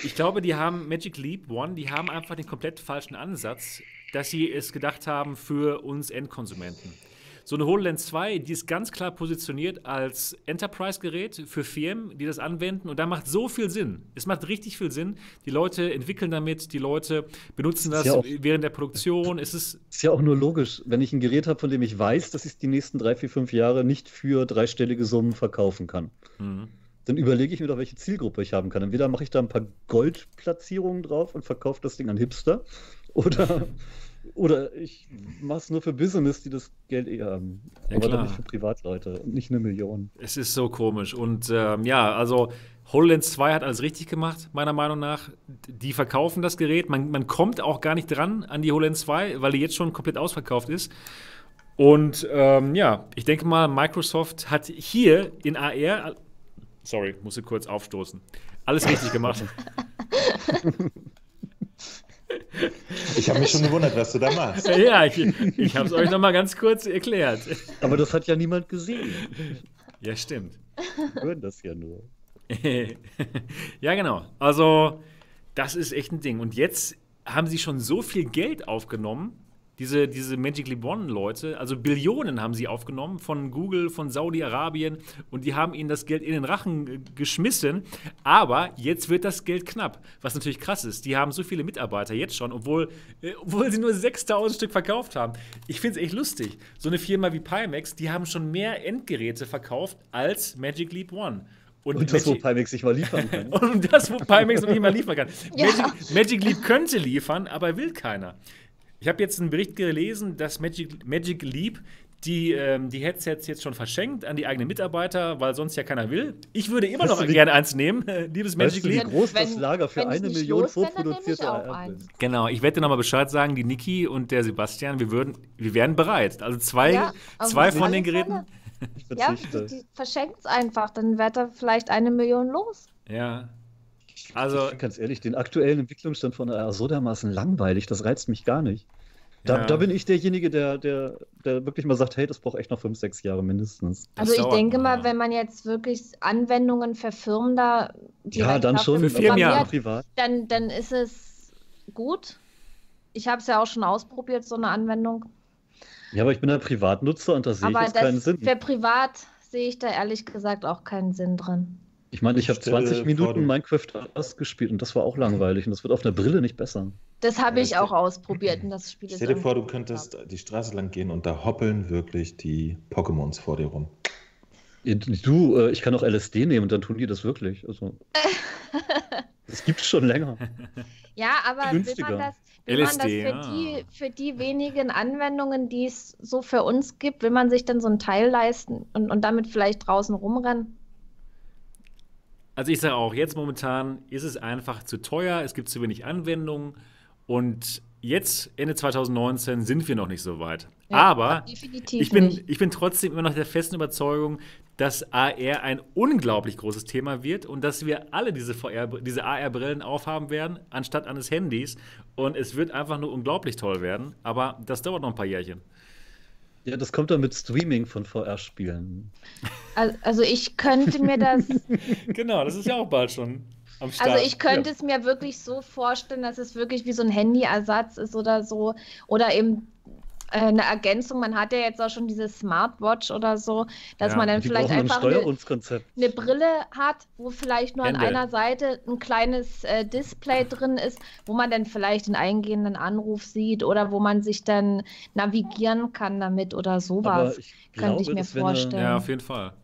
Ich glaube, die haben Magic Leap One, die haben einfach den komplett falschen Ansatz, dass sie es gedacht haben für uns Endkonsumenten. So eine HoloLens 2, die ist ganz klar positioniert als Enterprise-Gerät für Firmen, die das anwenden. Und da macht so viel Sinn. Es macht richtig viel Sinn. Die Leute entwickeln damit, die Leute benutzen das ja während der Produktion. Es ist Ist ja auch nur logisch, wenn ich ein Gerät habe, von dem ich weiß, dass ich es die nächsten drei, vier, fünf Jahre nicht für dreistellige Summen verkaufen kann. Mhm. Dann überlege ich mir doch, welche Zielgruppe ich haben kann. Entweder mache ich da ein paar Goldplatzierungen drauf und verkaufe das Ding an Hipster. Oder, oder ich mache es nur für Business, die das Geld eh haben. Ja, Aber klar. dann nicht für Privatleute und nicht eine Million. Es ist so komisch. Und ähm, ja, also HoloLens 2 hat alles richtig gemacht, meiner Meinung nach. Die verkaufen das Gerät. Man, man kommt auch gar nicht dran an die HoloLens 2, weil die jetzt schon komplett ausverkauft ist. Und ähm, ja, ich denke mal, Microsoft hat hier in AR. Sorry, musste kurz aufstoßen. Alles richtig gemacht. Ich habe mich schon gewundert, was du da machst. ja, ich, ich habe es euch noch mal ganz kurz erklärt. Aber das hat ja niemand gesehen. Ja, stimmt. Wir hören das ja nur. ja, genau. Also, das ist echt ein Ding. Und jetzt haben sie schon so viel Geld aufgenommen, diese, diese Magic Leap One-Leute, also Billionen haben sie aufgenommen von Google, von Saudi-Arabien und die haben ihnen das Geld in den Rachen geschmissen. Aber jetzt wird das Geld knapp, was natürlich krass ist. Die haben so viele Mitarbeiter jetzt schon, obwohl, äh, obwohl sie nur 6000 Stück verkauft haben. Ich finde es echt lustig. So eine Firma wie Pimax, die haben schon mehr Endgeräte verkauft als Magic Leap One. Und das, wo Pimax sich mal liefern kann. und das, wo Pimax noch nicht mal liefern kann. Ja. Magic, Magic Leap könnte liefern, aber will keiner. Ich habe jetzt einen Bericht gelesen, dass Magic, Magic Leap die, ähm, die Headsets jetzt schon verschenkt an die eigenen Mitarbeiter, weil sonst ja keiner will. Ich würde immer Weißt noch wie- gerne eins nehmen, liebes Weißt Magic du, wie Leap. groß das Lager für eine Million los vorproduzierte ist? Genau, ich werde dir nochmal Bescheid sagen, die Niki und der Sebastian, wir, würden, wir wären bereit. Also zwei, Ja, zwei von den. Geräten. Ich Ja, verschenkt es einfach, dann wird da vielleicht eine Million los. Ja. Also, ganz ehrlich, den aktuellen Entwicklungsstand von AR so dermaßen langweilig, das reizt mich gar nicht. Da, Ja. da bin ich derjenige, der, der, der wirklich mal sagt, hey, das braucht echt noch fünf, sechs Jahre mindestens. Das Also ich denke mal, ja. wenn man jetzt wirklich Anwendungen für Firmen da Ja, dann schon. Für Firmen, ja. privat. dann, dann ist es gut. Ich habe es ja auch schon ausprobiert, so eine Anwendung. Ja, aber ich bin ein Privatnutzer und da sehe ich jetzt keinen das, Sinn. für privat sehe ich da ehrlich gesagt auch keinen Sinn drin. Ich meine, ich habe Stell dir 20 vor, Minuten Minecraft ausgespielt und das war auch langweilig und das wird auf einer Brille nicht besser. Das habe ich auch ausprobiert und das Spiel ist Stell dir vor, du könntest die Straße lang gehen und da hoppeln wirklich die Pokémons vor dir rum. Du, äh, ich kann auch LSD nehmen und dann tun die das wirklich. Also, das gibt's schon länger. Ja, aber will Günstiger. man das, will man das LSD, für, ja. die, für die wenigen Anwendungen, die es so für uns gibt, will man sich dann so ein Teil leisten und, und damit vielleicht draußen rumrennen? Also ich sage auch, jetzt momentan ist es einfach zu teuer, es gibt zu wenig Anwendungen und jetzt, Ende 2019, sind wir noch nicht so weit. Ja, Aber ich bin, nicht. ich bin trotzdem immer noch der festen Überzeugung, dass AR ein unglaublich großes Thema wird und dass wir alle diese, VR, diese AR-Brillen aufhaben werden, anstatt eines Handys. Und es wird einfach nur unglaublich toll werden. Aber das dauert noch ein paar Jährchen. Ja, das kommt dann mit Streaming von VR-Spielen. Al- Also ich könnte mir das, genau, das ist ja auch bald schon am Start. also ich könnte es mir wirklich so vorstellen, dass es wirklich wie so ein Handyersatz ist oder so. Oder eben eine Ergänzung. Man hat ja jetzt auch schon diese Smartwatch oder so, dass Ja, man dann vielleicht brauchen ein einfach eine, eine Brille hat, wo vielleicht nur an Hände. einer Seite ein kleines äh, Display drin ist, wo man dann vielleicht den eingehenden Anruf sieht oder wo man sich dann navigieren kann damit oder Aber sowas. ich Könnte ich glaube, mir wäre eine, vorstellen. ja, auf jeden Fall.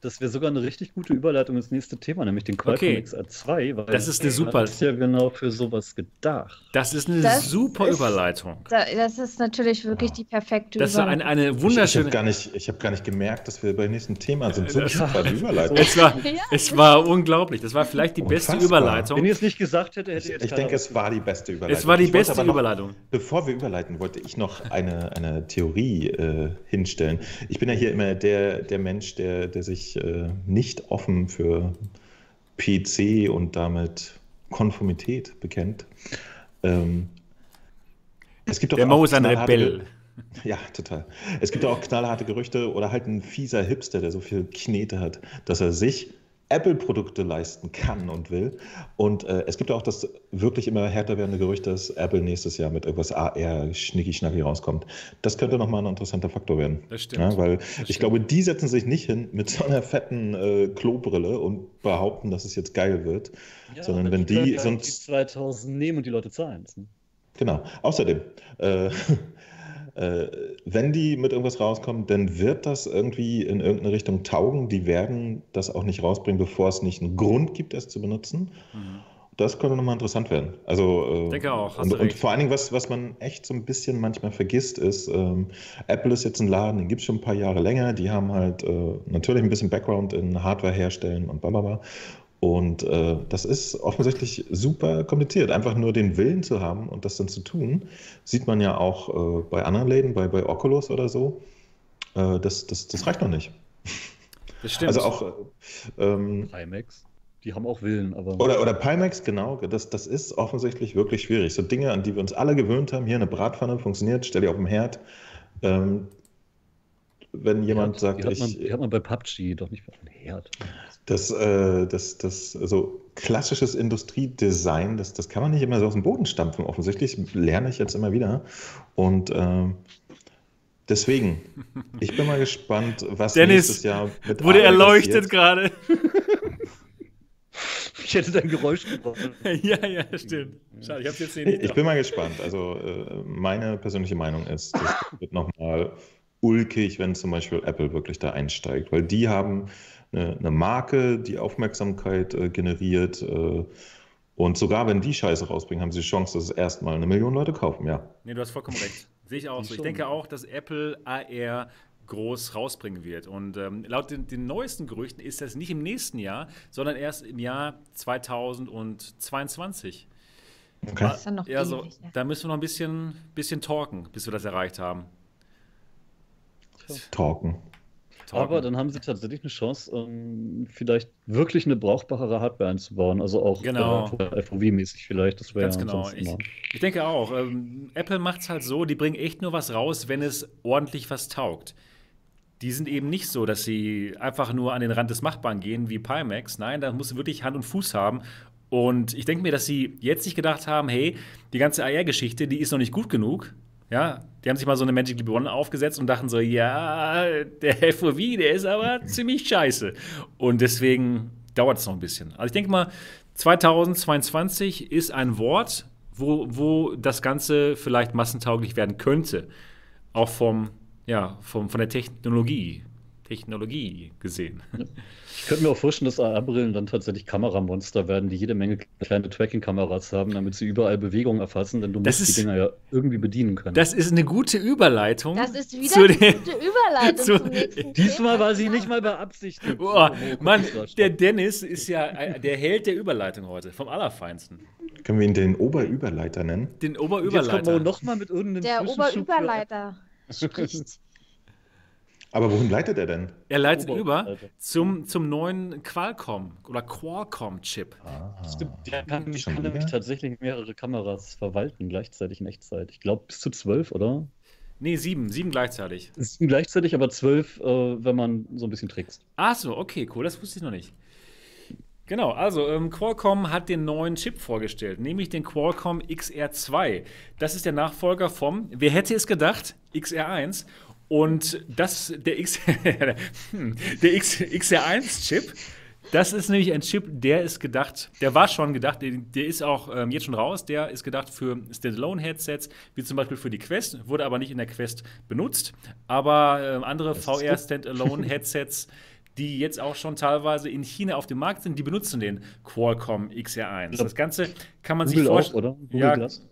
Das wäre sogar eine richtig gute Überleitung ins nächste Thema, nämlich den Qualcomm Okay. XR2. Weil Das ist eine super- Das ist ja genau für sowas gedacht. Das ist eine Das super ist- Überleitung. Da, das ist natürlich wirklich die perfekte Das war eine, Überleitung. eine Ich, ich wunderschöne. habe gar, nicht- ich hab gar nicht gemerkt, dass wir beim nächsten Thema sind. So Das- super die Überleitung. Es war, Ja. es war unglaublich. Das war vielleicht die beste Unfassbar. Überleitung. Wenn ihr es nicht gesagt hätte, hätte Ich, jetzt ich denke, es war die beste Überleitung. Es war die Ich beste noch, Überleitung. Bevor wir überleiten, wollte ich noch eine, eine Theorie äh, hinstellen. Ich bin ja hier immer der, der Mensch, der, der sich äh, nicht offen für PC und damit Konformität bekennt. Ähm, es gibt Der Mo ist ein Rebell. Ja, total. Es gibt auch knallharte Gerüchte oder halt ein fieser Hipster, der so viel Knete hat, dass er sich Apple-Produkte leisten kann und will. Und äh, es gibt auch das wirklich immer härter werdende Gerücht, dass Apple nächstes Jahr mit irgendwas AR schnicki-schnacki rauskommt. Das könnte nochmal ein interessanter Faktor werden. Das stimmt. Ja, weil Das ich stimmt. glaube, die setzen sich nicht hin mit so einer fetten äh, Klobrille und behaupten, dass es jetzt geil wird. Sondern aber wenn die können ja sonst- die 2000 nehmen und die Leute zahlen? Genau. Außerdem, äh, äh, wenn die mit irgendwas rauskommen, dann wird das irgendwie in irgendeine Richtung taugen. Die werden das auch nicht rausbringen, bevor es nicht einen Grund gibt, es zu benutzen. Das könnte nochmal interessant werden. Also, äh, Denke auch, und, und vor allen Dingen, was, was man echt so ein bisschen manchmal vergisst, ist, ähm, Apple ist jetzt ein Laden, den gibt es schon ein paar Jahre länger. Die haben halt äh, natürlich ein bisschen Background in Hardware herstellen und bla bla bla. Und äh, das ist offensichtlich super kompliziert. Einfach nur den Willen zu haben und das dann zu tun, sieht man ja auch äh, bei anderen Läden, bei, bei Oculus oder so. Äh, das, das, das reicht noch nicht. Das stimmt. Also auch, äh, ähm, Pimax, die haben auch Willen, aber oder, oder Pimax, genau, das, das ist offensichtlich wirklich schwierig. So Dinge, an die wir uns alle gewöhnt haben, hier eine Bratpfanne funktioniert, stell die auf dem Herd. Ähm, wenn jemand die sagt, hat, man, ich, die hat man bei PUBG doch nicht dem Herd. Das, äh, das, das, also klassisches Industriedesign, das, das kann man nicht immer so aus dem Boden stampfen. Offensichtlich lerne ich jetzt immer wieder. Und ähm, deswegen, ich bin mal gespannt, was Dennis, nächstes Jahr mit Wurde AR erleuchtet passiert. gerade. Ich hätte dein Geräusch gebraucht. ja, ja, stimmt. Schade, ich hab's jetzt Ich, nicht. ich bin mal gespannt. Also äh, meine persönliche Meinung ist, das wird nochmal ulkig, wenn zum Beispiel Apple wirklich da einsteigt, weil die haben eine, eine Marke, die Aufmerksamkeit äh, generiert. Äh, und sogar wenn die Scheiße rausbringen, haben sie die Chance, dass es erstmal eine Million Leute kaufen, ja. Nee, du hast vollkommen recht. Sehe ich auch so. Ich denke auch, dass Apple AR groß rausbringen wird. Und ähm, laut den, den neuesten Gerüchten ist das nicht im nächsten Jahr, sondern erst im Jahr 2022. Okay. Das ist ja noch Ja, so, da müssen wir noch ein bisschen, bisschen talken, bis wir das erreicht haben. Talken. Talken. Aber dann haben sie tatsächlich eine Chance, ähm, vielleicht wirklich eine brauchbare Hardware einzubauen. Also auch Genau. äh, FOV-mäßig vielleicht. Das wäre Ganz ja genau. Ich, ich denke auch. Ähm, Apple macht es halt so, die bringen echt nur was raus, wenn es ordentlich was taugt. Die sind eben nicht so, dass sie einfach nur an den Rand des Machbaren gehen wie Pimax. Nein, da muss wirklich Hand und Fuß haben. Und ich denke mir, dass sie jetzt sich gedacht haben, hey, die ganze AR-Geschichte, die ist noch nicht gut genug. Ja, die haben sich mal so eine Magic One aufgesetzt und dachten so, ja, der FOV, der ist aber ziemlich scheiße. Und deswegen dauert es noch ein bisschen. Also ich denke mal, 2022 ist ein Wort, wo, wo das Ganze vielleicht massentauglich werden könnte. Auch vom, ja, vom, von der Technologie. Technologie gesehen. Ich könnte mir auch vorstellen, dass AR-Brillen dann tatsächlich Kameramonster werden, die jede Menge kleine Tracking-Kameras haben, damit sie überall Bewegungen erfassen, denn du Das musst ist- die Dinger ja irgendwie bedienen können. Das ist eine gute Überleitung. Das ist wieder zu eine den- gute Überleitung zu- zum nächsten Diesmal war sie nicht mal beabsichtigt. Boah, Oh, Mann, Kugelschreiber. der Dennis ist ja ein- der Held der Überleitung heute, vom Allerfeinsten. Können wir ihn den Oberüberleiter nennen? Den Und Jetzt kommt Oberüberleiter. man nochmal mit irgendeinem Der Oberüberleiter spricht. Aber wohin leitet er denn? Er leitet Oberüberleiter. über zum, zum neuen Qualcomm oder Qualcomm-Chip. Stimmt, der kann, Schon kann nämlich tatsächlich mehrere Kameras verwalten gleichzeitig in Echtzeit. Ich glaube bis zu zwölf, oder? Nee, sieben, sieben gleichzeitig. Sind gleichzeitig aber zwölf, äh, wenn man so ein bisschen trickst. Ach so, okay, cool, das wusste ich noch nicht. Genau, also ähm, Qualcomm hat den neuen Chip vorgestellt, nämlich den Qualcomm XR2. Das ist der Nachfolger vom, wer hätte es gedacht, XR1. Und das, der, X, Hm, der X, XR1-Chip, das ist nämlich ein Chip, der ist gedacht, der war schon gedacht, der, der ist auch ähm, jetzt schon raus, der ist gedacht für Standalone-Headsets, wie zum Beispiel für die Quest, wurde aber nicht in der Quest benutzt. Aber ähm, andere. VR-Standalone-Headsets, die jetzt auch schon teilweise in China auf dem Markt sind, die benutzen den Qualcomm XR1. Das Ganze kann man sich Google auch, vorstellen. oder? Google Ja, Glass.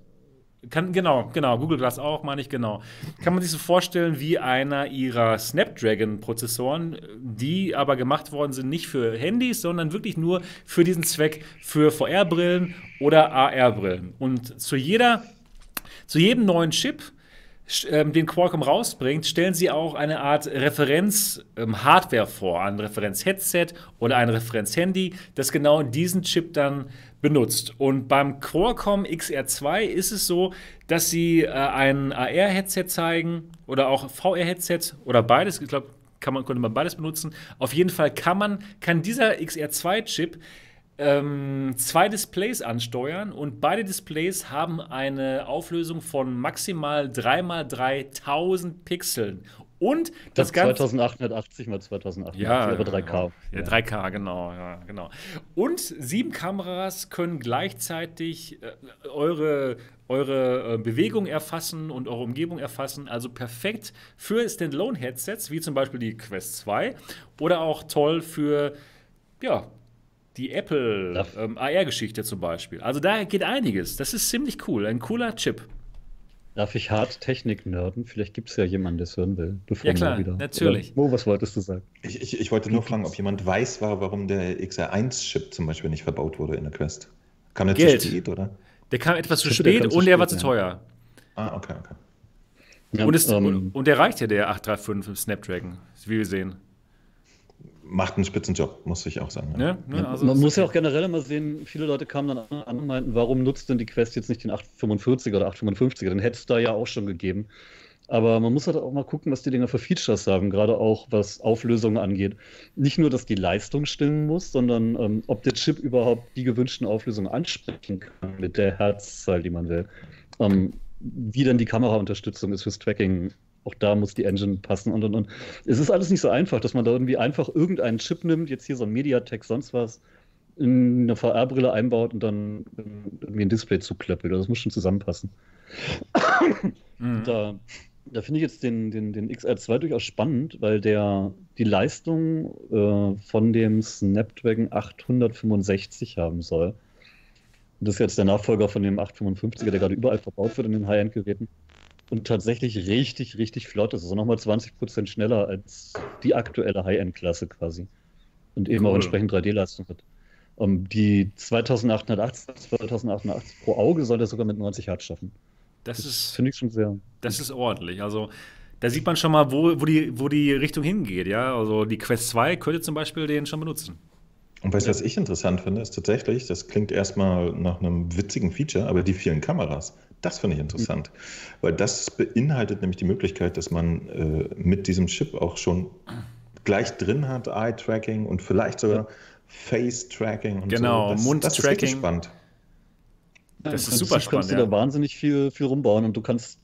Kann, genau, genau, Google Glass auch, meine ich, genau. Kann man sich so vorstellen wie einer ihrer Snapdragon-Prozessoren, die aber gemacht worden sind nicht für Handys, sondern wirklich nur für diesen Zweck für VR-Brillen oder AR-Brillen. Und zu jeder, zu jedem neuen Chip ähm, den Qualcomm rausbringt, stellen sie auch eine Art Referenz-Hardware ähm, vor, ein Referenz-Headset oder ein Referenz-Handy, das genau diesen Chip dann benutzt. Und beim Qualcomm XR2 ist es so, dass sie äh, ein AR-Headset zeigen oder auch VR-Headset oder beides. Ich glaube, kann man, konnte man beides benutzen. Auf jeden Fall kann man, kann dieser XR2-Chip ähm, zwei Displays ansteuern und beide Displays haben eine Auflösung von maximal 3x3000 Pixeln. Und das, das Ganze. 2880 mal 2880, ja, aber 3K. Ja, 3K, genau, ja, genau. Und sieben Kameras können gleichzeitig äh, eure, eure äh, Bewegung erfassen und eure Umgebung erfassen. Also perfekt für Standalone-Headsets, wie zum Beispiel die Quest 2 oder auch toll für ja, die Apple ähm, AR-Geschichte zum Beispiel. Also da geht einiges. Das ist ziemlich cool. Ein cooler Chip. Darf ich hart Technik nerden? Vielleicht gibt es ja jemanden, der es hören will. Bevor ja, klar, wieder. natürlich. Mo, was wolltest du sagen? Ich, ich, ich wollte nur fragen, ob jemand weiß war, warum der XR1-Chip zum Beispiel nicht verbaut wurde in der Quest. Kam der Geld. zu spät, oder? Der kam etwas zu spät und der war zu teuer. Ah, okay, okay. Ja, und, es, ähm, und, und, der reicht ja, der 835 im Snapdragon, wie wir sehen macht einen Spitzenjob, muss ich auch sagen. Ja, ne, also Man muss ja auch generell immer sehen, viele Leute kamen dann an und meinten, warum nutzt denn die Quest jetzt nicht den 845er oder 855er? Den hätte es da ja auch schon gegeben. Aber man muss halt auch mal gucken, was die Dinger für Features haben, gerade auch was Auflösungen angeht. Nicht nur, dass die Leistung stimmen muss, sondern ähm, ob der Chip überhaupt die gewünschten Auflösungen ansprechen kann mit der Herzzahl, die man will. Ähm, wie dann die Kameraunterstützung ist fürs Tracking auch da muss die Engine passen und und und. Es ist alles nicht so einfach, dass man da irgendwie einfach irgendeinen Chip nimmt, jetzt hier so ein Mediatek, sonst was, in eine VR-Brille einbaut und dann irgendwie ein Display zuklöppelt. Das muss schon zusammenpassen. Mhm. Da, da finde ich jetzt den, den, den XR2 durchaus spannend, weil der die Leistung äh, von dem Snapdragon 865 haben soll. Das ist jetzt der Nachfolger von dem 855er, der gerade überall verbaut wird in den High-End-Geräten und tatsächlich richtig, richtig flott ist. Also nochmal 20% schneller als die aktuelle High-End-Klasse quasi. Und eben cool. auch entsprechend 3D-Leistung hat. Um, die 2880, 2880 pro Auge soll er sogar mit 90 Hertz schaffen. Das, das ist, finde ich schon sehr. Das ist ordentlich. Also, da sieht man schon mal, wo, wo, die, wo die Richtung hingeht. Ja? Also, die Quest 2 könnte zum Beispiel den schon benutzen. Und weißt du, was ich interessant finde, ist tatsächlich, das klingt erstmal nach einem witzigen Feature, aber die vielen Kameras. Das finde ich interessant, mhm. weil das beinhaltet nämlich die Möglichkeit, dass man äh, mit diesem Chip auch schon gleich drin hat, Eye-Tracking und vielleicht sogar ja. Face-Tracking und genau, so. Das, Mund-Tracking. Das ist spannend. Das ist super spannend. Du kannst ja. da wahnsinnig viel, viel rumbauen und du kannst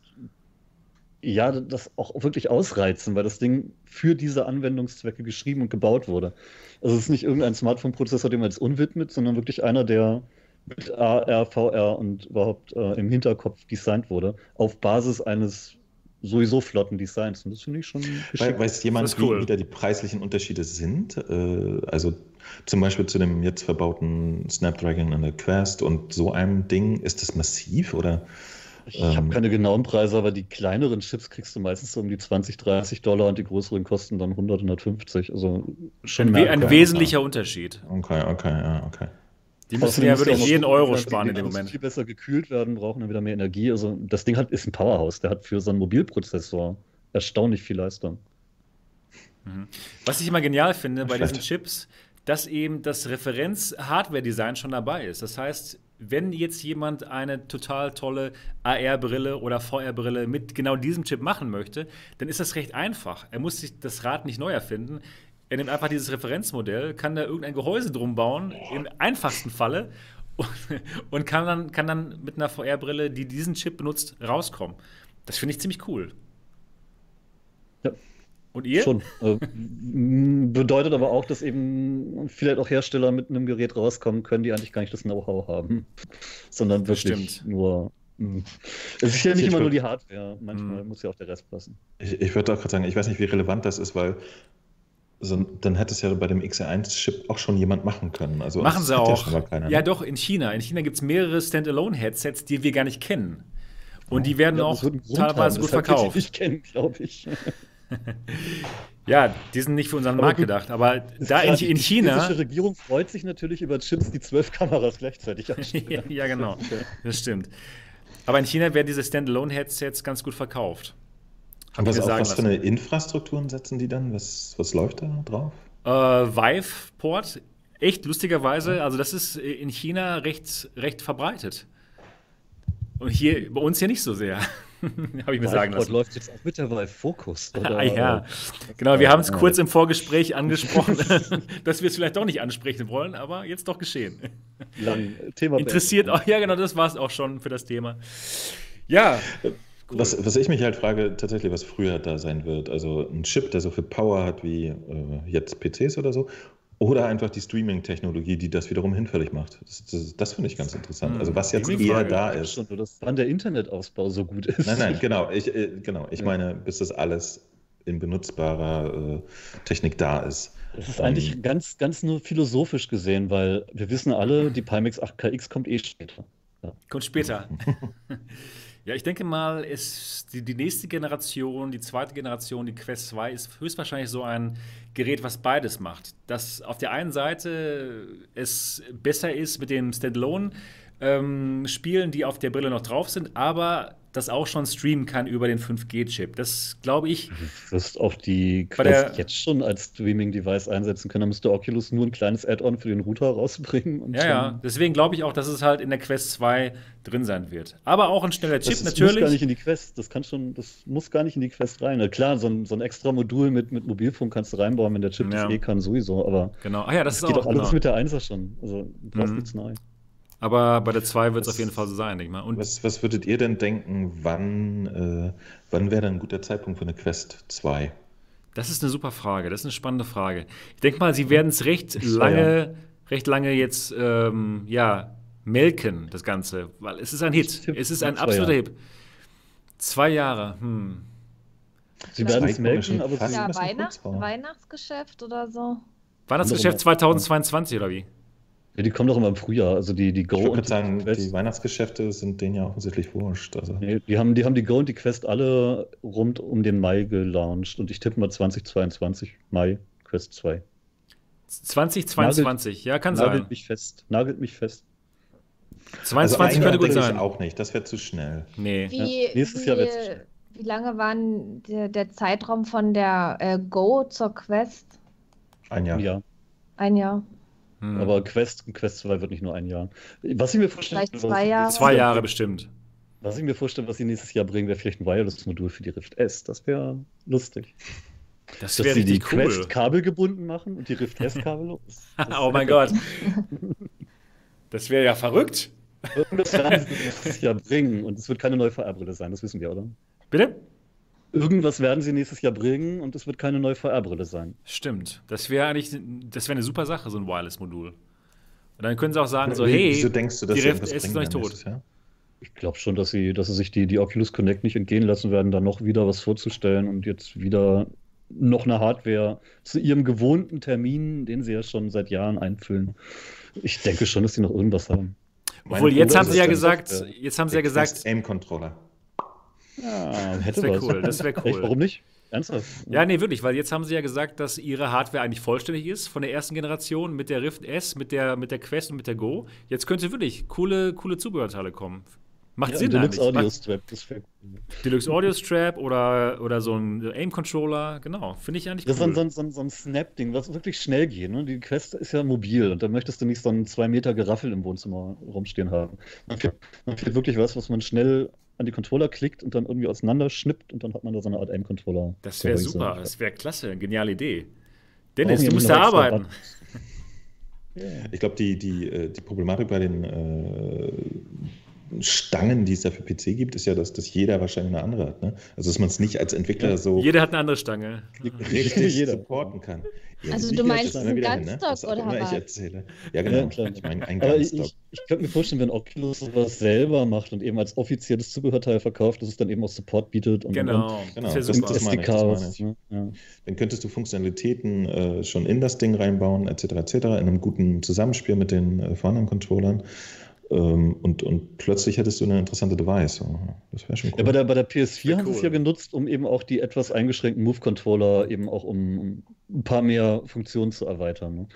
ja das auch wirklich ausreizen, weil das Ding für diese Anwendungszwecke geschrieben und gebaut wurde. Also es ist nicht irgendein Smartphone-Prozessor, den man jetzt unwidmet, sondern wirklich einer, der mit AR, VR und überhaupt äh, im Hinterkopf designt wurde, auf Basis eines sowieso flotten Designs. Und das finde ich schon geschickt. Weiß jemand, cool. wie wieder die preislichen Unterschiede sind? Äh, also zum Beispiel zu dem jetzt verbauten Snapdragon an der Quest und so einem Ding, ist das massiv oder? Ich ähm, habe keine genauen Preise, aber die kleineren Chips kriegst du meistens so um die 20, 30 Dollar und die größeren kosten dann 100, 150. Also schon ein, ein wesentlicher Unterschied. Okay, okay, ja, okay. Die müssen ja wirklich jeden Euro sparen in dem Moment. viel besser gekühlt werden, brauchen dann wieder mehr Energie. Also das Ding hat, ist ein Powerhouse. Der hat für seinen Mobilprozessor erstaunlich viel Leistung. Mhm. Was ich immer genial finde bei diesen Chips, dass eben das Referenz-Hardware-Design schon dabei ist. Das heißt, wenn jetzt jemand eine total tolle AR-Brille oder VR-Brille mit genau diesem Chip machen möchte, dann ist das recht einfach. Er muss sich das Rad nicht neu erfinden. Er nimmt einfach dieses Referenzmodell, kann da irgendein Gehäuse drum bauen, im einfachsten Falle, und, und kann, dann, kann dann mit einer VR-Brille, die diesen Chip benutzt, rauskommen. Das finde ich ziemlich cool. Ja. Und ihr? Schon. Äh, bedeutet aber auch, dass eben vielleicht auch Hersteller mit einem Gerät rauskommen können, die eigentlich gar nicht das Know-how haben, sondern das wirklich stimmt. nur. Es ist ja nicht immer nur die Hardware, manchmal mhm. muss ja auch der Rest passen. Ich, ich würde auch gerade sagen, ich weiß nicht, wie relevant das ist, weil so, dann hätte es ja bei dem XR1-Chip auch schon jemand machen können. Also machen sie auch. Ja, ne? ja, doch, in China. In China gibt es mehrere Standalone-Headsets, die wir gar nicht kennen. Und die werden ja, auch teilweise gut verkauft. Ich kenne, glaube ich. ja, die sind nicht für unseren Markt gedacht, aber da in, in China. Die Regierung freut sich natürlich über Chips, die zwölf Kameras gleichzeitig anstellen. ja, genau, das stimmt. Aber in China werden diese Standalone-Headsets ganz gut verkauft. Und was, sagen was für eine Infrastrukturen setzen die dann? Was, was läuft da drauf? Äh, Vive-Port, echt lustigerweise, also das ist in China recht, recht verbreitet. Und hier bei uns hier nicht so sehr. Habe ich mir sagen lassen. läuft jetzt auch mit der Vive Focus. Oder? Ah, ja, genau. Wir haben es kurz im Vorgespräch angesprochen, dass wir es vielleicht doch nicht ansprechen wollen, aber jetzt doch geschehen. Lang, Thema Interessiert auch, ja, genau, das war es auch schon für das Thema. Ja, Was, was ich mich halt frage, tatsächlich, was früher da sein wird. Also ein Chip, der so viel Power hat wie äh, jetzt PCs oder so. Oder einfach die Streaming-Technologie, die das wiederum hinfällig macht. Das, das, das finde ich ganz interessant. Hm, Also was jetzt eher Frage. da Ja, ist. schon, dass wann der Internetausbau so gut ist. Nein, nein, genau. Ich, äh, genau. ich Ja. meine, bis das alles in benutzbarer äh, Technik da ist. Das ist eigentlich ganz, ganz nur philosophisch gesehen, weil wir wissen alle, die Pimax 8KX kommt eh später. kommt später. Ja, ich denke mal, es, die, die nächste Generation, die zweite Generation, die Quest 2, ist höchstwahrscheinlich so ein Gerät, was beides macht. Dass auf der einen Seite es besser ist mit den Standalone-Spielen, die auf der Brille noch drauf sind, aber das auch schon streamen kann über den 5G-Chip. Das glaube ich, Du wirst auch die Quest jetzt schon als Streaming-Device einsetzen können. Da müsste Oculus nur ein kleines Add-on für den Router rausbringen. Und ja, ja. Deswegen glaube ich auch, dass es halt in der Quest 2 drin sein wird. Aber auch ein schneller Chip Das, das muss gar nicht natürlich. in die Quest. Das kann schon, das muss gar nicht in die Quest rein. Na klar, so ein, so ein extra Modul mit, mit Mobilfunk kannst du reinbauen, wenn der Chip Ja. das eh kann, sowieso. Aber Genau. Ah ja, das das ist geht auch auch alles genau. mit der 1er schon. Also du brauchst Mhm. nichts neu. Aber bei der 2 wird es auf jeden Fall so sein, denke ich mal. Und Was, was würdet ihr denn denken, wann, äh, wann wäre dann ein guter Zeitpunkt für eine Quest 2? Das ist eine super Frage. Das ist eine spannende Frage. Ich denke mal, sie werden es recht lange, recht lange jetzt ähm, ja, melken, das Ganze. Weil es ist ein Hit. Es ist ein absoluter. Hit. Zwei Jahre. Hm. Sie werden es melken, aber fast- sie, Ja, Weihnacht. Weihnachtsgeschäft oder so. Weihnachtsgeschäft Andere 2022 oder wie? Ja, die kommen doch immer im Frühjahr. Also die, die Go Ich würde und gerade sagen, die Quest. die Weihnachtsgeschäfte sind denen ja offensichtlich wurscht. Also, Nee, die, haben, die haben die Go und die Quest alle rund um den Mai gelauncht. Und ich tippe mal 2022, Mai, Quest 2. 2022, ja, kann Nagelt sein. mich fest. Nagelt mich fest. 22 also könnte gut sein. Ich auch nicht, das wäre zu schnell. Nee. Wie, nächstes wie, Jahr wird's schnell. wie lange war denn der, der Zeitraum von der äh, Go zur Quest? Ein Jahr. Ja. Ein Jahr. Hm. Aber Quest, Quest 2 wird nicht nur ein Jahr. Was ich mir vorstelle, Vielleicht was zwei sie Jahre. nächstes Zwei Jahr Jahre bringen- bestimmt. Was ich mir vorstelle, was sie nächstes Jahr bringen, wäre vielleicht ein Wireless-Modul für die Rift S. Das wäre lustig. Das Dass sie die cool. Quest kabelgebunden machen und die Rift S kabellos. Das oh mein Gott. Das wäre ja verrückt. Irgendwas werden sie nächstes Jahr bringen und es wird keine neue VR-Brille sein, das wissen wir, oder? Bitte? Irgendwas werden sie nächstes Jahr bringen und es wird keine neue VR-Brille sein. Stimmt. Das wäre eigentlich, das wäre eine super Sache, so ein Wireless-Modul. Und dann können sie auch sagen, so, hey, Wieso denkst du, dass die sie Rift S ist bringen noch nicht tot. Jahr? Ich glaube schon, dass sie, dass sie sich die, die Oculus Connect nicht entgehen lassen werden, da noch wieder was vorzustellen und jetzt wieder noch eine Hardware zu ihrem gewohnten Termin, den sie ja schon seit Jahren einfüllen. Ich denke schon, dass sie noch irgendwas haben. Obwohl, Meine jetzt haben sie ja gesagt, jetzt haben sie ja gesagt, Quest Ja, das hätte wäre was. cool, das wäre Echt, cool. warum nicht? Ernsthaft? Ja, nee, wirklich, weil jetzt haben sie ja gesagt, dass ihre Hardware eigentlich vollständig ist von der ersten Generation mit der Rift S, mit der, mit der Quest und mit der Go. Jetzt könnte wirklich coole, coole Zubehörteile kommen. Macht Ja, Sinn Deluxe eigentlich. Audio Strap, das wäre cool. Deluxe Audio Strap oder, oder so ein Aim-Controller, genau. Finde ich eigentlich Das ist cool. so ein, so ein, so ein Snap-Ding, was wirklich schnell geht. Ne? Die Quest ist ja mobil und da möchtest du nicht so einen 2 Meter Geraffel im Wohnzimmer rumstehen haben. Man fehlt, man fehlt wirklich was, was man schnell an die Controller klickt und dann irgendwie auseinanderschnippt und dann hat man da so eine Art Aim-Controller. Das wäre super, das wäre klasse, geniale Idee. Dennis, Brauchen du musst da arbeiten. Ich glaube, die, die, äh, die Problematik bei den äh, Stangen, die es da für PC gibt, ist ja, dass, dass jeder wahrscheinlich eine andere hat. Ne? Also, dass man es nicht als Entwickler Ja. so Jeder hat eine andere Stange. richtig Jeder. supporten kann. Ja, Also du meinst einen wieder hin, ne? Gunstock Was oder immer ich was? erzähle. Ja, Ja, genau. klar. ich meine, ein Aber ich, Gunstock. ich, ich könnte mir vorstellen, wenn Oculus sowas selber macht und eben als offizielles Zubehörteil verkauft, dass es dann eben auch Support bietet und, Genau, Genau, das das- das- meine ich. Ne? Ja. Dann könntest du Funktionalitäten äh, schon in das Ding reinbauen, etc., etc., in einem guten Zusammenspiel mit den äh, vorhandenen Controllern. Ähm, und, und plötzlich hättest du eine interessante Device. So, Das wäre schon cool. Ja, bei der, bei der PS4 Wär haben sie es cool. ja genutzt, um eben auch die etwas eingeschränkten Move-Controller eben auch um, ein paar mehr Funktionen zu erweitern. Ne?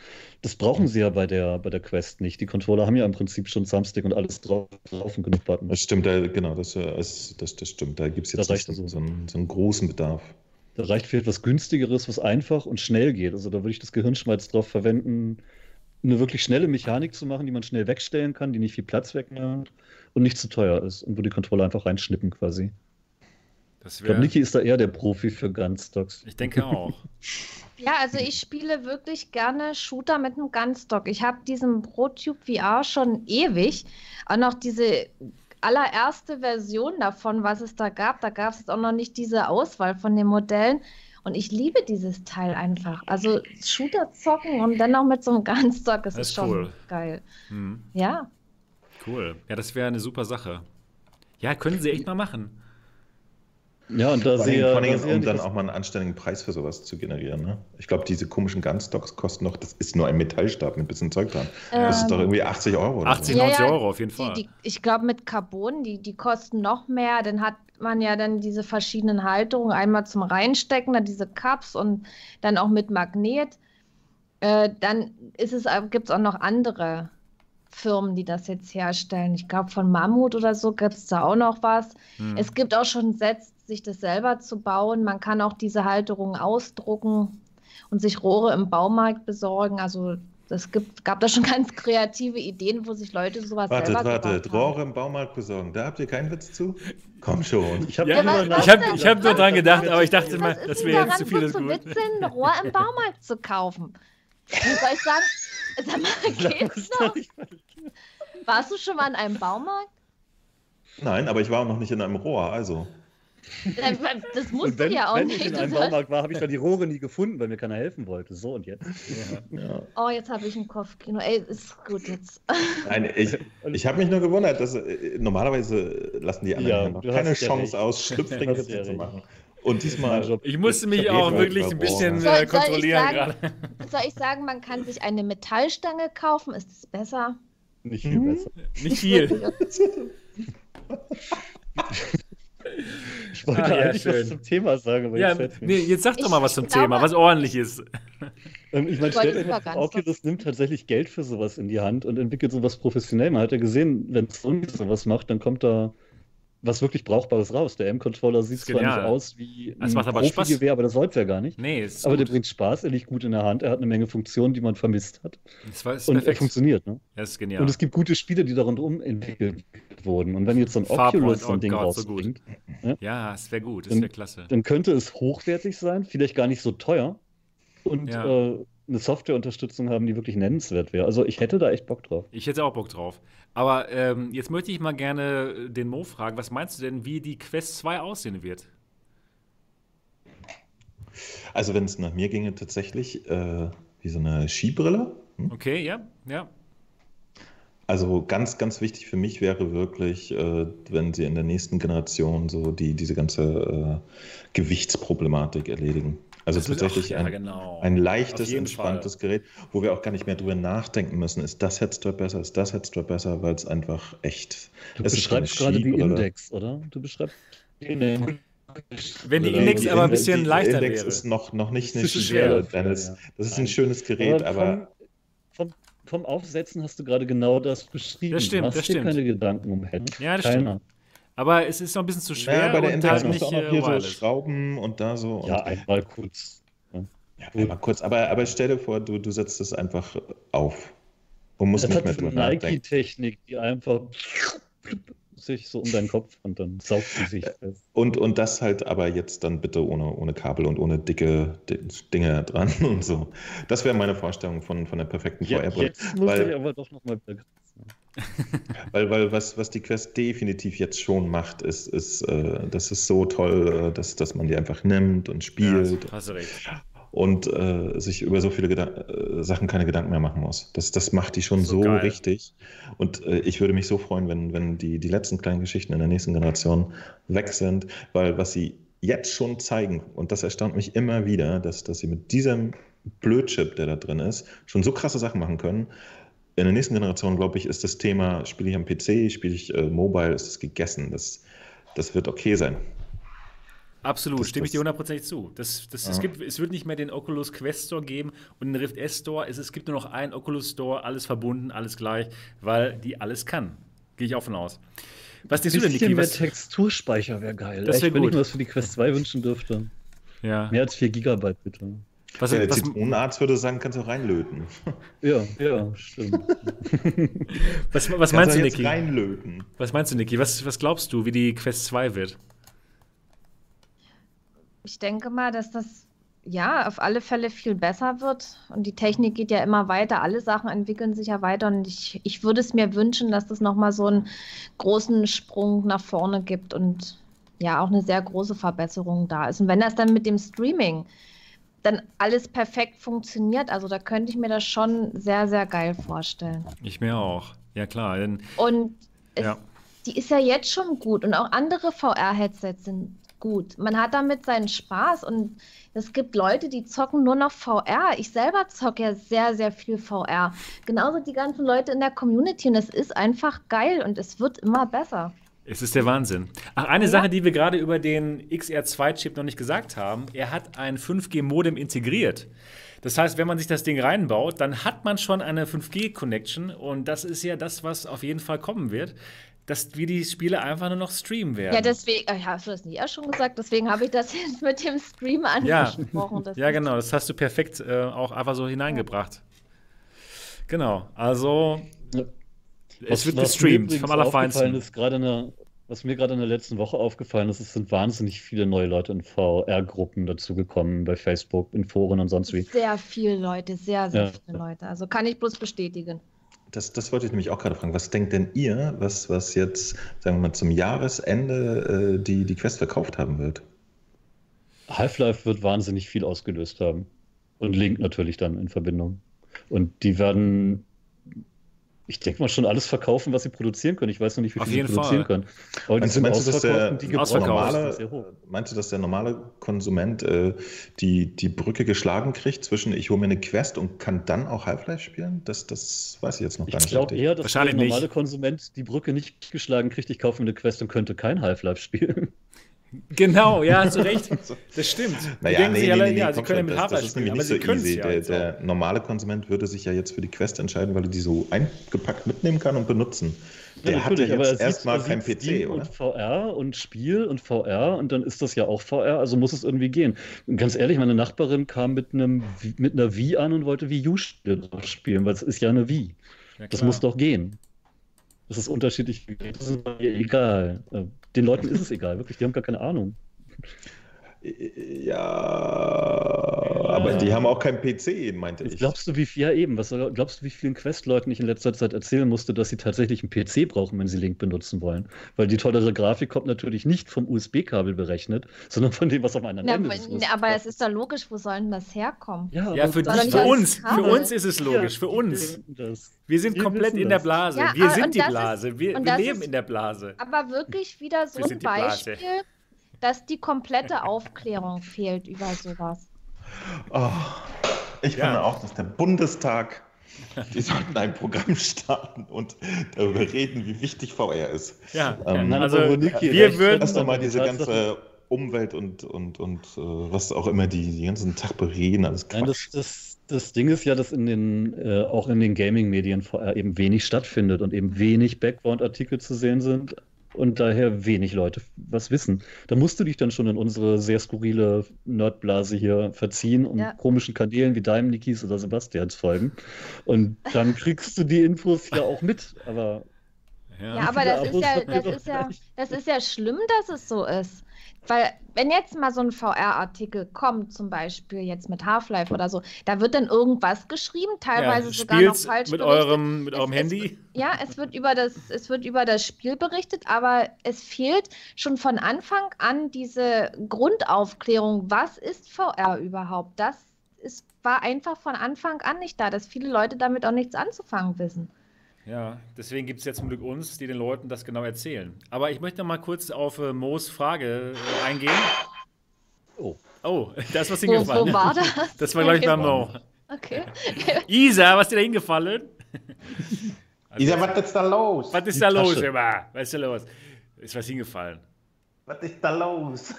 Das brauchen sie ja bei der, bei der Quest nicht. Die Controller haben ja im Prinzip schon Thumbstick und alles drauf, drauf und genug das Buttons. stimmt, da, genau, das, äh, ist- das, das stimmt. Da gibt es jetzt nicht so, so, einen, so einen großen Bedarf. Da reicht für etwas günstigeres, was einfach und schnell geht. Also da würde ich das Gehirnschmalz drauf verwenden, eine wirklich schnelle Mechanik zu machen, die man schnell wegstellen kann, die nicht viel Platz wegnimmt und nicht zu teuer ist und wo die Controller einfach reinschnippen quasi. Das Ich glaube. Niki ist da eher der Profi für Gunstocks. Ich denke auch. Ja, also ich spiele wirklich gerne Shooter mit einem Gunstock. Ich habe diesen ProTube VR schon ewig. Auch noch diese allererste Version davon, was es da gab. Da gab es auch noch nicht diese Auswahl von den Modellen. Und ich liebe dieses Teil einfach. Also Shooter zocken und dann noch mit so einem Gunstock, das, Das ist ist schon cool. geil. Hm, Ja. cool. Ja, das wäre eine super Sache. Ja, können sie echt mal machen. Ja, und da Vor sie allem, ja, um dann auch mal einen anständigen Preis für sowas zu generieren. Ne? Ich glaube, diese komischen Gunstocks kosten noch, das ist nur ein Metallstab mit ein bisschen Zeug dran. Das ist Ähm, doch irgendwie 80 Euro. Oder 80, so. Ja, 90 ja, Euro auf jeden Die, Fall. die, ich glaube, mit Carbon, die, die kosten noch mehr. Dann hat man ja dann diese verschiedenen Halterungen. Einmal zum Reinstecken, dann diese Cups und dann auch mit Magnet. Äh, dann ist es, gibt es auch noch andere Firmen, die das jetzt herstellen. Ich glaube, von Mammut oder so gibt es da auch noch was. Hm. Es gibt auch schon Sets, sich das selber zu bauen. Man kann auch diese Halterungen ausdrucken und sich Rohre im Baumarkt besorgen. Also es gab da schon ganz kreative Ideen, wo sich Leute sowas Wartet, selber wartet. gebaut haben. Rohre im Baumarkt besorgen. Da habt ihr keinen Witz zu? Komm schon. Ich habe Ja, was- was ich denn? ich hab nur dran gedacht, aber ich dachte Was mal, das wäre jetzt zu viel so ist. Witzeln, ein Rohr im Baumarkt zu kaufen? Wie soll ich sagen? Sag mal, geht's noch? Warst du schon mal in einem Baumarkt? Nein, aber ich war auch noch nicht in einem Rohr, also. Das musst Und wenn, du ja auch wenn nicht. ich in einem Baumarkt war, habe ich da die Rohre nie gefunden, weil mir keiner helfen wollte. So und jetzt. Ja. Oh, jetzt habe ich ein Kopfkino. Ey, ist gut jetzt. Nein, ich, ich habe mich nur gewundert, dass äh, normalerweise lassen die anderen Ja, ja, keine ja Chance recht. aus, ja Witze zu recht. machen. Und diesmal. Ich musste mich auch wirklich ein bisschen Soll- äh, soll kontrollieren sagen- gerade. Soll ich sagen, man kann sich eine Metallstange kaufen? Ist es besser? Nicht viel Mhm. besser. Nicht viel. Ich wollte Ah, ja, eigentlich schön. was zum Thema sagen, aber Ja, jetzt fällt mir nee, jetzt sag doch mal was zum glaube- Thema, was ordentlich ist. Ähm, ich meine, stellt euch mal Oculus nimmt tatsächlich Geld für sowas in die Hand und entwickelt sowas professionell. Man hat ja gesehen, wenn Sony sowas macht, dann kommt da was wirklich Brauchbares raus. Der M-Controller sieht zwar nicht genial. aus wie Das ein macht aber Spaß. Profi-Gewehr, aber das sollte er gar nicht. Nee, ist Aber der gut. bringt Spaß, er liegt gut in der Hand, er hat eine Menge Funktionen, die man vermisst hat. Das war, ist und er perfekt. funktioniert. Ne? Das ist genial. Und es gibt gute Spiele, die daran entwickelt wurden. Und wenn jetzt so ein Oculus so oh ein Ding Gott, so gut. rausbringt, ja, es wäre gut, es Dann- wäre klasse. dann könnte es hochwertig sein, vielleicht gar nicht so teuer und Ja. äh, eine Softwareunterstützung haben, die wirklich nennenswert wäre. Also ich hätte da echt Bock drauf. Ich hätte auch Bock drauf. Aber ähm, jetzt möchte ich mal gerne äh, den Mo fragen, was meinst du denn, wie die Quest 2 aussehen wird? Also, wenn es nach mir ginge, tatsächlich äh, wie so eine Skibrille. Hm? Okay, ja, ja. Also ganz, ganz wichtig für mich wäre wirklich, äh, wenn sie in der nächsten Generation so die, diese ganze äh, Gewichtsproblematik erledigen. Also Das wird- tatsächlich ach, ja, ein, genau. ein leichtes, entspanntes Gerät, wo wir auch gar nicht mehr drüber nachdenken müssen, ist das Headstrap besser, ist das Headstrap besser, weil es einfach echt. Du es ist keine beschreibst gerade die Skibrille. Index, oder? Du beschreibst die Index. Wenn die Oder Index Die aber ein Index- bisschen die leichter Index wäre. ist noch, noch nicht eine Das ist Skibrille, schwer. Dennis. Ja. Das ist ein schönes Gerät, aber vom, vom, vom Aufsetzen hast du gerade genau das beschrieben. Das stimmt, du hast das dir stimmt. keine Gedanken um Head. Ja, das Keiner. Aber es ist noch ein bisschen zu schwer ja, bei der und Index halt musst nicht du auch noch äh, hier so wireless. Schrauben und da so. Und Ja, einmal kurz. Ja, einmal kurz, aber, aber stell dir vor, du, du setzt es einfach auf und musst Das nicht mehr so drüber nachdenken. Nike-Technik, die einfach sich so um deinen Kopf und dann saugt sie sich fest. Und, und das halt aber jetzt dann bitte ohne, ohne Kabel und ohne dicke Di- Dinge dran und so. Das wäre meine Vorstellung von, von der perfekten Ja, VR-Brille. jetzt muss weil- ich aber doch nochmal. Weil, weil was, was die Quest definitiv jetzt schon macht, ist, ist äh, das ist so toll, äh, dass, dass man die einfach nimmt und Ja, spielt hast du recht. und äh, sich über so viele Gedan äh, Sachen keine Gedanken mehr machen muss. Das, das macht die schon So so, richtig. Und äh, ich würde mich so freuen, wenn, wenn die, die letzten kleinen Geschichten in der nächsten Generation weg sind, weil was sie jetzt schon zeigen, und das erstaunt mich immer wieder, dass, dass sie mit diesem Blödchip, der da drin ist, schon so krasse Sachen machen können. In der nächsten Generation, glaube ich, ist das Thema, spiele ich am PC, spiele ich äh, Mobile, ist es gegessen. Das, das wird okay sein. Absolut, Das- stimme ich dir hundertprozentig zu. Das, das, es, Ja. gibt, es wird nicht mehr den Oculus Quest Store geben und den Rift S Store. Es, es gibt nur noch einen Oculus Store, alles verbunden, alles gleich, weil die alles kann. Gehe ich auch von aus. Was denkst Ein du denn, Niki? mehr Was, Texturspeicher wäre geil. Das wär wenn gut. ich mir das für die Quest 2 wünschen dürfte. ja. Mehr als 4 Gigabyte, bitte. Was, Ja, der was, Zitronenarzt würde sagen, kannst du reinlöten. Ja, ja, stimmt. was, was meinst du, jetzt Niki? reinlöten. Was meinst du, Niki? Was, was glaubst du, wie die Quest 2 wird? Ich denke mal, dass das ja auf alle Fälle viel besser wird. Und die Technik geht ja immer weiter. Alle Sachen entwickeln sich ja weiter. Und ich, ich würde es mir wünschen, dass das nochmal so einen großen Sprung nach vorne gibt und ja auch eine sehr große Verbesserung da ist. Und wenn das dann mit dem Streaming dann alles perfekt funktioniert, also da könnte ich mir das schon sehr, sehr geil vorstellen. Ich mir auch. Ja, klar. Denn, Und es, ja. die ist ja jetzt schon gut und auch andere VR-Headsets sind gut. Man hat damit seinen Spaß und es gibt Leute, die zocken nur noch VR. Ich selber zocke ja sehr, sehr viel VR. Genauso die ganzen Leute in der Community und es ist einfach geil und es wird immer besser. Es ist der Wahnsinn. Ach, eine Ja. Sache, die wir gerade über den XR2-Chip noch nicht gesagt haben, er hat ein 5G-Modem integriert. Das heißt, wenn man sich das Ding reinbaut, dann hat man schon eine 5G-Connection und das ist ja das, was auf jeden Fall kommen wird, dass wir die Spiele einfach nur noch streamen werden. Ja, deswegen, äh, hast du das nicht erst schon gesagt? Deswegen habe ich das jetzt mit dem Stream Ja. angesprochen. Ja, ist- genau, das hast du perfekt äh, auch einfach so hineingebracht. Genau, also Ja. Es wird gestreamt vom Allerfeinsten. Ist, gerade in der, was mir gerade in der letzten Woche aufgefallen ist, es sind wahnsinnig viele neue Leute in VR-Gruppen dazugekommen, bei Facebook, in Foren und sonst wie. Sehr viele Leute, sehr, sehr Ja. viele Leute. Also kann ich bloß bestätigen. Das, das wollte ich nämlich auch gerade fragen. Was denkt denn ihr, was, was jetzt, sagen wir mal, zum Jahresende äh, die, die Quest verkauft haben wird? Half-Life wird wahnsinnig viel ausgelöst haben. Und Link natürlich dann in Verbindung. Und die werden, ich denke mal, schon alles verkaufen, was sie produzieren können. Ich weiß noch nicht, wie Auf viel sie produzieren Fall. können. Aber die Meinst, sind meinst, du, dass ausverkauft der, die normale, meinst du, dass der normale Konsument äh, die, die Brücke geschlagen kriegt zwischen ich hole mir eine Quest und kann dann auch Half-Life spielen? Das, das weiß ich jetzt noch gar Ich nicht. glaube richtig. eher, dass der Wahrscheinlich nicht. normale Konsument die Brücke nicht geschlagen kriegt, ich kaufe mir eine Quest und könnte kein Half-Life spielen. Genau, ja, hast du recht. Das stimmt. Naja, denken nee, sich nee, alle, nee, ja, nee, sie können ja mit ist spielen, nämlich aber nicht sie so können es easy. ja Der, der normale Konsument würde sich ja jetzt für die Quest entscheiden, weil er die so eingepackt mitnehmen kann und benutzen. Der hat ja aber er jetzt erstmal er kein PC, Steam oder? Und VR und Spiel und VR und dann ist das ja auch VR, also muss es irgendwie gehen. Und ganz ehrlich, meine Nachbarin kam mit, einem, mit einer Wii an und wollte Wii U-Spiele spielen, weil es ist ja eine Wii. Ja, Das muss doch gehen. Das ist unterschiedlich. Das ist mir egal. Äh, Den Leuten ist es egal, wirklich, die haben gar keine Ahnung. Ja, aber die haben auch kein PC, meinte ich. Glaubst du, wie viel, ja eben, was glaubst du, wie vielen Quest-Leuten ich in letzter Zeit erzählen musste, dass sie tatsächlich einen PC brauchen, wenn sie Link benutzen wollen? Weil die tollere Grafik kommt natürlich nicht vom USB-Kabel berechnet, sondern von dem, was am anderen Na, Ende aber, na, aber es ist doch logisch, wo soll denn das herkommen? Ja, Ja, für, dich, für uns. Für uns ist es logisch. Für Ja, uns. Das. Wir sind Wir komplett in der das. Blase. Ja, wir sind die das ist- Blase. wir wir leben ist- in der Blase. Aber wirklich wieder so Wir ein die Blase. Dass die komplette Aufklärung fehlt über sowas. Oh, ich Ja. finde auch, dass der Bundestag, die sollten ein Programm starten und darüber reden, wie wichtig VR ist. Ja, Ähm, Nein, also wir recht würden- Lass doch mal die diese ganze Umwelt und, und, und äh, was auch immer die, die ganzen Tag bereden, alles Nein, das, das, das Ding ist ja, dass in den, äh, auch in den Gaming-Medien VR eben wenig stattfindet und eben wenig Background-Artikel zu sehen sind und daher wenig Leute was wissen. Da musst du dich dann schon in unsere sehr skurrile Nerdblase hier verziehen und Ja. komischen Kanälen wie deinem, Nikis oder Sebastians folgen. Und dann kriegst du die Infos ja auch mit. Aber ja. Ja, aber das ist ja, das ist ja, das ist ja schlimm, dass es so ist. Weil, wenn jetzt mal so ein VR-Artikel kommt, zum Beispiel jetzt mit Half-Life oder so, da wird dann irgendwas geschrieben, teilweise ja, sogar noch falsch mit berichtet. eurem, mit Es- eurem es- Handy. Ja, es wird über das, es wird über das Spiel berichtet, aber es fehlt schon von Anfang an diese Grundaufklärung. Was ist VR überhaupt? Das ist, war einfach von Anfang an nicht da, dass viele Leute damit auch nichts anzufangen wissen. Ja, deswegen gibt es jetzt zum Glück uns, die den Leuten das genau erzählen. Aber ich möchte noch mal kurz auf äh, Moos Frage äh, eingehen. Oh. Oh, da ist was Wo, hingefallen. wo war das? Das war, glaube ich, bei Mo. Okay. Isa, was ist dir da hingefallen? Also, Isa, was ist da los? was ist Die da los, Tasche. immer? Was ist da los? Ist was hingefallen? Was ist da los?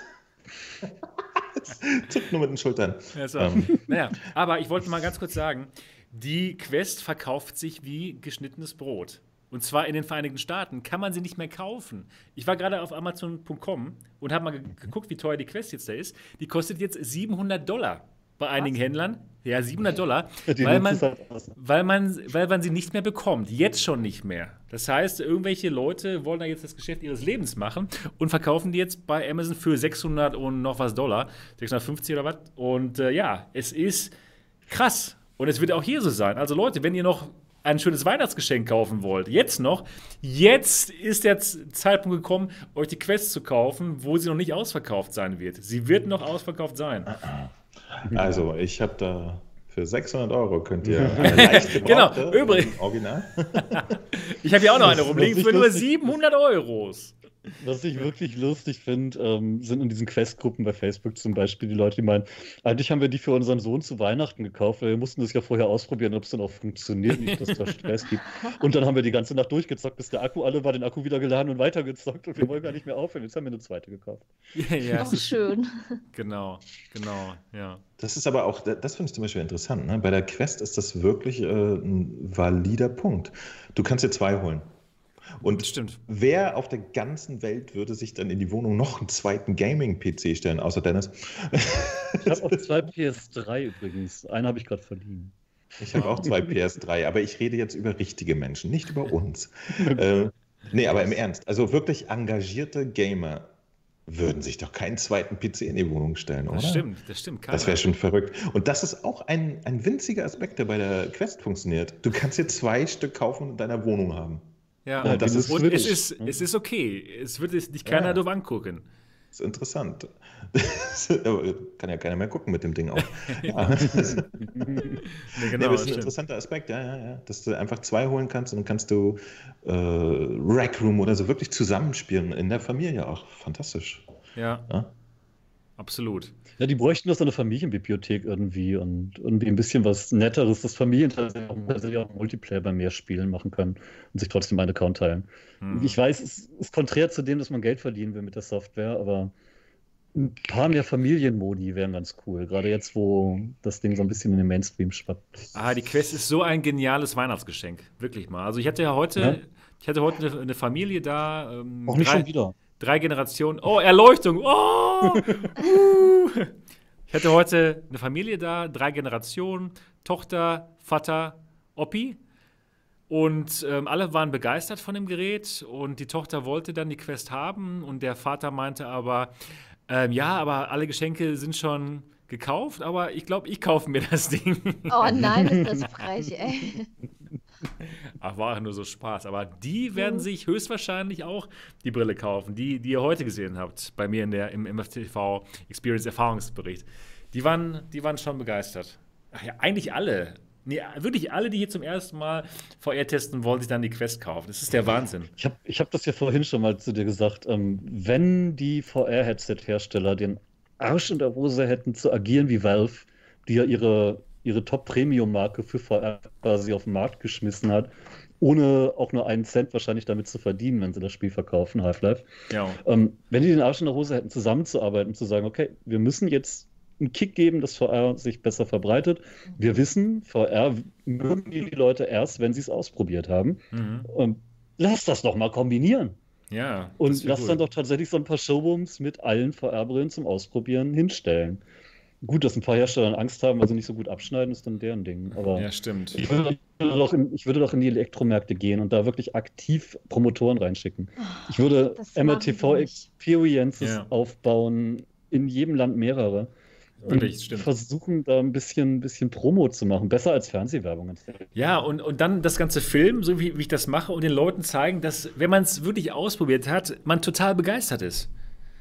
Zuckt nur mit den Schultern. Ja, so. Ähm. Naja, aber ich wollte mal ganz kurz sagen, die Quest verkauft sich wie geschnittenes Brot. Und zwar in den Vereinigten Staaten kann man sie nicht mehr kaufen. Ich war gerade auf Amazon.com und habe mal ge- geguckt, wie teuer die Quest jetzt da ist. Die kostet jetzt 700 Dollar bei einigen Händlern. Ja, 700 Dollar, weil man, aus. weil, man, weil man sie nicht mehr bekommt. Jetzt schon nicht mehr. Das heißt, irgendwelche Leute wollen da jetzt das Geschäft ihres Lebens machen und verkaufen die jetzt bei Amazon für 600 und noch was Dollar. 650 oder was. Und äh, ja, es ist krass. Und es wird auch hier so sein. Also Leute, wenn ihr noch ein schönes Weihnachtsgeschenk kaufen wollt, jetzt noch, jetzt ist der Zeitpunkt gekommen, euch die Quest zu kaufen, wo sie noch nicht ausverkauft sein wird. Sie wird noch ausverkauft sein. Also, ich habe da für 600 Euro könnt ihr eine leicht Genau, übrigens. Original. Ich habe hier auch noch eine rumliegen für nur lustig. 700 Euros. Was ich wirklich lustig finde, ähm, sind in diesen Questgruppen bei Facebook zum Beispiel die Leute, die meinen, eigentlich haben wir die für unseren Sohn zu Weihnachten gekauft, weil wir mussten das ja vorher ausprobieren, ob es dann auch funktioniert, nicht, dass es da Stress gibt. Und dann haben wir die ganze Nacht durchgezockt, bis der Akku alle war, den Akku wieder geladen und weitergezockt und wir wollen gar nicht mehr aufhören. Jetzt haben wir eine zweite gekauft. Ja, ja, Auch ist, schön. genau, genau, ja. Das ist aber auch, das finde ich zum Beispiel interessant. Ne? Bei der Quest ist das wirklich äh, ein valider Punkt. Du kannst dir zwei holen. Und Stimmt. wer auf der ganzen Welt würde sich dann in die Wohnung noch einen zweiten Gaming-PC stellen, außer Dennis? Ich habe auch zwei PS3 übrigens. Einen habe ich gerade verliehen. Ich habe auch zwei PS3, aber ich rede jetzt über richtige Menschen, nicht über uns. äh, nee, aber im Ernst, also wirklich engagierte Gamer würden sich doch keinen zweiten PC in die Wohnung stellen, oder? Das stimmt, das stimmt. Das wäre schon verrückt. Und das ist auch ein, ein winziger Aspekt, der bei der Quest funktioniert. Du kannst dir zwei Stück kaufen und in deiner Wohnung haben. Ja, Ja, und, das das ist und es, ist, es ist okay. Es wird es dich keiner Ja. doof angucken. Das ist interessant. Kann ja keiner mehr gucken mit dem Ding auch. Ja. Nee, Nee, genau, aber das ist ein interessanter Aspekt, ja, ja, ja. Dass du einfach zwei holen kannst und dann kannst du äh, Rec Room oder so wirklich zusammenspielen. In der Familie auch. Fantastisch. Ja, Ja? Absolut. Ja, die bräuchten doch so eine Familienbibliothek irgendwie und irgendwie ein bisschen was Netteres, dass Familien tatsächlich auch, Multiplayer bei mehr Spielen machen können und sich trotzdem einen Account teilen. Hm. Ich weiß, es ist konträr zu dem, dass man Geld verdienen will mit der Software, aber ein paar mehr Familienmodi wären ganz cool. Gerade jetzt, wo das Ding so ein bisschen in den Mainstream schwappt. Ah, die Quest ist so ein geniales Weihnachtsgeschenk. Wirklich mal. Also ich hatte ja heute, Ja. ich hatte heute eine, eine Familie da. Ähm, Auch nicht drei, schon wieder. Drei Generationen. Oh, Erleuchtung. Oh! uh. Ich hatte heute eine Familie da, drei Generationen, Tochter, Vater, Oppi. Und ähm, alle waren begeistert von dem Gerät und die Tochter wollte dann die Quest haben und der Vater meinte aber, ähm, ja, aber alle Geschenke sind schon gekauft, aber ich glaube, ich kaufe mir das Ding. Oh nein, ist das frech, ey. Ach, war nur so Spaß. Aber die werden sich höchstwahrscheinlich auch die Brille kaufen, die, die ihr heute gesehen habt, bei mir in der, im MFTV Experience Erfahrungsbericht. Die waren, die waren schon begeistert. Ach ja, eigentlich alle. Nee, wirklich alle, die hier zum ersten Mal VR testen, wollen sich dann die Quest kaufen. Das ist der Wahnsinn. Ich habe ich hab das ja vorhin schon mal zu dir gesagt. Ähm, wenn die VR-Headset-Hersteller den Arsch in der Hose hätten zu agieren wie Valve, die ja ihre, ihre Top-Premium-Marke für VR quasi auf den Markt geschmissen hat, ohne auch nur einen Cent wahrscheinlich damit zu verdienen, wenn sie das Spiel verkaufen, Half-Life. Ja. Ähm, wenn die den Arsch in der Hose hätten, zusammenzuarbeiten und zu sagen, okay, wir müssen jetzt einen Kick geben, dass VR sich besser verbreitet. Wir wissen, VR mögen die Leute erst, wenn sie es ausprobiert haben. Mhm. Und lass das doch mal kombinieren. Ja. Und lass cool. dann doch tatsächlich so ein paar Showrooms mit allen VR-Brillen zum Ausprobieren hinstellen. Gut, dass ein paar Hersteller Angst haben, weil sie nicht so gut abschneiden, ist dann deren Ding. Aber Ja, stimmt. ich, würde, doch in, ich würde doch in die Elektromärkte gehen und da wirklich aktiv Promotoren reinschicken. Ich würde machen MRTV. Experiences Ja. aufbauen, in jedem Land mehrere. Wirklich, und versuchen da ein bisschen, bisschen Promo zu machen. Besser als Fernsehwerbung. Ja, und, und dann das ganze Film, so wie, wie ich das mache, und den Leuten zeigen, dass, wenn man es wirklich ausprobiert hat, man total begeistert ist.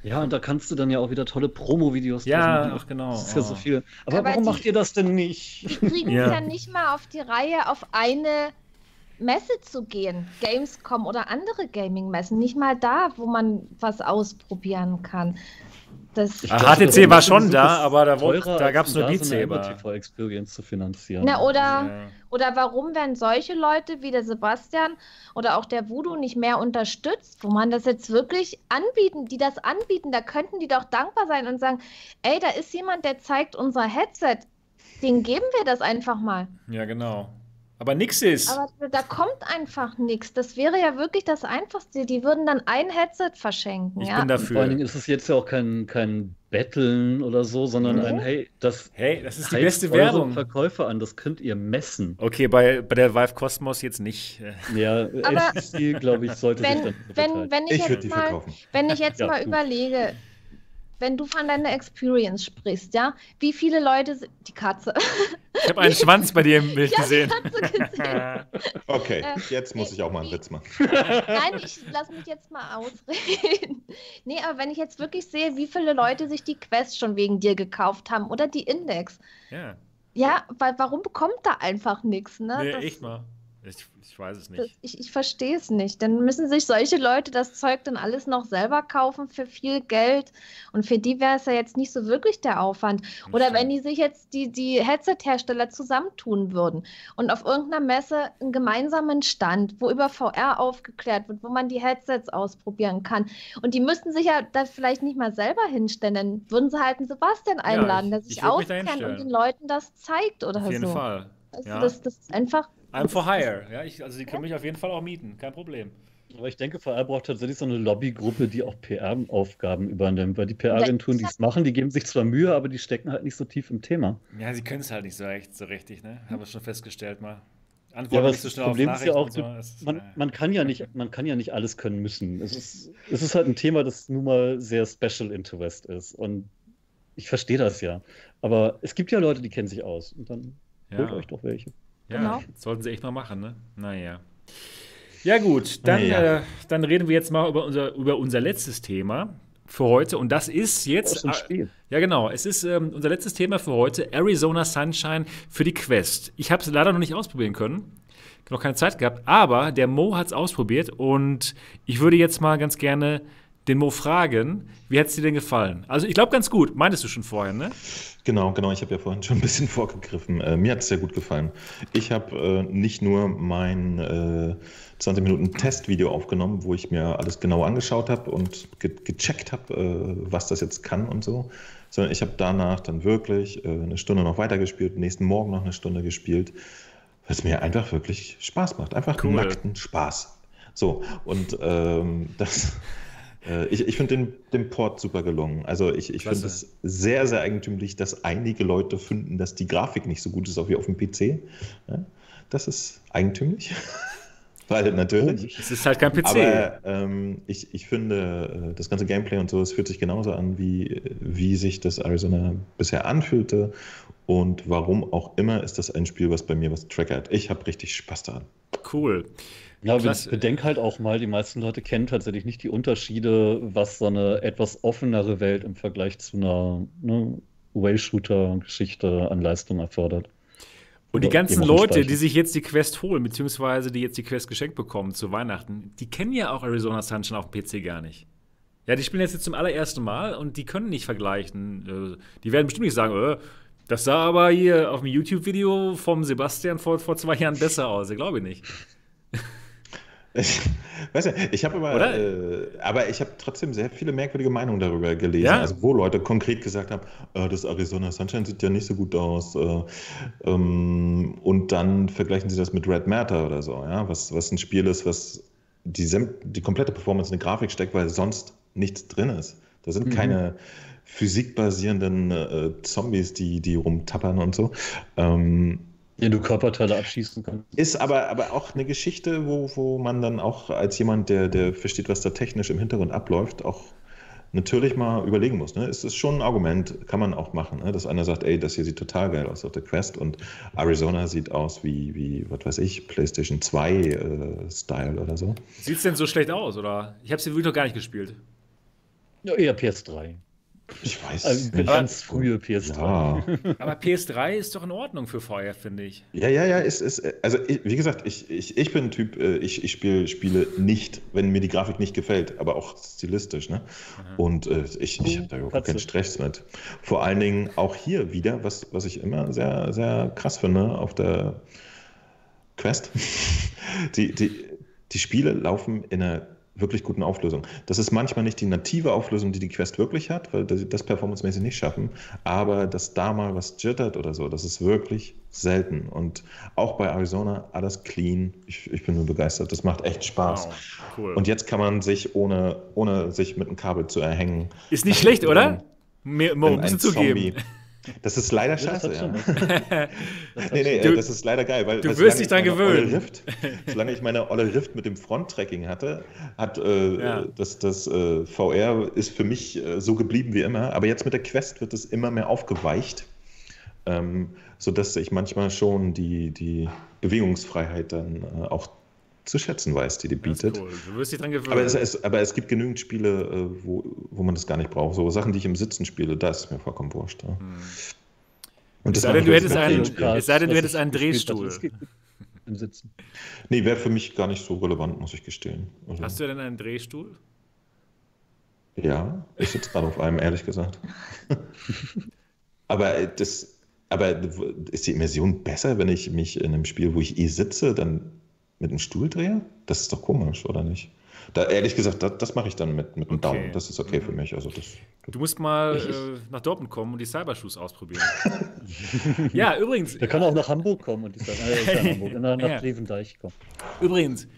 Ja, und da kannst du dann ja auch wieder tolle Promo-Videos Ja, machen. ach, genau. Das ist ja so Oh. viel. Aber, Aber warum die- macht ihr das denn nicht? Die kriegen es Ja. ja nicht mal auf die Reihe, auf eine Messe zu gehen. Gamescom oder andere Gaming-Messen. Nicht mal da, wo man was ausprobieren kann. Das, Ich Ah, HTC das war schon da, aber da da gab's um nur Beat so eine Saber. Apple TV Experience zu finanzieren. Na, oder, Ja. oder warum werden solche Leute wie der Sebastian oder auch der Voodoo nicht mehr unterstützt, wo man das jetzt wirklich anbieten, die das anbieten, da könnten die doch dankbar sein und sagen, ey, da ist jemand, der zeigt unser Headset, den geben wir das einfach mal. Ja, genau. Aber nix ist. Aber da kommt einfach nichts. Das wäre ja wirklich das Einfachste. Die würden dann ein Headset verschenken, ich ja. bin Und Vor allen Dingen dafür. ist es jetzt ja auch kein, kein Betteln oder so, sondern Nee. ein, hey, das Hey, das ist die beste Werbung. Verkäufe an, das könnt ihr messen. Okay, bei, bei der Vive Cosmos jetzt nicht. Ja, Aber glaube ich, sollte sich Wenn, dann wenn, wenn ich, Ich würde jetzt die mal, verkaufen. wenn ich jetzt Ja, mal du. überlege, wenn du von deiner Experience sprichst, ja, wie viele Leute, die Katze, ich habe einen Schwanz bei dir im Bild gesehen. Katze gesehen. Okay, Äh, jetzt muss ich auch mal einen Witz machen. Nein, ich lass mich jetzt mal ausreden. Nee, aber wenn ich jetzt wirklich sehe, wie viele Leute sich die Quest schon wegen dir gekauft haben oder die Index. ja, Ja, weil warum bekommt da einfach nichts, ne? nee, Das- echt mal. Ich, ich weiß es nicht. ich ich verstehe es nicht. Dann müssen sich solche Leute das Zeug dann alles noch selber kaufen für viel Geld. Und für die wäre es ja jetzt nicht so wirklich der Aufwand. Oder wenn die sich jetzt die, die Headset-Hersteller zusammentun würden und auf irgendeiner Messe einen gemeinsamen Stand, wo über VR aufgeklärt wird, wo man die Headsets ausprobieren kann. Und die müssten sich ja da vielleicht nicht mal selber hinstellen, dann würden sie halt einen Sebastian einladen, der ich- sich ich würd mich da auskennt und den Leuten das zeigt oder Auf jeden so. Fall. Also Ja. das, das ist einfach. I'm for hire. Ja, ich, also die können mich auf jeden Fall auch mieten. Kein Problem. Aber ich denke, VR braucht tatsächlich so eine Lobbygruppe, die auch PR-Aufgaben übernimmt. Weil die PR-Agenturen, die es machen, die geben sich zwar Mühe, aber die stecken halt nicht so tief im Thema. Ja, sie können es halt nicht so recht, so richtig, ne? Haben wir schon festgestellt mal. Antworten Ja, aber das schnell Problem auf ist ja auch, so. Man, äh, man, kann ja nicht, man kann ja nicht alles können müssen. Es ist, es ist halt ein Thema, das nun mal sehr Special Interest ist. Und ich verstehe das ja. Aber es gibt ja Leute, die kennen sich aus. Und dann holt ja. euch doch welche. Ja, Genau. sollten sie echt mal machen, ne? Naja. Ja, gut, dann, Naja. äh, dann reden wir jetzt mal über unser, über unser letztes Thema für heute. Und das ist jetzt. dem äh, Spiel. Ja, genau. Es ist ähm, unser letztes Thema für heute: Arizona Sunshine für die Quest. Ich habe es leider noch nicht ausprobieren können. Ich habe noch keine Zeit gehabt. Aber der Mo hat es ausprobiert. Und ich würde jetzt mal ganz gerne den Mo fragen: Wie hat es dir denn gefallen? Also, ich glaube ganz gut. Meintest du schon vorher, ne? Genau, genau. Ich habe ja vorhin schon ein bisschen vorgegriffen. Äh, mir hat es sehr gut gefallen. Ich habe äh, nicht nur mein äh, 20 Minuten Testvideo aufgenommen, wo ich mir alles genau angeschaut habe und ge gecheckt habe, äh, was das jetzt kann und so, sondern ich habe danach dann wirklich äh, eine Stunde noch weitergespielt, nächsten Morgen noch eine Stunde gespielt, es mir einfach wirklich Spaß macht. Einfach Cool. nackten Spaß. So, und ähm, das. Äh, Ich, ich finde den, den Port super gelungen. Also ich, ich finde es sehr, sehr eigentümlich, dass einige Leute finden, dass die Grafik nicht so gut ist, auch wie auf dem PC. Das ist eigentümlich. Weil natürlich. Es ist halt kein PC. Aber ähm, ich, ich finde, äh, das ganze Gameplay und so, es fühlt sich genauso an, wie, wie sich das Arizona bisher anfühlte. Und warum auch immer ist das ein Spiel, was bei mir was triggert. Ich habe richtig Spaß daran. cool. Ja, Klasse. be- bedenk halt auch mal, die meisten Leute kennen tatsächlich nicht die Unterschiede, was so eine etwas offenere Welt im Vergleich zu einer ne, Rail-Shooter-Geschichte an Leistung erfordert. Und die ganzen auch Leute, die sich jetzt die Quest holen, beziehungsweise die jetzt die Quest geschenkt bekommen zu Weihnachten, die kennen ja auch Arizona Sunshine auf dem PC gar nicht. Ja, die spielen jetzt, jetzt zum allerersten Mal und die können nicht vergleichen. Äh, Die werden bestimmt nicht sagen, äh, das sah aber hier auf dem YouTube-Video vom Sebastian vor, vor zwei Jahren besser aus. Ich glaube nicht. Ich weiß ja, ich habe aber, Oder? äh, aber ich habe trotzdem sehr viele merkwürdige Meinungen darüber gelesen. Ja? Also wo Leute konkret gesagt haben, äh, das Arizona Sunshine sieht ja nicht so gut aus. Äh, ähm, und dann vergleichen sie das mit Red Matter oder so, ja, was, was ein Spiel ist, was die, die komplette Performance in die Grafik steckt, weil sonst nichts drin ist. Da sind Mhm. keine physikbasierenden äh, Zombies, die, die rumtappern und so. Ähm, Ja, du Körperteile abschießen kannst. ist aber, aber auch eine Geschichte, wo, wo man dann auch als jemand, der, der versteht, was da technisch im Hintergrund abläuft, auch natürlich mal überlegen muss. Ne? Es ist schon ein Argument, kann man auch machen, ne? dass einer sagt, ey, das hier sieht total geil aus auf der Quest und Arizona sieht aus wie, wie was weiß ich, PlayStation 2 äh, Style oder so. Sieht es denn so schlecht aus, oder? Ich habe es wirklich noch gar nicht gespielt. Ja, eher PS3. Ich weiß. Also, nicht. ganz frühe PS3. Ja. Aber PS3 ist doch in Ordnung für VR, finde ich. Ja, ja, ja, es ist, also ich, wie gesagt, ich, ich, ich bin ein Typ, äh, ich, ich spiele Spiele nicht, wenn mir die Grafik nicht gefällt, aber auch stilistisch, ne? Und äh, ich, ich habe da überhaupt keinen Stress mit. Vor allen Dingen auch hier wieder, was, was ich immer sehr, sehr krass finde auf der Quest. Die, die, die Spiele laufen in einer wirklich guten Auflösung. Das ist manchmal nicht die native Auflösung, die die Quest wirklich hat, weil das, das performancemäßig nicht schaffen, aber dass da mal was jittert oder so, das ist wirklich selten. Und auch bei Arizona alles clean. Ich, ich bin nur begeistert. Das macht echt Spaß. Wow, cool. Und jetzt kann man sich, ohne, ohne sich mit einem Kabel zu erhängen, ist nicht schlecht, oder? Mehr, Mo, in musst einen du zugeben. Zombie. Das ist leider scheiße, ja. Nee, nee, Du- das ist leider geil, weil du wirst dich meine gewöhnen. Rift, solange ich meine Olle Rift mit dem Front-Tracking hatte, hat äh, Ja. das, das äh, VR ist für mich äh, so geblieben wie immer. Aber jetzt mit der Quest wird es immer mehr aufgeweicht, ähm, sodass ich manchmal schon die, die Bewegungsfreiheit dann äh, auch zu schätzen weiß, die die bietet. cool. Du wirst dich dran gewöhnen. Aber es, es, aber es gibt genügend Spiele, äh, wo, wo man das gar nicht braucht. So Sachen, die ich im Sitzen spiele, da ist es mir vollkommen wurscht. Ja. Und Es sei denn, du hättest einen- es sei denn, du hättest einen Drehstuhl. Im Sitzen. Nee, wäre für mich gar nicht so relevant, muss ich gestehen. Also, Hast du denn einen Drehstuhl? Ja, ich sitze gerade auf einem, ehrlich gesagt. aber das, aber ist die Immersion besser, wenn ich mich in einem Spiel, wo ich eh sitze, dann mit dem Stuhl drehe? Das ist doch komisch, oder nicht? Da, ehrlich gesagt, das, das mache ich dann mit, mit dem Okay. Daumen. Das ist okay für mich. Also das, Du musst mal äh, nach Dortmund kommen und die Cybershoes ausprobieren. ja, übrigens, Der kann auch nach Hamburg kommen und die sagen, äh, Hamburg, nach, nach Ja. Grevendeich kommen. Übrigens,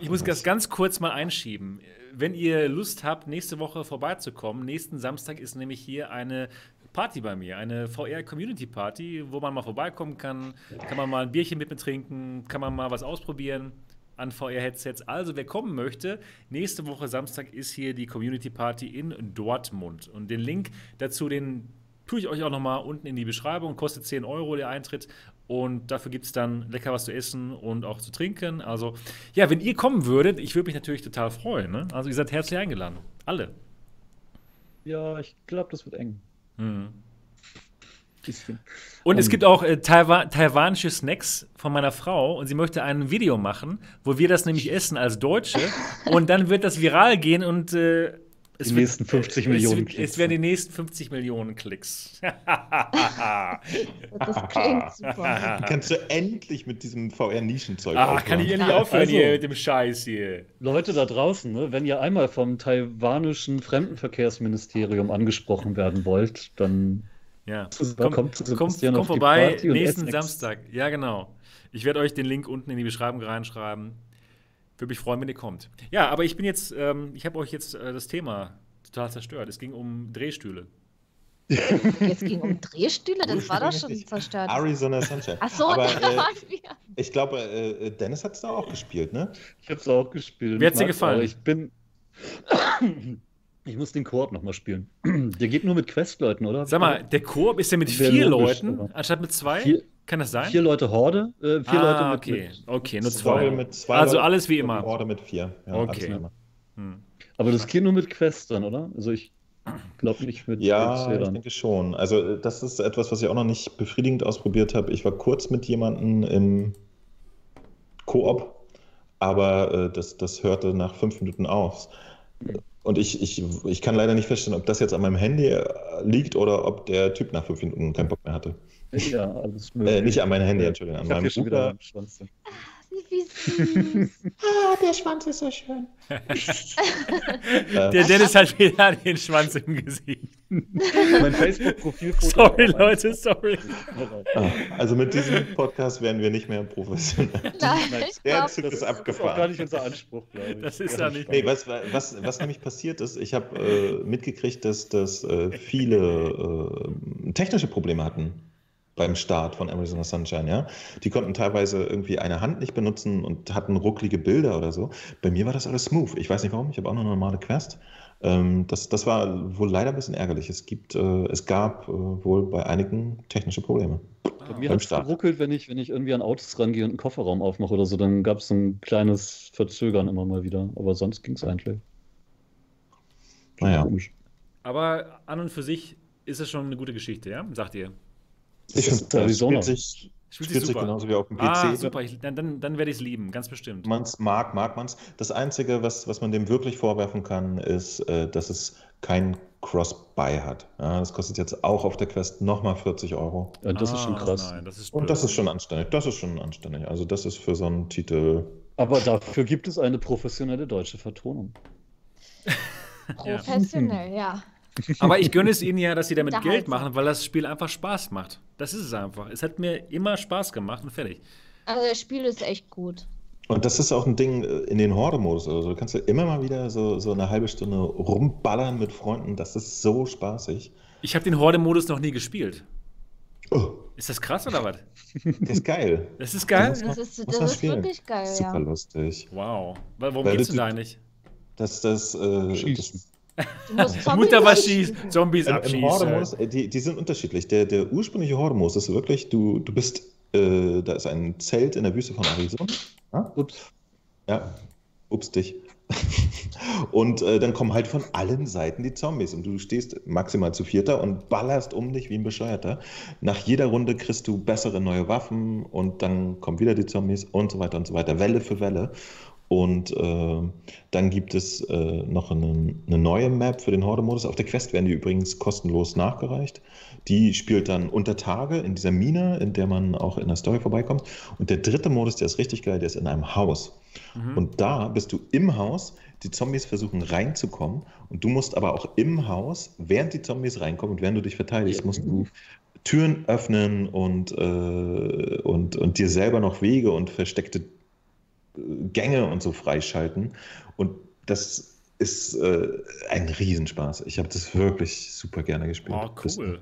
ich muss das ganz kurz mal einschieben. Wenn ihr Lust habt, nächste Woche vorbeizukommen, nächsten Samstag ist nämlich hier eine Party bei mir, eine VR-Community-Party, wo man mal vorbeikommen kann, kann man mal ein Bierchen mit mir trinken, kann man mal was ausprobieren an VR-Headsets. Also, wer kommen möchte, nächste Woche Samstag ist hier die Community-Party in Dortmund. Und den Link dazu, den tue ich euch auch nochmal unten in die Beschreibung. Kostet 10 Euro der Eintritt. Und dafür gibt es dann lecker was zu essen und auch zu trinken. Also, ja, wenn ihr kommen würdet, ich würde mich natürlich total freuen. Ne? Also, ihr seid herzlich eingeladen. Alle. Ja, ich glaube, das wird eng. Mhm. Und es Ähm, gibt auch äh, Taiwan taiwanische Snacks von meiner Frau und sie möchte ein Video machen, wo wir das nämlich essen als Deutsche und dann wird das viral gehen und äh, es Die wird- nächsten 50 es Millionen wird- Klicks. Es werden die nächsten 50 Millionen Klicks. Das klingt super. kannst du endlich mit diesem VR-Nischenzeug ah, kann ich endlich aufhören Also- hier mit dem Scheiß hier. Leute da draußen, ne, wenn ihr einmal vom taiwanischen Fremdenverkehrsministerium angesprochen werden wollt, dann Ja. Komm- kommt zu komm, Sebastian komm vorbei nächsten Samstag. Ja, genau. Ich werde euch den Link unten in die Beschreibung reinschreiben. Würde mich freuen, wenn ihr kommt. Ja, aber ich bin jetzt, ähm, ich habe euch jetzt äh, das Thema total zerstört. Es ging um Drehstühle. Jetzt ging um Drehstühle, das war doch schon Richtig. zerstört. Arizona Sunshine. Ach so, Aber, da äh, waren wir. ich glaube, äh, Dennis hat es da auch gespielt, ne? Ich hab's auch gespielt. Wie hat's dir gefallen? Ich bin. Ich muss den Koop nochmal spielen. Der geht nur mit Quest-Leuten, oder? Sag mal, der Koop ist ja mit Wäre vier Leuten anstatt mit zwei? Vier- Kann das sein? Vier Leute Horde, äh, vier ah, Leute mit. okay. mit Okay, nur zwei. mit zwei Also Leuten alles wie immer. Horde mit vier. Ja, Okay. Hm. aber das geht nur mit Quest dann, oder? Also ich glaube nicht mit Ja, mit ich denke schon. Also äh, das ist etwas, was ich auch noch nicht befriedigend ausprobiert habe. Ich war kurz mit jemandem im Koop, aber äh, das, das hörte nach fünf Minuten auf. Und ich, ich, ich kann leider nicht feststellen, ob das jetzt an meinem Handy äh, liegt oder ob der Typ nach fünf Minuten keinen Bock mehr hatte. Ja, alles Äh, möglich. nicht an mein Handy, Entschuldigung, an ich meinem schon wieder Schwanz. Wie süß. Ah, der Schwanz ist so schön. Der Dennis hat wieder den Schwanz im Gesicht. mein Facebook-Profilfoto. Sorry, Leute, sorry. Ah, also mit diesem Podcast werden wir nicht mehr professionell. Nein, ich Der Zug Das ist ist auch abgefahren. gar nicht unser Anspruch, glaube ich. Das ist Ja, ja nicht- Nee, was, was, was nämlich passiert ist, ich habe äh, mitgekriegt, dass, dass äh, viele äh, technische Probleme hatten beim Start von Arizona Sunshine, ja. Die konnten teilweise irgendwie eine Hand nicht benutzen und hatten rucklige Bilder oder so. Bei mir war das alles smooth. Ich weiß nicht warum, ich habe auch noch eine normale Quest. Ähm, das, das war wohl leider ein bisschen ärgerlich. Es, gibt, äh, es gab äh, wohl bei einigen technische Probleme. Bei mir beim hat es Start. geruckelt, wenn ich, wenn ich irgendwie an Autos rangehe und einen Kofferraum aufmache oder so, dann gab es ein kleines Verzögern immer mal wieder. Aber sonst ging es eigentlich. Naja. Komisch. Aber an und für sich ist es schon eine gute Geschichte, ja? Sagt ihr? Ich finde, das Arizona. spielt sich, Spielt spielt sich super. genauso wie auf dem PC. Ah, super. Ich, dann dann, dann werde ich es lieben, ganz bestimmt. man es mag, mag man es. Das Einzige, was, was man dem wirklich vorwerfen kann, ist, äh, dass es kein Cross-Buy hat. Ja, das kostet jetzt auch auf der Quest nochmal 40 Euro. Und das ist schon Ah, krass. Nein, das ist Und das ist schon anständig. Das ist schon anständig. Also das ist für so einen Titel. Aber dafür gibt es eine professionelle deutsche Vertonung. Professionell, ja. Aber ich gönne es ihnen ja, dass sie damit Geld Unterhaltsam. machen, weil das Spiel einfach Spaß macht. Das ist es einfach. Es hat mir immer Spaß gemacht und fertig. Also das Spiel ist echt gut. Und das ist auch ein Ding äh, in den Horde-Modus. Also du kannst ja immer mal wieder so, so eine halbe Stunde rumballern mit Freunden. Das ist so spaßig. Ich habe den Horde-Modus noch nie gespielt. Oh, Ist das krass oder was? ist geil. Das ist geil. muss man- Das ist, das ist wirklich geil, Super ja. lustig. Wow. Wa- Warum Weil geht's das- denn da nicht? Das, das, äh, das Musst Zombies Mutter was schießen. schießt, Zombies Im, im abschießen. Horde-Modus, äh, die, die sind unterschiedlich. Der, der ursprüngliche Horde-Modus ist wirklich, du, du bist, äh, da ist ein Zelt in der Wüste von Arizona. Ja? Ups. Ja, ups dich. und äh, dann kommen halt von allen Seiten die Zombies und du stehst maximal zu vierter und ballerst um dich wie ein Bescheuerter. Nach jeder Runde kriegst du bessere neue Waffen und dann kommen wieder die Zombies und so weiter und so weiter, Welle für Welle. Und äh, dann gibt es äh, noch eine, eine neue Map für den Horde-Modus. Auf der Quest werden die übrigens kostenlos nachgereicht. Die spielt dann unter Tage in dieser Mine, in der man auch in der Story vorbeikommt. Und der dritte Modus, der ist richtig geil, der ist in einem Haus. Mhm. Und da bist du im Haus, die Zombies versuchen reinzukommen und du musst aber auch im Haus, während die Zombies reinkommen und während du dich verteidigst, musst du Türen öffnen und, äh, und, und dir selber noch Wege und versteckte Gänge und so freischalten. Und das ist äh, ein Riesenspaß. Ich habe das wirklich super gerne gespielt. Oh, cool.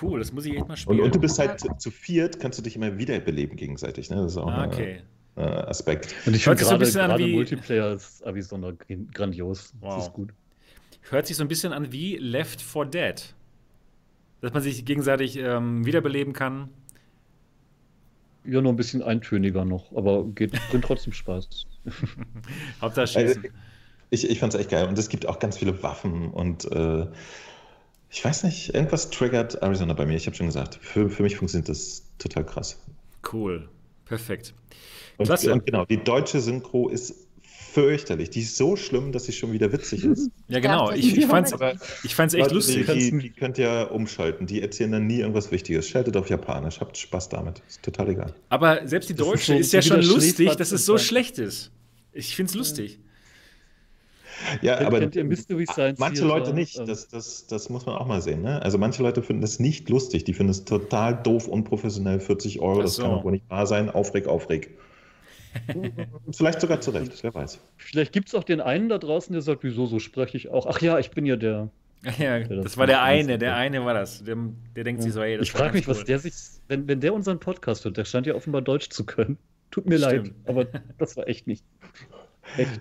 Cool, das muss ich echt mal spielen. Und, und du bist halt zu, zu viert, kannst du dich immer wiederbeleben gegenseitig. Ne? Das ist auch ah, ein okay. äh, Aspekt. Und ich Hört finde so gerade bisschen an gerade wie- Multiplayer ist Arizona grandios. Wow. Das ist gut. Hört sich so ein bisschen an wie Left 4 Dead. Dass man sich gegenseitig ähm, wiederbeleben kann. Ja, nur ein bisschen eintöniger noch, aber geht, bringt trotzdem Spaß. Hauptsache Also, schießen. ich ich fand es echt geil. Und es gibt auch ganz viele Waffen und äh, ich weiß nicht, irgendwas triggert Arizona bei mir. Ich habe schon gesagt, für, für mich funktioniert das total krass. Cool. Perfekt. Und, Klasse. und genau, die deutsche Synchro ist fürchterlich. Die ist so schlimm, dass sie schon wieder witzig ist. Ja, genau. Ich, ich, fand's, Aber ich fand's echt Leute, lustig. Die, die, die könnt ihr umschalten. Die erzählen dann nie irgendwas Wichtiges. Schaltet auf Japanisch. Habt Spaß damit. Ist total egal. Aber selbst die Das ist Deutsche so ist ja schon lustig, dass es so schlecht ist. Ich find's lustig. Ja, Kennt- aber Science manche? Leute nicht. Ähm, Das, das, das muss man auch mal sehen. Ne? Also manche Leute finden das nicht lustig. Die finden es total doof, unprofessionell. 40 Euro, Ach das so. kann doch wohl nicht wahr sein. Aufreg, aufreg. Vielleicht sogar zu Recht, wer weiß. Vielleicht gibt es auch den einen da draußen, der sagt, wieso, so spreche ich auch. Ach ja, ich bin ja der. Ja, das das war der eine, der eine war das. Der, der denkt sich so, ey, das ich frage mich, ganz was cool. der sich, wenn, wenn der unseren Podcast hört, der scheint ja offenbar Deutsch zu können. Tut mir Stimmt. leid, aber das war echt nicht. Echt.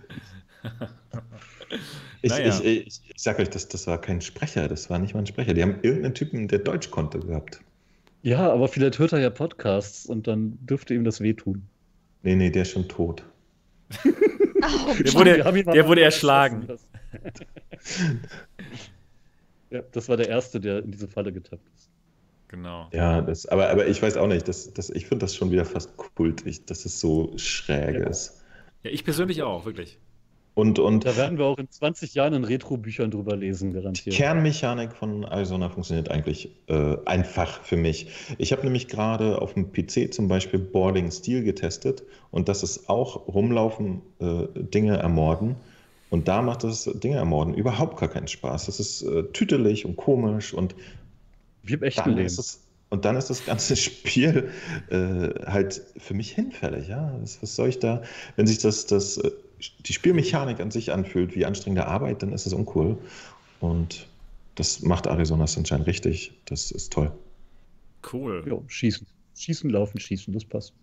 Ich, Naja. ich, ich, ich sag euch, das, das war kein Sprecher, das war nicht mal ein Sprecher. Die haben irgendeinen Typen, der Deutsch konnte, gehabt. Ja, aber vielleicht hört er ja Podcasts und dann dürfte ihm das wehtun. Nee, nee, der ist schon tot. Oh, Der wurde, der wurde erschlagen. ja, das war der Erste, der in diese Falle getappt ist. Genau. Ja, das, aber, aber ich weiß auch nicht, das, das, ich finde das schon wieder fast kultig, dass es so schräg Ja. ist. Ja, ich persönlich auch, wirklich. Und, und Da werden wir auch in 20 Jahren in Retro-Büchern drüber lesen, die garantiert. Kernmechanik von Arizona funktioniert eigentlich äh, einfach für mich. Ich habe nämlich gerade auf dem PC zum Beispiel Boarding Steel getestet und das ist auch rumlaufen, äh, Dinge ermorden. Und da macht das Dinge ermorden überhaupt gar keinen Spaß. Das ist äh, tütelig und komisch und Wie im echten dann Leben. ist es und dann ist das ganze Spiel äh, halt für mich hinfällig. Ja? Was, was soll ich da, wenn sich das, das, äh, die Spielmechanik an sich anfühlt wie anstrengende Arbeit, dann ist es uncool. Und das macht Arizona Sunshine richtig. Das ist toll. Cool. Ja, schießen. Schießen, laufen, schießen, das passt.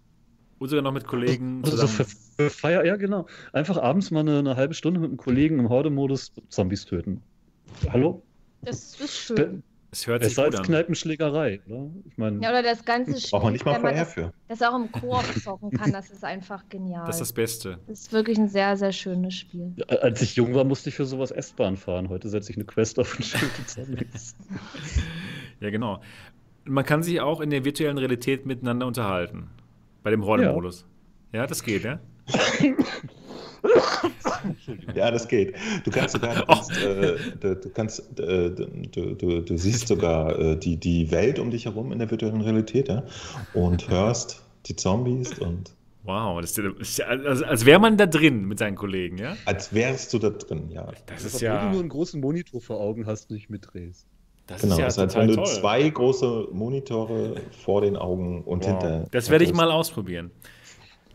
Und sogar noch mit Kollegen Also für, zusammen. für Feier, ja genau. Einfach abends mal eine, eine halbe Stunde mit einem Kollegen im Horde-Modus Zombies töten. Hallo? Das ist schön. Es hört sich Besser gut als an. Kneipenschlägerei, oder? Ich meine, Ja, oder das ganze Spiel, Braucht man nicht mal VR das, für. das auch im Koop zocken kann, das ist einfach genial. Das ist das Beste. Das ist wirklich ein sehr, sehr schönes Spiel. als ich jung war, musste ich für sowas S-Bahn fahren. Heute setze ich eine Quest auf und Zombies. Ja, genau. Man kann sich auch in der virtuellen Realität miteinander unterhalten. Bei dem Horde-Modus. Ja. das geht, ja? Ja, das geht. Du kannst sogar, du kannst, äh, du, du, kannst äh, du, du, du siehst sogar äh, die, die Welt um dich herum in der virtuellen Realität, ja, und hörst die Zombies und Wow, das ist, ja- als, als wäre man da drin mit seinen Kollegen, ja? als wärst du da drin, ja. Das Obwohl ist du ja, nur einen großen Monitor vor Augen hast, nicht mitdrehst. das Genau, ist ja als total wenn du zwei große Monitore vor den Augen und Wow. hinter. Das werde ich mal ausprobieren.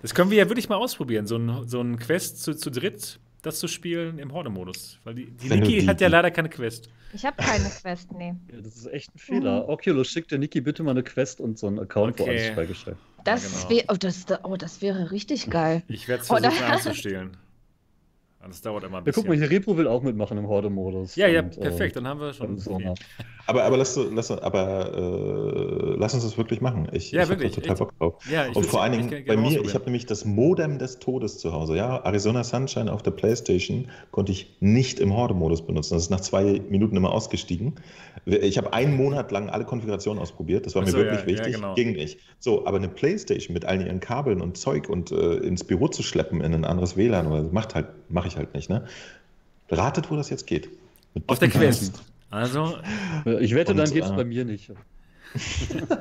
Das können wir ja wirklich mal ausprobieren, so ein, so ein Quest zu, zu dritt, das zu spielen im Horde-Modus. Weil die, die Niki hat ja leider keine Quest. Ich habe keine Quest, nee. Ja, das ist echt ein Fehler. Oculus, schick der Niki bitte mal eine Quest und so einen Account, wo Okay. alles freigeschaltet Das, genau. wär, oh, das, oh, das wäre richtig geil. Ich werde es Oder- versuchen anzustehlen. Das dauert immer ein Ja, bisschen. guck mal, hier Repro will auch mitmachen im Horde-Modus. ja, ja, Und, äh, perfekt. Dann haben wir schon. viel. Aber, aber, lass, lass, aber äh, lass uns das wirklich machen. Ich, Ja, ich wirklich, total echt. Bock drauf. Ja, ich Und vor allen Dingen bei mir, ich habe nämlich das Modem des Todes zu Hause. Ja, Arizona Sunshine auf der Playstation konnte ich nicht im Horde-Modus benutzen. Das ist nach zwei Minuten immer ausgestiegen. Ich habe einen Monat lang alle Konfigurationen ausprobiert. Das war Ach mir so, wirklich ja, ja, wichtig. genau. Ging nicht. So, aber eine Playstation mit allen ihren Kabeln und Zeug und äh, ins Büro zu schleppen in ein anderes WLAN, oder macht halt, mache ich halt nicht. Ne? Ratet, wo das jetzt geht. Mit Auf der Quest. Also, Ja, Ich wette, Und, dann geht's äh, bei mir nicht.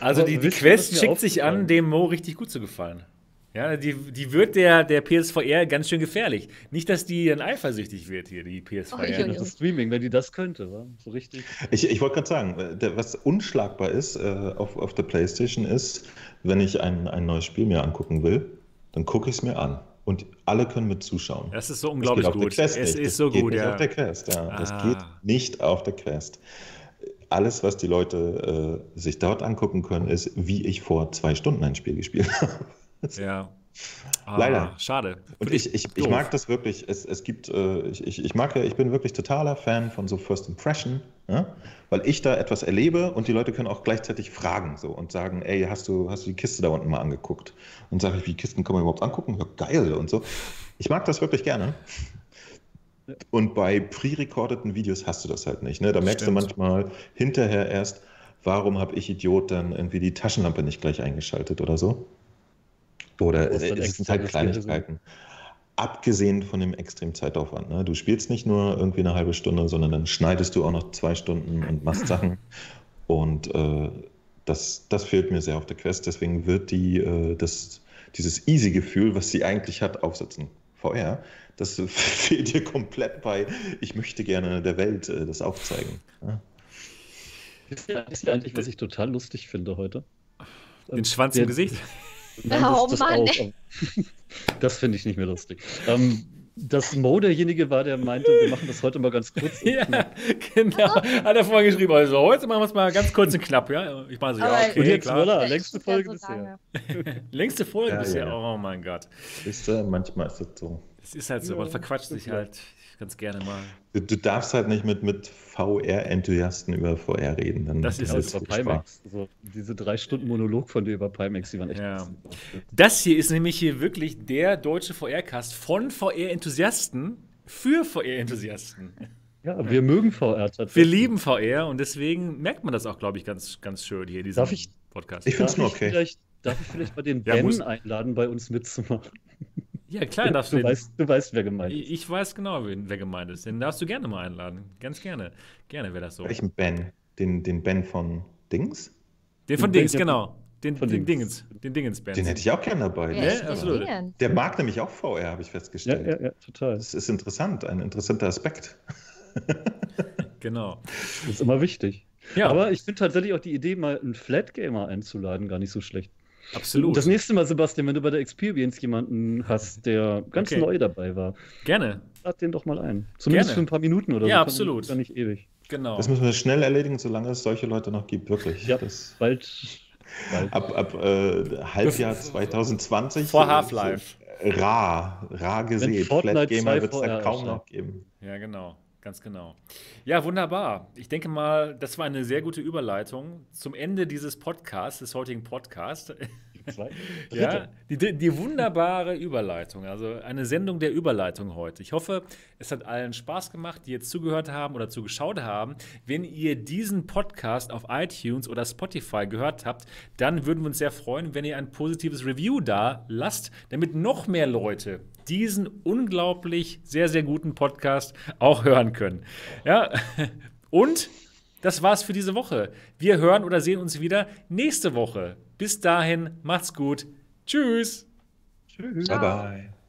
also die, die Quest schickt sich an, dem Mo richtig gut zu gefallen. Ja, die, die wird der, der PSVR ganz schön gefährlich. Nicht, dass die dann eifersüchtig wird hier, die PSVR. Ui, ui. Das ist Streaming, wenn die das könnte, wa? so richtig. Ich, ich wollte gerade sagen, äh, der, was unschlagbar ist äh, auf, auf der PlayStation ist, wenn ich ein, ein neues Spiel mir angucken will, dann gucke ich es mir an. Und alle können mit zuschauen. Das ist so Das unglaublich auf gut. Der Quest es nicht. ist so das geht gut, nicht ja. auf der Quest, ja. Das Ah. geht nicht auf der Quest. Alles, was die Leute äh, sich dort angucken können, ist, wie ich vor zwei Stunden ein Spiel gespielt habe. Ja. Ah, Leider. Schade. Und ich, ich, ich mag das wirklich. Es, es gibt, äh, ich, ich, ich mag ja, ich bin wirklich totaler Fan von so First Impression, ja? weil ich da etwas erlebe und die Leute können auch gleichzeitig fragen so und sagen, ey, hast du, hast du die Kiste da unten mal angeguckt? Und sage ich, wie Kisten kann man überhaupt angucken? Ja, geil und so. Ich mag das wirklich gerne. Und bei pre-recordeten Videos hast du das halt nicht. Ne? Da merkst Stimmt. du manchmal hinterher erst, warum habe ich Idiot dann irgendwie die Taschenlampe nicht gleich eingeschaltet oder so. Oder es sind halt sind. Kleinigkeiten. Abgesehen von dem extremen Zeitaufwand. Ne? Du spielst nicht nur irgendwie eine halbe Stunde, sondern dann schneidest du auch noch zwei Stunden und machst Sachen. Und äh, das, das fehlt mir sehr auf der Quest. Deswegen wird die, äh, das, dieses Easy-Gefühl, was sie eigentlich hat, aufsetzen. VR, das fehlt dir komplett bei, ich möchte gerne der Welt äh, das aufzeigen. Ja? Wisst ihr wisst ihr eigentlich, was ich total lustig finde heute? Den Schwanz im Gesicht. Nein, Oh das, das Mann, aber- Das finde ich nicht mehr lustig. Ähm, dass Mo derjenige war, der meinte, wir machen das heute mal ganz kurz. Ja, genau. Hat er vorhin geschrieben. Also, heute machen wir es mal ganz kurz und knapp, ja? Ich meine so, ja, okay, Und jetzt, klar. voilà, Das längste ist ja Folge so bisher. Längste Folge Ja, bisher. ja. Oh mein Gott. Wisst ihr, manchmal ist das so. Es ist halt so, man verquatscht sich halt ganz gerne mal. Du, du darfst halt nicht mit, mit VR-Enthusiasten über VR reden. Dann Das ist es. über. Pimax. Also, diese drei Stunden Monolog von dir über Pimax, die waren echt. Ja. Das hier ist nämlich hier wirklich der deutsche VR-Cast von VR-Enthusiasten für VR-Enthusiasten. Ja, wir mögen VR tatsächlich. Wir lieben VR und deswegen merkt man das auch, glaube ich, ganz, ganz schön hier in diesem Darf ich- Podcast. Ich find's Darf nur ich okay. Vielleicht, darf ich vielleicht mal den Ja, Ben muss- einladen, bei uns mitzumachen? Ja, klar, darfst du du, den, weißt, du weißt, wer gemeint ist. ich, weiß genau, wen, wer gemeint ist. Den darfst du gerne mal einladen. Ganz gerne. Gerne wäre das so. Welchen Ben? Den, den Ben von Dings? Den von Den Dings, Ben- genau. Den, von den Dings. Dingens. Den Dingens-Band. Den hätte ich auch gerne dabei. Ja, denn absolut. Der mag nämlich auch VR, habe ich Ja, festgestellt. ja, ja, total. Das ist interessant, ein interessanter Aspekt. Genau. Das ist immer wichtig. Ja, Aber ich finde tatsächlich auch die Idee, mal einen Flat-Gamer einzuladen, gar nicht so schlecht. Absolut. Das nächste Mal, Sebastian, wenn du bei der Experience jemanden hast, der ganz Okay. neu dabei war, Gerne. lad den doch mal ein. Zumindest Gerne. für ein paar Minuten oder Ja, so. absolut. Gar nicht ewig. Genau. Das müssen wir schnell erledigen, solange es solche Leute noch gibt, wirklich. Ja. Das, Bald. bald. ab ab äh, Halbjahr 2020. Vor Half-Life. Rar, rar gesehen. Flat Gamer 2 wird es da kaum noch geben. Ja, genau. Ganz genau. Ja, wunderbar. Ich denke mal, das war eine sehr gute Überleitung zum Ende dieses Podcasts, des heutigen Podcasts. ja, die, die, wunderbare Überleitung, also eine Sendung der Überleitung heute. Ich hoffe, es hat allen Spaß gemacht, die jetzt zugehört haben oder zugeschaut haben. Wenn ihr diesen Podcast auf iTunes oder Spotify gehört habt, dann würden wir uns sehr freuen, wenn ihr ein positives Review da lasst, damit noch mehr Leute diesen unglaublich sehr, sehr guten Podcast auch hören können. Ja, und das war's für diese Woche. Wir hören oder sehen uns wieder nächste Woche. Bis dahin, macht's gut. Tschüss. Tschüss. Bye bye.